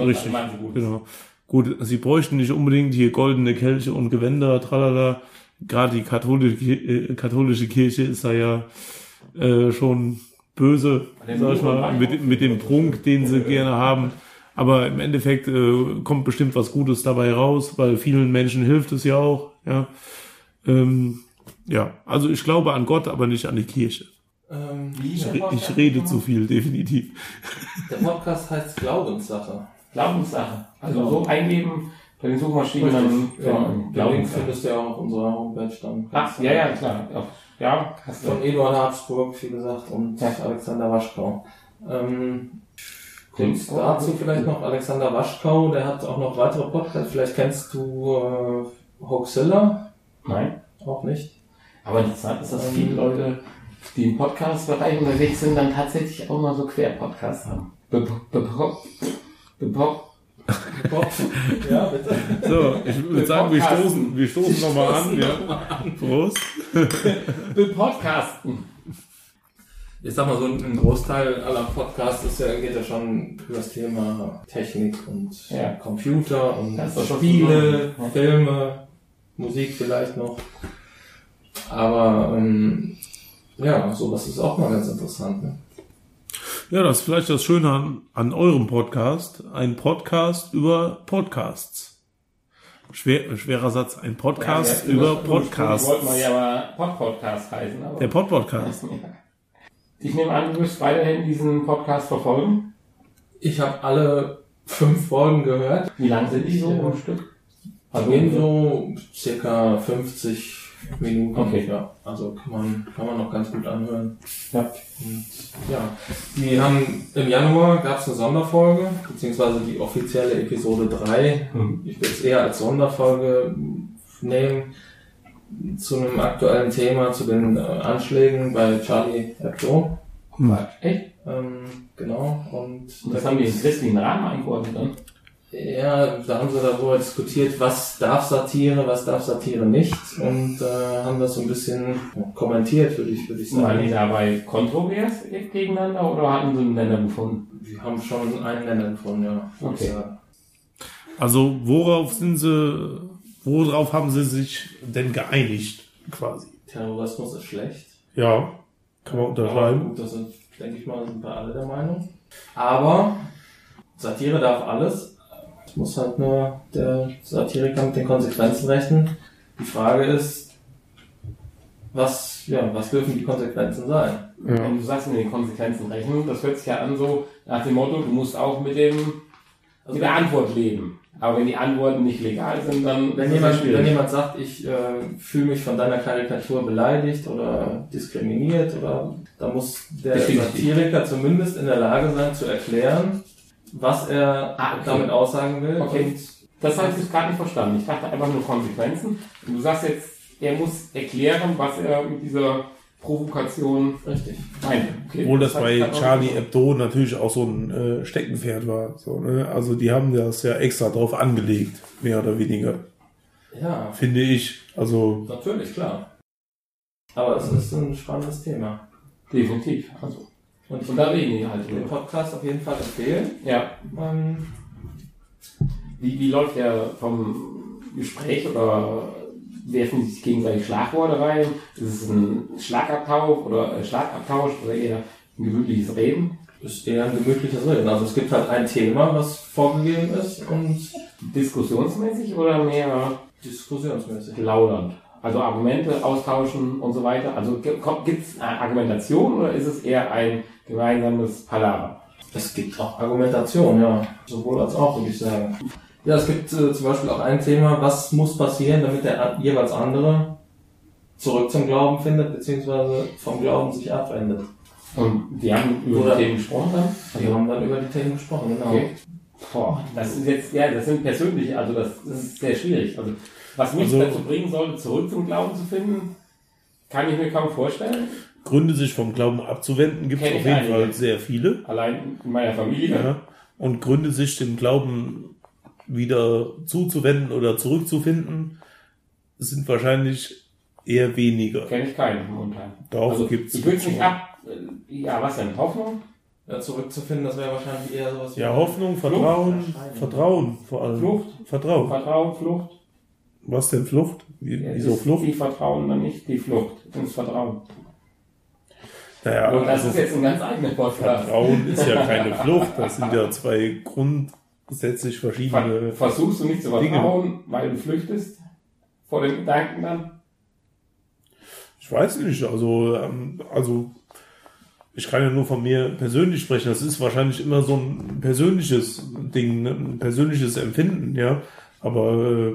Richtig, genau. Gut, sie bräuchten nicht unbedingt hier goldene Kelche und Gewänder, tralala. Gerade die katholische, äh, katholische Kirche ist da ja äh, schon böse, sag ich mal, mit, mit dem Prunk, den sie gerne haben. Aber im Endeffekt äh, kommt bestimmt was Gutes dabei raus, weil vielen Menschen hilft es ja auch. Ja, ähm, ja. also ich glaube an Gott, aber nicht an die Kirche. Ähm, Ich, re- ich rede zu viel, definitiv. der Podcast heißt Glaubenssache. Glaubenssache. Also so eingeben, bei den Suchmaschinen dann Ja, Link Glaubenssache. findest du ja auch auf unserer Homepage dann. Ach, ja, ja, klar. Ja, ja. Von Eduard Habsburg, wie gesagt, und Ja. Alexander Waschkau. Ähm, Kunst- kurz dazu vielleicht noch Alexander Waschkau, der hat auch noch weitere Podcasts. Vielleicht kennst du äh, Hoaxilla, Nein. auch nicht. Aber interessant ist, dass viele Leute, die im Podcast-Bereich unterwegs sind, dann tatsächlich auch mal so Quer-Podcasts haben. Be be be be ja, bitte. So, ich würde sagen, wir stoßen, wir stoßen nochmal an. Ja. Prost. Be Podcasten. Ich sag mal so, ein Großteil aller Podcasts ist ja, geht ja schon über das Thema Technik und Ja. Computer und Spiele. Ja. Filme, Musik vielleicht noch. Aber ähm, ja, sowas ist auch mal ganz interessant. Ne? Ja, das ist vielleicht das Schöne an, an eurem Podcast. Ein Podcast über Podcasts. Schwer, schwerer Satz, ein Podcast Ja, über das- Podcasts. Wollte man ja aber Pod-Podcast heißen. Aber Der Pod-Podcast. ich nehme an, du wirst weiterhin diesen Podcast verfolgen. Ich habe alle fünf Folgen gehört. Wie lang sind die so Ja. am Stück? Also gehen so circa 50 Minuten. Okay. Ja, also kann man, kann man noch ganz gut anhören. Ja. Und ja, die haben im Januar gab es eine Sonderfolge, beziehungsweise die offizielle Episode 3. Mhm. Ich würde es eher als Sonderfolge nehmen zu einem aktuellen Thema, zu den äh, Anschlägen bei Charlie Hebdo. Echt? Ähm, genau. Und das da haben in gibt's- christlichen Rahmen eingeordnet dann? Ja, da haben sie darüber diskutiert, was darf Satire, was darf Satire nicht und äh, haben das so ein bisschen kommentiert, würde ich, würde ich Waren die sagen. dabei kontrovers gegeneinander oder hatten sie einen Nenner gefunden? Wir haben schon einen Nenner gefunden, ja. Okay. sagen. Also worauf sind sie, worauf haben sie sich denn geeinigt, quasi? Terrorismus ist schlecht. Ja, kann man Aber unterschreiben. gut, das sind, denke ich mal, sind wir alle der Meinung. Aber Satire darf alles. Es muss halt nur der Satiriker mit den Konsequenzen rechnen. Die Frage ist, was, ja, was dürfen die Konsequenzen sein? Ja. Wenn du sagst, mit den Konsequenzen rechnen, das hört sich ja an so nach dem Motto, du musst auch mit dem Also mit der Antwort leben. Aber wenn die Antworten nicht legal sind, dann Wenn jemand, wenn jemand sagt, ich äh, fühle mich von deiner Karikatur beleidigt oder diskriminiert, oder da muss der Satiriker zumindest in der Lage sein zu erklären, was er Ah, okay. damit aussagen will. Okay. Und Das habe ich jetzt gerade nicht verstanden. Ich dachte einfach nur Konsequenzen. Und du sagst jetzt, er muss erklären, was er mit dieser Provokation richtig. meint. Okay. Obwohl das hab bei Charlie Hebdo natürlich auch so ein äh, Steckenpferd war. So, ne? Also die haben das ja extra drauf angelegt, mehr oder weniger, Ja, finde ich. Also natürlich, klar. Aber es ist ein spannendes Thema. Definitiv. Also. Und Und da reden die halt den drüber. Podcast auf jeden Fall empfehlen. Ja. Ähm, Wie, wie läuft der vom Gespräch oder werfen sich gegenseitig Schlagworte rein? Ist es ein Schlagabtausch oder äh, Schlagabtausch oder eher ein gemütliches Reden? ist eher ein gemütliches Reden. Also es gibt halt ein Thema, was vorgegeben ist und Diskussionsmäßig oder mehr diskussionsmäßig. laudernd? Also Argumente austauschen und so weiter. Also gibt es eine Argumentation oder ist es eher ein gemeinsames Palaver? Es gibt auch Argumentation, ja. Sowohl als auch, würde ich sagen. Ja, es gibt äh, zum Beispiel auch ein Thema, was muss passieren, damit der jeweils andere zurück zum Glauben findet, beziehungsweise vom Glauben sich abwendet. Und die haben über Oder- die Themen gesprochen dann? Wir haben dann über die Themen gesprochen, genau. Okay. Boah, das ist jetzt, ja, das sind persönliche, also das, das ist sehr schwierig. Also, was mich Also- dazu bringen sollte, zurück zum Glauben zu finden, kann ich mir kaum vorstellen. Gründe, sich vom Glauben abzuwenden, gibt es auf jeden einige. Fall sehr viele. Allein in meiner Familie. Ja. Und Gründe, sich dem Glauben wieder zuzuwenden oder zurückzufinden, sind wahrscheinlich eher weniger. Kenne ich keinen momentan. Doch, also, gibt's. Du willst nicht ab, äh, ja, was denn? Hoffnung? Ja, zurückzufinden, das wäre wahrscheinlich eher sowas wie Ja, Hoffnung, Vertrauen, Flucht. Vertrauen vor allem. Flucht. Vertrauen. Vertrauen, Flucht? Was denn Flucht? Wie, Ja, wieso Flucht? Die Vertrauen dann nicht, die Flucht ins Vertrauen. Naja, Und das also ist jetzt ein ganz eigener Podcast. Vertrauen ist ja keine Flucht. Das sind ja zwei grundsätzlich Ver verschiedene. versuchst du nicht zu Dinge. vertrauen, weil du flüchtest vor den Gedanken dann? Ich weiß nicht, also, ähm, also ich kann ja nur von mir persönlich sprechen. Das ist wahrscheinlich immer so ein persönliches Ding, ne? ein persönliches Empfinden, ja. Aber äh,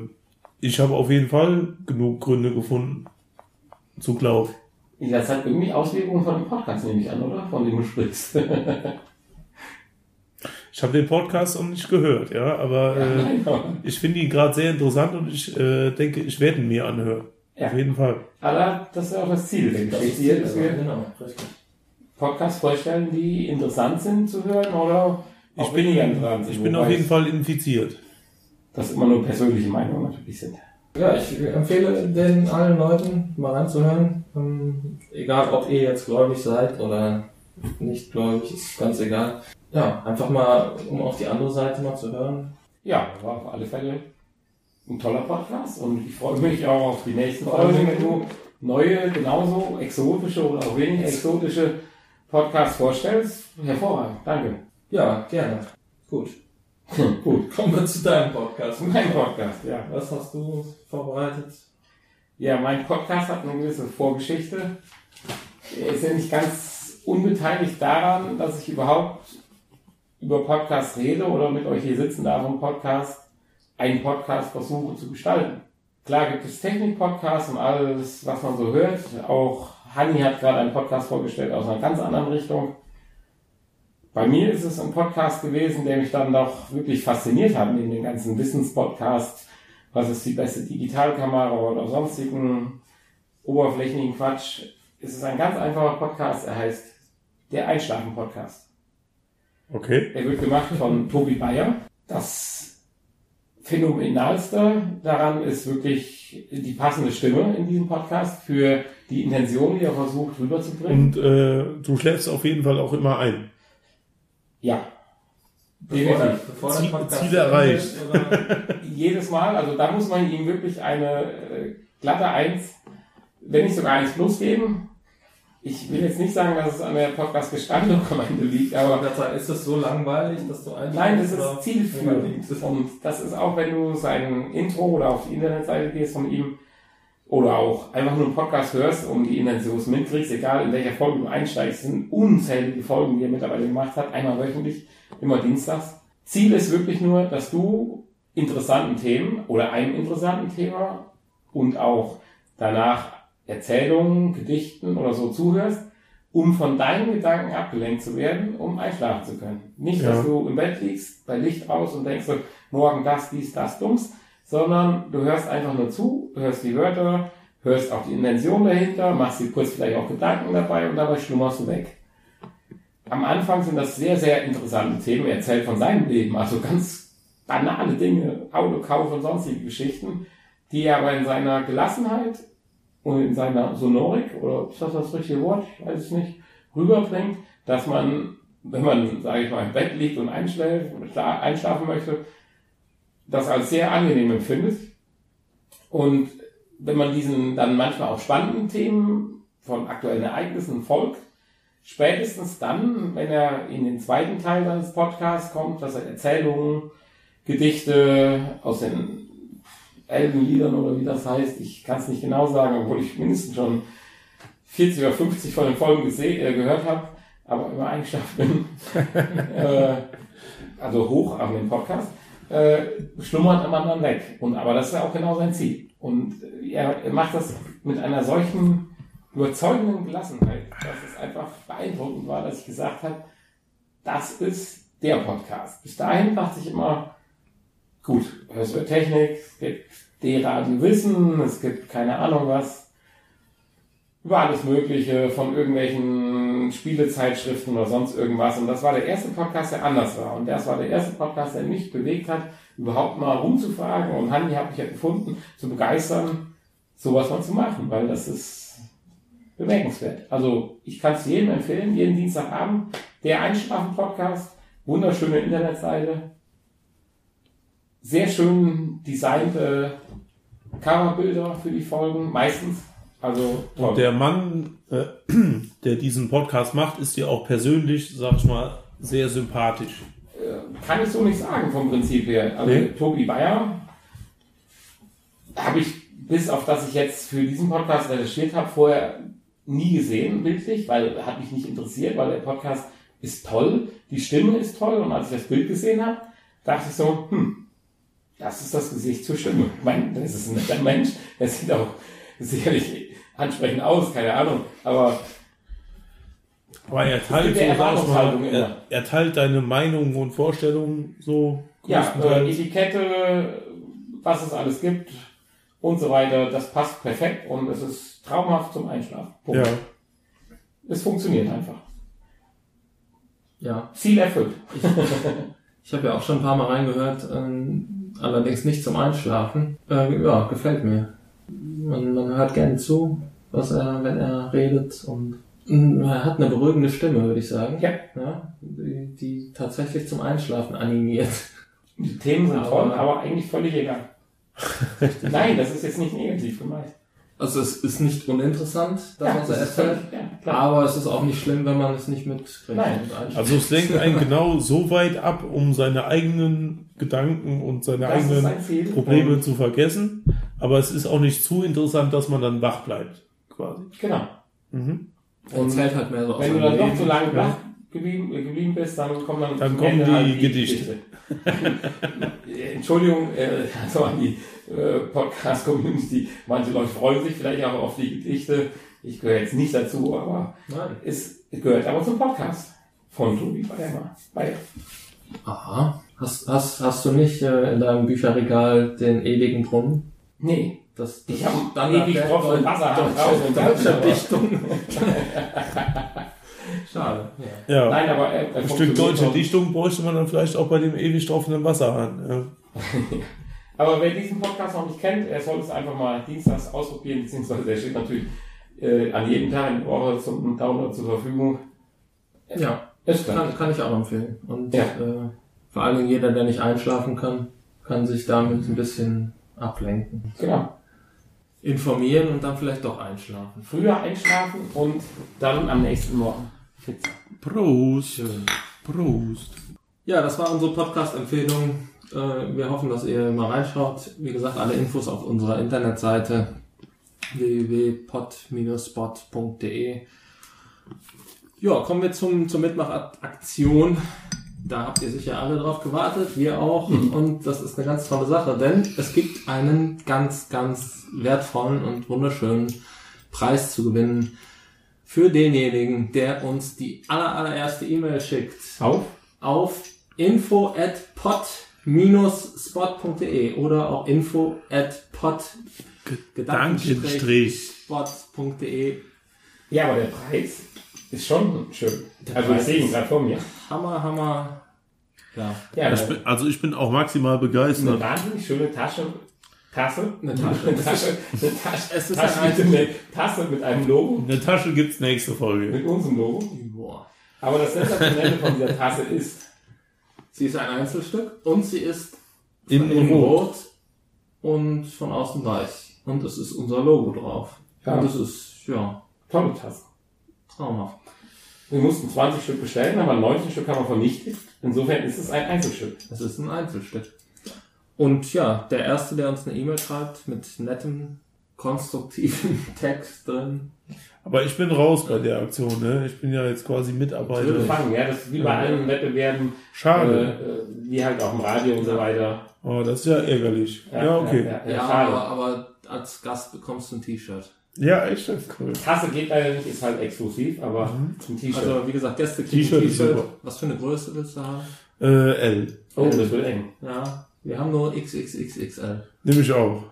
ich habe auf jeden Fall genug Gründe gefunden zu glauben. Das hat irgendwie Auswirkungen von dem Podcast, nehme ich an, oder? Von dem du sprichst. Ich habe den Podcast noch nicht gehört, ja, aber äh, Nein, aber- ich finde ihn gerade sehr interessant und ich äh, denke, ich werde ihn mir anhören. Ja. Auf jeden Fall. Aber das ist ja auch das Ziel der Das ist Geschichte, dass wir genau, richtig. Podcasts vorstellen, die interessant sind zu hören oder Ich auch bin, interessant sind. ich bin auf jeden Fall infiziert. Das immer nur persönliche Meinungen natürlich sind. Ja, ich empfehle den allen Leuten mal reinzuhören. Ähm, egal, ob ihr jetzt gläubig seid oder nicht gläubig, ist ganz egal. Ja, einfach mal, um auf die andere Seite mal zu hören. Ja, war auf alle Fälle ein toller Podcast und ich freue mich auch auf die nächsten Folgen, wenn du neue, genauso exotische oder auch weniger exotische Podcasts vorstellst. Hervorragend, danke. Ja, gerne. Gut. Gut. Kommen wir zu deinem Podcast. Mein Podcast, ja. Was hast du vorbereitet? Ja, mein Podcast hat eine gewisse Vorgeschichte. Er ist ja nicht ganz unbeteiligt daran, dass ich überhaupt über Podcasts rede oder mit euch hier sitzen darf im Podcast, einen Podcast versuche zu gestalten. Klar gibt es Technik-Podcasts und alles, was man so hört. Auch Hanni hat gerade einen Podcast vorgestellt aus einer ganz anderen Richtung. Bei mir ist es ein Podcast gewesen, der mich dann doch wirklich fasziniert hat, neben den ganzen Wissenspodcasts. Was ist die beste Digitalkamera oder sonstigen oberflächlichen Quatsch? Es ist ein ganz einfacher Podcast. Er heißt der Einschlafen-Podcast. Okay. Er wird gemacht von Tobi Bayer. Das Phänomenalste daran ist wirklich die passende Stimme in diesem Podcast für die Intention, die er versucht rüberzubringen. Und äh, du schläfst auf jeden Fall auch immer ein. Ja. Bevor der, bevor der Ziel- Podcast Ziel erreicht. Jedes Mal, also da muss man ihm wirklich eine äh, glatte Eins, wenn nicht sogar eins plus geben. Ich will jetzt nicht sagen, dass es an der Podcast-Gestaltung am Ende liegt, aber Aber ist das so langweilig, dass du einfach Nein, das ist zielführend. Und das ist auch, wenn du sein Intro oder auf die Internetseite gehst von ihm oder auch einfach nur einen Podcast hörst, um die Intention mitkriegst, egal in welcher Folge du einsteigst, sind unzählige Folgen, die er mittlerweile gemacht hat, einmal wöchentlich, immer dienstags. Ziel ist wirklich nur, dass du interessanten Themen oder einem interessanten Thema und auch danach Erzählungen, Gedichten oder so zuhörst, um von deinen Gedanken abgelenkt zu werden, um einschlafen zu können. Nicht, Ja. dass du im Bett liegst, bei Licht aus und denkst, so, morgen das, dies, das, dums, sondern du hörst einfach nur zu, hörst die Wörter, hörst auch die Intention dahinter, machst dir kurz vielleicht auch Gedanken dabei und dabei schlummerst du weg. Am Anfang sind das sehr, sehr interessante Themen. Er erzählt von seinem Leben, also ganz banale Dinge, Autokauf und sonstige Geschichten, die er aber in seiner Gelassenheit und in seiner Sonorik, oder ist das das richtige Wort? Ich weiß es nicht, rüberbringt, dass man, wenn man, sage ich mal, im Bett liegt und einschläft, schla- einschlafen möchte, das als sehr angenehm empfindet. Und wenn man diesen dann manchmal auch spannenden Themen von aktuellen Ereignissen folgt, spätestens dann, wenn er in den zweiten Teil seines Podcasts kommt, dass er Erzählungen, Gedichte aus den Elbenliedern oder wie das heißt, ich kann es nicht genau sagen, obwohl ich mindestens schon 40 oder 50 von den Folgen äh, gehört habe, aber immer eingeschlafen bin. äh, also hoch an dem Podcast, äh, schlummert immer dann weg. Und, aber das ist ja auch genau sein Ziel. Und äh, er, er macht das mit einer solchen überzeugenden Gelassenheit, dass es einfach beeindruckend war, dass ich gesagt habe, das ist der Podcast. Bis dahin dachte ich immer, gut, es wird Technik, es gibt D-Radio Wissen, es gibt keine Ahnung was, über alles Mögliche, von irgendwelchen Spielezeitschriften oder sonst irgendwas. Und das war der erste Podcast, der anders war. Und das war der erste Podcast, der mich bewegt hat, überhaupt mal rumzufragen. Und Handy habe ich ja gefunden, zu begeistern, sowas mal zu machen, weil das ist bemerkenswert. Also ich kann es jedem empfehlen, jeden Dienstagabend, der Einschlafen-Podcast, wunderschöne Internetseite, sehr schön designte Coverbilder für die Folgen, meistens. Also toll. Und der Mann, äh, der diesen Podcast macht, ist dir auch persönlich, sag ich mal, sehr sympathisch. kann ich so nicht sagen vom Prinzip her. Also Nee. Tobi Bayer habe ich, bis auf das ich jetzt für diesen Podcast recherchiert habe, vorher nie gesehen, bildlich, weil hat mich nicht interessiert, weil der Podcast ist toll, die Stimme ist toll und als ich das Bild gesehen habe, dachte ich so, hm, das ist das Gesicht zur Stimme. Ich meine, das ist ein netter Mensch, der sieht auch sicherlich ansprechend aus, keine Ahnung, aber Aber er teilt, so, ich mal, immer. er, er teilt deine Meinungen und Vorstellungen so Ja, äh. Etikette, was es alles gibt und so weiter, das passt perfekt und es ist traumhaft zum Einschlafen. Punkt. ja. Es funktioniert einfach. Ja, Ziel erfüllt. ich habe ja auch schon ein paar Mal reingehört, ähm, allerdings nicht zum Einschlafen. Äh, ja, gefällt mir. Man, man hört gerne zu, was er, wenn er redet und er hat eine beruhigende Stimme, würde ich sagen. Ja. ja die, die tatsächlich zum Einschlafen animiert. Die Themen sind Aber- toll, aber eigentlich völlig egal. Nein, das ist jetzt nicht negativ gemeint. Also es ist nicht uninteressant, das, was er das ist erzählt. ja. Aber es ist auch nicht schlimm, wenn man es nicht mitkriegt. Also es lenkt einen genau so weit ab, um seine eigenen Gedanken und seine Das eigenen. Probleme zu vergessen. Aber es ist auch nicht zu interessant, dass man dann wach bleibt, quasi. Genau. Mhm. Er erzählt halt mehr so aus Wenn du dann doch Leben. zu lange Ja. wach geblieben, äh, geblieben bist, dann kommen dann, Dann kommen Ende die halt Gedichte. Äh, Entschuldigung, äh, also an die äh, Podcast-Community. Manche Leute freuen sich vielleicht auch auf die Gedichte. Ich gehöre jetzt nicht dazu, aber Nein. es gehört aber zum Podcast von Tobi. Bayer. Aha. Hast, hast, hast du nicht äh, in deinem Bücherregal den ewigen Brunnen? Nee, Das, Ich hab dann ewig Tropfen Wasser deutsche, raus und dann- deutsche Dichtung. Schade. Ja. Ja. nein, aber er, er Ein Stück deutsche. Dichtung bräuchte man dann vielleicht auch bei dem ewig tropfenden Wasserhahn. Ja. Aber wer diesen Podcast noch nicht kennt, er soll es einfach mal dienstags ausprobieren, beziehungsweise der steht natürlich äh, an jedem Tag in Woche zum Download zur Verfügung. ja. Ist klar. Kann, kann ich auch empfehlen. Und Ja. äh, vor allen Dingen jeder, der nicht einschlafen kann, kann sich damit ein bisschen ablenken. Genau. Informieren und dann vielleicht doch einschlafen. Früher einschlafen und dann am nächsten Morgen fit sein. Prost. Schön. Prost. Ja, das war unsere Podcast-Empfehlung. Äh, Wir hoffen, dass ihr mal reinschaut. Wie gesagt, alle Infos auf unserer Internetseite www.pod-spot.de. Ja, kommen wir zum, zur Mitmachaktion. Da habt ihr sicher alle drauf gewartet, wir auch. Und das ist eine ganz tolle Sache, denn es gibt einen ganz, ganz wertvollen und wunderschönen Preis zu gewinnen für denjenigen, der uns die aller, allererste E-Mail schickt Auf? auf info at pod-spot.de oder auch info at Gedankenstrich. spot.de. Ja, aber der Preis ist schon schön. Also ich sehe ihn gerade vor mir. Hammer, Hammer. Ja, Ja, Ich eine, bin, also ich bin auch maximal eine begeistert. wahnsinnig schöne Tasche. Tasse. Eine Tasche. Eine Tasche. Eine Tasche. Es ist Tasche mit, eine Tasse mit einem Logo. Eine Tasche gibt's nächste Folge. Mit unserem Logo. Boah. Aber das Sensationelle von dieser Tasse ist, Sie ist ein Einzelstück und sie ist In innen Rot. rot und von außen weiß. Und es ist unser Logo drauf. Ja. Und es ist, ja, tolle Tasse. Traumhaft. Wir mussten 20 Stück bestellen, aber 19 Stück haben wir vernichtet. Insofern ist es ein Einzelstück. Es ist ein Einzelstück. Und ja, der Erste, der uns eine E-Mail schreibt mit nettem, konstruktiven Text drin. Aber ich bin raus bei der Aktion, ne? Ich bin ja jetzt quasi Ich würde Mitarbeiter. fangen, ja, das ist wie bei allen Wettbewerben, Schade. äh, äh, wie halt auch im Radio und so weiter. Oh, das ist ja ärgerlich. Ja, okay. Ja, ja, Ja, schade. aber, aber als Gast bekommst du ein T-Shirt. Ja, echt, das ist cool. Tasse geht leider nicht, ist halt exklusiv, aber zum T-Shirt. Also wie gesagt, Gäste kriegen T-Shirt T-Shirt. super. Was für eine Größe willst du haben? Äh, L. oh, das wird eng. Ja, wir haben nur XXXXL. Nehme ich auch.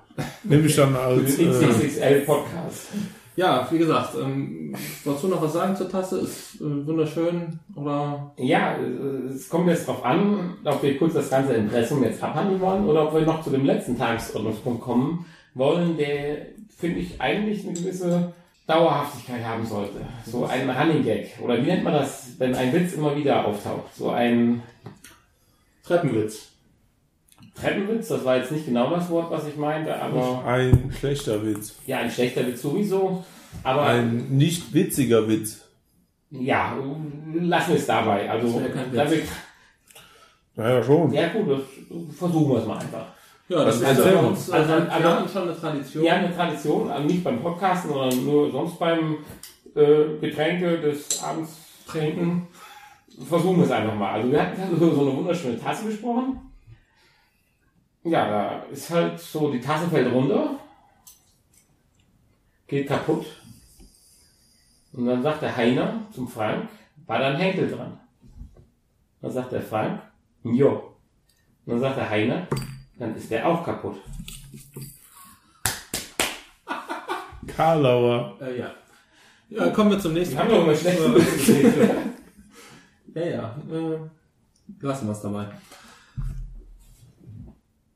Nehme ich dann als. Äh, XXL Podcast. Ja, wie gesagt, ähm, wolltest du noch was sagen zur Tasse? Ist äh, wunderschön oder Ja, äh, es kommt jetzt drauf an, ob wir kurz das ganze Impressum jetzt abhandeln wollen oder ob wir noch zu dem letzten Tagesordnungspunkt kommen wollen, der, finde ich, eigentlich eine gewisse Dauerhaftigkeit haben sollte. So ein Running Gag. Oder wie nennt man das, wenn ein Witz immer wieder auftaucht? So ein Treppenwitz. Treppenwitz, das war jetzt nicht genau das Wort, was ich meinte, aber ein schlechter Witz. ja, ein schlechter Witz sowieso. Aber Ein nicht witziger Witz. ja, lassen wir es dabei. Also, damit, Naja, schon. ja gut, das versuchen wir es mal einfach. Ja, das ist ist bei uns Also- seit also- Jahren schon eine Tradition. Wir haben eine Tradition, also nicht beim Podcasten, sondern nur sonst beim äh, Getränke des Abends trinken. Versuchen wir es einfach mal. Also wir hatten so so eine wunderschöne Tasse besprochen. Ja, da ist halt so, die Tasse fällt runter, geht kaputt. Und dann sagt der Heiner zum Frank, war da ein Henkel dran? Dann sagt der Frank, jo. Und dann sagt der Heiner, dann ist der auch kaputt. Karlauer. Äh, ja. Ja, kommen wir zum nächsten Wir haben doch immer schlechte. Ja, ja. Äh, lassen wir es dabei.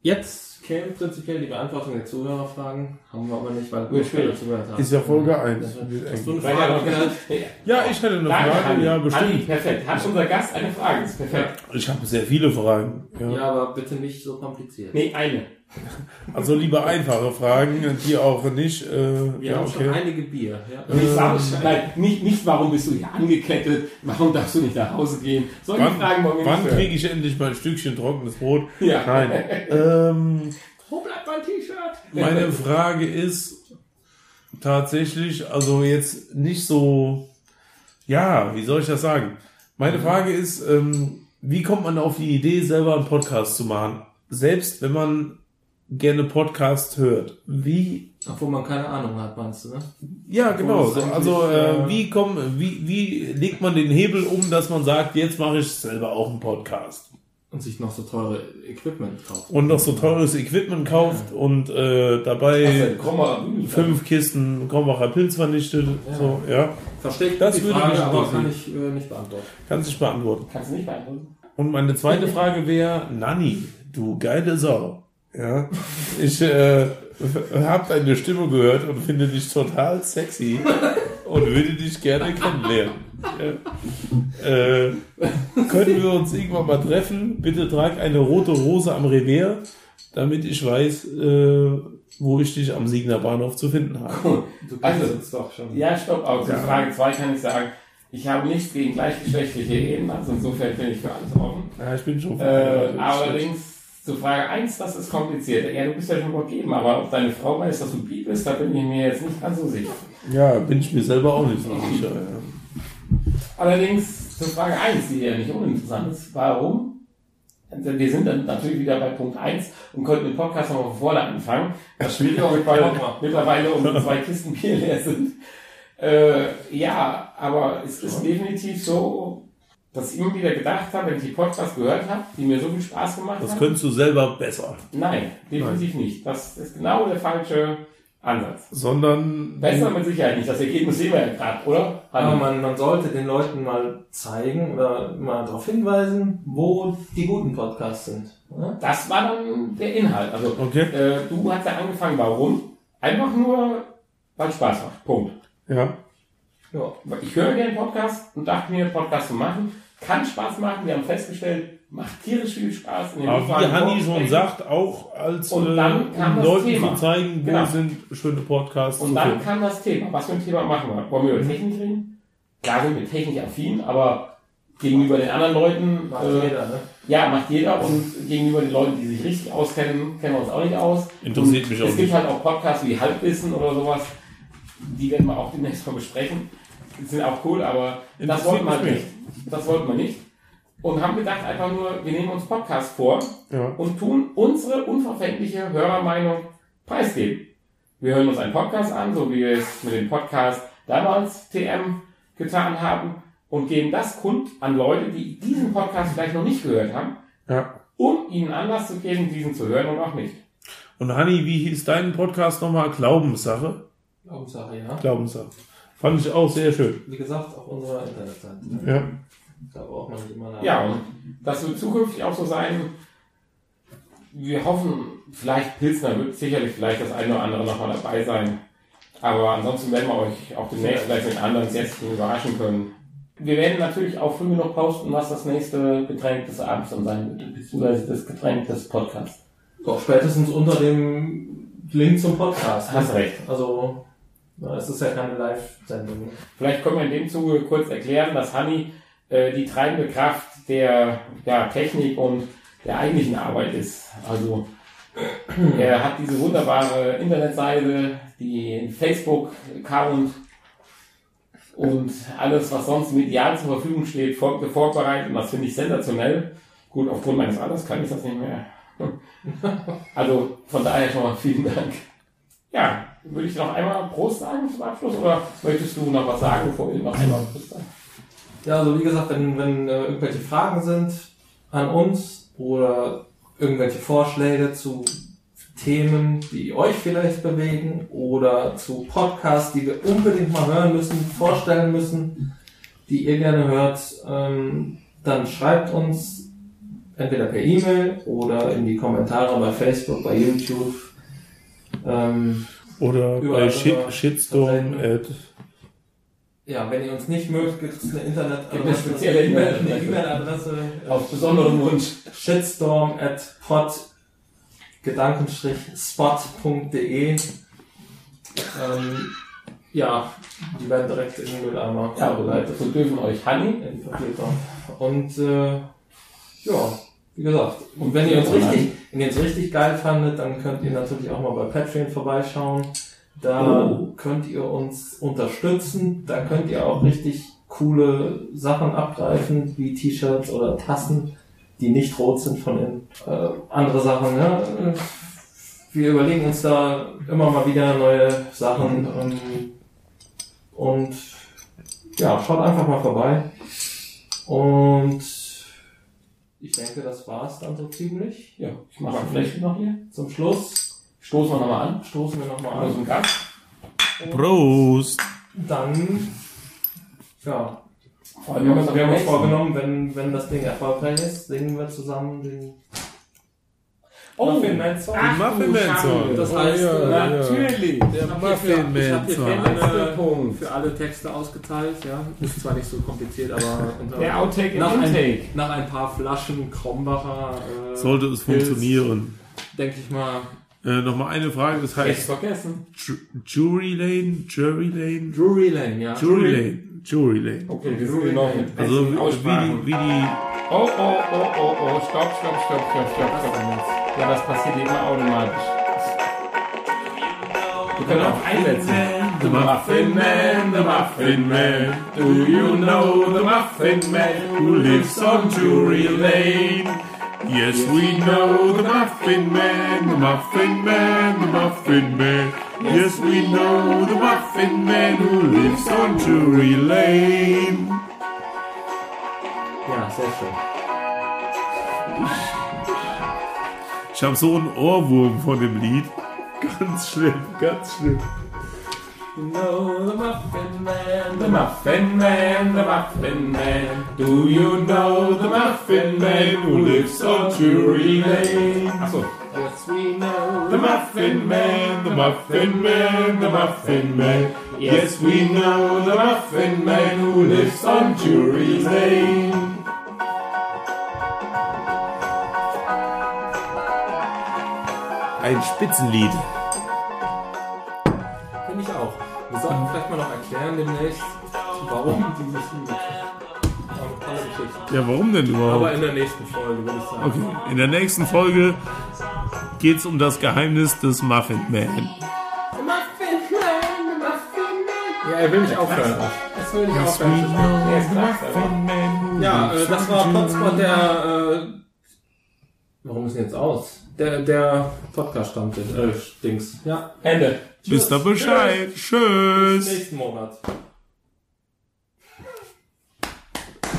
Jetzt käme prinzipiell die Beantwortung der Zuhörerfragen. Haben wir aber nicht, weil Wird schwierig. zugehört haben. Ist ja Folge 1. Hast du eine Frage ja ich hätte eine Danke, Frage. Hanni. Ja, Hanni, bestimmt. perfekt. Hat unser Gast eine Frage? Ist perfekt. Ich habe sehr viele Fragen. Ja. Ja, aber bitte nicht so kompliziert. Nee, eine. Also lieber einfache Fragen, die auch nicht. Äh, Wir ja, haben schon okay. einige Bier. Ja. Nicht, warum, nein, nicht, nicht, warum bist du hier angekettet, warum darfst du nicht nach Hause gehen. Solche Wann, Fragen wollen wir wann kriege ich endlich mein Stückchen trockenes Brot? Ja. Nein. ähm, Wo bleibt mein T-Shirt? meine Frage ist tatsächlich, also jetzt nicht so, ja, wie soll ich das sagen? Meine Frage ist, ähm, wie kommt man auf die Idee, selber einen Podcast zu machen? Selbst wenn man gerne Podcast hört. Wie Obwohl man keine Ahnung hat, meinst du, ne? Ja, genau. Obwohl es So, also äh, äh, wie kommen, wie, wie legt man den Hebel um, dass man sagt, jetzt mache ich selber auch einen Podcast Und sich noch so teure Equipment kaufen. und noch so teures Equipment kauft und äh, dabei Krommer, fünf Kisten Krombacher Pilz vernichtet. So, ja, Verstehe ich Das die würde Frage, mich aber kann ich äh, nicht beantworten. kann sich beantworten. Kannst du nicht beantworten? Und meine zweite Frage wäre, Nanni, du geile Sau. Ja, ich äh, habe deine Stimme gehört und finde dich total sexy und würde dich gerne kennenlernen. Ja. Äh, können wir uns irgendwann mal treffen? Bitte trag eine rote Rose am Revier, damit ich weiß, äh, wo ich dich am Siegner Bahnhof zu finden habe. Du Also- uns doch schon. Ja, stopp. Aber zu Ja. Frage 2 kann ich sagen, ich habe nichts gegen gleichgeschlechtliche Ehen, also insofern bin ich für alles offen. Ja, ich bin schon. Äh, allerdings zu Frage 1, das ist kompliziert. Ja, du bist ja schon vergeben, aber ob deine Frau weiß, dass du bi bist, da bin ich mir jetzt nicht ganz so sicher. ja, bin ich mir selber auch nicht so sicher. Ja. Allerdings zur Frage 1, die ja nicht uninteressant ist, warum? Wir sind dann natürlich wieder bei Punkt 1 und könnten den Podcast nochmal von vorne anfangen. Das Schwierige auch, mal. mittlerweile unsere zwei Kisten Bier leer sind. Äh, ja, aber es ist definitiv so, dass ich immer wieder gedacht habe, wenn ich die Podcasts gehört habe, die mir so viel Spaß gemacht Das haben. könntest du selber besser. Nein, definitiv nicht. Das ist genau der falsche Ansatz. Sondern. Besser mit Sicherheit nicht. Das Ergebnis sehen wir ja gerade, oder? Aber man, man sollte den Leuten mal zeigen oder mal darauf hinweisen, wo die guten Podcasts sind. Ne? Das war dann der Inhalt. Also Okay. äh, du hast ja angefangen, warum? Einfach nur, weil es Spaß macht. Punkt. Ja. Ja. Ich höre gerne Podcast und dachte mir, Podcast zu machen, kann Spaß machen. Wir haben festgestellt, macht tierisch viel Spaß. In Aber wie Hanni schon sagt, auch als Und dann äh, kam um das Leuten Thema. zu zeigen, wo Genau. sind schöne Podcasts Und zu dann finden. kam das Thema. Was für ein Thema machen wir? Wollen wir über Technik reden? Klar sind wir technikaffin, aber gegenüber den anderen Leuten, Macht äh, jeder, ne? ja, macht jeder und gegenüber den Leuten, die sich richtig auskennen, kennen wir uns auch nicht aus. Interessiert und mich auch Es gibt nicht. halt auch Podcasts wie Halbwissen oder sowas, die werden wir auch demnächst mal besprechen. Die sind auch cool, aber das wollten wir halt nicht. Das wollten wir nicht. Und haben gedacht einfach nur, wir nehmen uns Podcasts vor Ja. und tun unsere unverfängliche Hörermeinung preisgeben. Wir hören uns einen Podcast an, so wie wir es mit dem Podcast damals TM getan haben und geben das kund an Leute, die diesen Podcast vielleicht noch nicht gehört haben, ja. um ihnen Anlass zu geben, diesen zu hören und auch nicht. Und Hanni, wie hieß dein Podcast nochmal? Glaubenssache? Hauptsache, ja. Glaubenssache. Fand ich auch sehr schön. Wie gesagt, auf unserer Internetseite. Ja. Da braucht man nicht immer nach. Ja, und das wird zukünftig auch so sein. Wir hoffen, vielleicht Pilsner wird sicherlich vielleicht das eine oder andere nochmal dabei sein. Aber ansonsten werden wir euch auch demnächst vielleicht mit anderen Gästen überraschen können. Wir werden natürlich auch früh genug posten, was das nächste Getränk des Abends dann sein wird, beziehungsweise das Getränk des Podcasts. Doch spätestens unter dem Link zum Podcast. Hast recht. Also, es ist ja keine Live-Sendung. Vielleicht können wir in dem Zuge kurz erklären, dass Hanni äh, die treibende Kraft der ja, Technik und der eigentlichen Arbeit ist. Also er hat diese wunderbare Internetseite, die Facebook-Account und alles, was sonst medial zur Verfügung steht, vor, vorbereitet. Und das finde ich sensationell. Gut, aufgrund meines Alters kann ich das nicht mehr. Also von daher schon mal vielen Dank. Ja, würde ich noch einmal Prost sagen zum Abschluss oder möchtest du noch was sagen, bevor wir noch einmal Prost sagen? Ja, also wie gesagt, wenn, wenn äh, irgendwelche Fragen sind an uns oder irgendwelche Vorschläge zu Themen, die euch vielleicht bewegen oder zu Podcasts, die wir unbedingt mal hören müssen, vorstellen müssen, die ihr gerne hört, ähm, dann schreibt uns entweder per E-Mail oder in die Kommentare bei Facebook, bei YouTube. Ähm, Oder Überall bei Shit, Shitstorm at ja, wenn ihr uns nicht mögt, gibt es eine Internet Gibt eine spezielle E-Mail- E-Mail-Adresse. E-Mail-Adresse. Auf besonderen Wunsch. shitstorm at pod gedanken-spot.de. Ähm, ja, die werden direkt in den Mülleimer Ja, vorbereitet. so dürfen euch Honey. Und äh, ja, wie gesagt. Und wenn ihr uns richtig, wenn ihr uns richtig geil fandet, dann könnt ihr natürlich auch mal bei Patreon vorbeischauen. Da Oh. könnt ihr uns unterstützen. Da könnt ihr auch richtig coole Sachen abgreifen, wie T-Shirts oder Tassen, die nicht rot sind von innen. Äh, andere Sachen, ne? Wir überlegen uns da immer mal wieder neue Sachen. Ähm, und ja, schaut einfach mal vorbei. Und ich denke, das war's dann so ziemlich. Ja, ich mache ein Fläschchen noch hier. Zum Schluss Stoßen wir nochmal an. stoßen wir nochmal an. dem Gast. Prost! Dann, ja, wir haben uns, wir haben uns vorgenommen, wenn, wenn das Ding erfolgreich ist, singen wir zusammen den Oh, Muffin Man Song. Den Muffin Man Song. Das Oh, heißt, äh, ja. Natürlich. Der Ich hab hier für- Muffin ich hab Man hier Song. für für alle Texte ausgeteilt, ja. Ist zwar nicht so kompliziert, aber unter, Der Outtake nach, ein, nach ein paar Flaschen Krombacher äh, Sollte es Pilz, funktionieren. Denke ich mal. Äh, Nochmal eine Frage, das heißt vergessen. Ju- Jury Lane, Jury Lane, Drury Lane, ja. Jury Lane, Jury Lane. Okay, wir sind noch mit Also wie die, wie die Oh, oh, oh, oh, oh, stopp, stopp, stopp, stopp, stopp, stopp. Ja, das passiert immer automatisch. Wir können auch einsetzen. The Muffin Man, the Muffin Man. Do you know the Muffin Man who lives on Drury Lane? Yes, we know the Muffin Man, the Muffin Man, the Muffin Man. Yes, we know the Muffin Man who lives on Drury Lane. Ja, sehr schön. Ich habe so einen Ohrwurm von dem Lied. Ganz schlimm, ganz schlimm. You know the Muffin Man, The Muffin Man, the Muffin Man. Do you know the Muffin Man who lives on Drury Lane? Achso. Yes, we know The Muffin Man, the Muffin Man, the Muffin Man. Yes, we know the Muffin Man who lives on Drury Lane. Ein Spitzenlied. Finde ich auch. Wir sollten vielleicht mal noch erklären demnächst, warum dieses Lied. Ja, warum denn Aber überhaupt? in der nächsten Folge würde ich sagen. Okay, in der nächsten Folge geht's um das Geheimnis des Muffin Man. Ja, er will nicht aufhören. Das will ist klasse. Ja, äh, das war Potspot der. Äh, warum ist denn jetzt aus? Der, der Podcast-Stammtisch. Äh, Dings. Ja. Ende. Wisst ihr Bescheid? Tschüss. Nächsten Monat.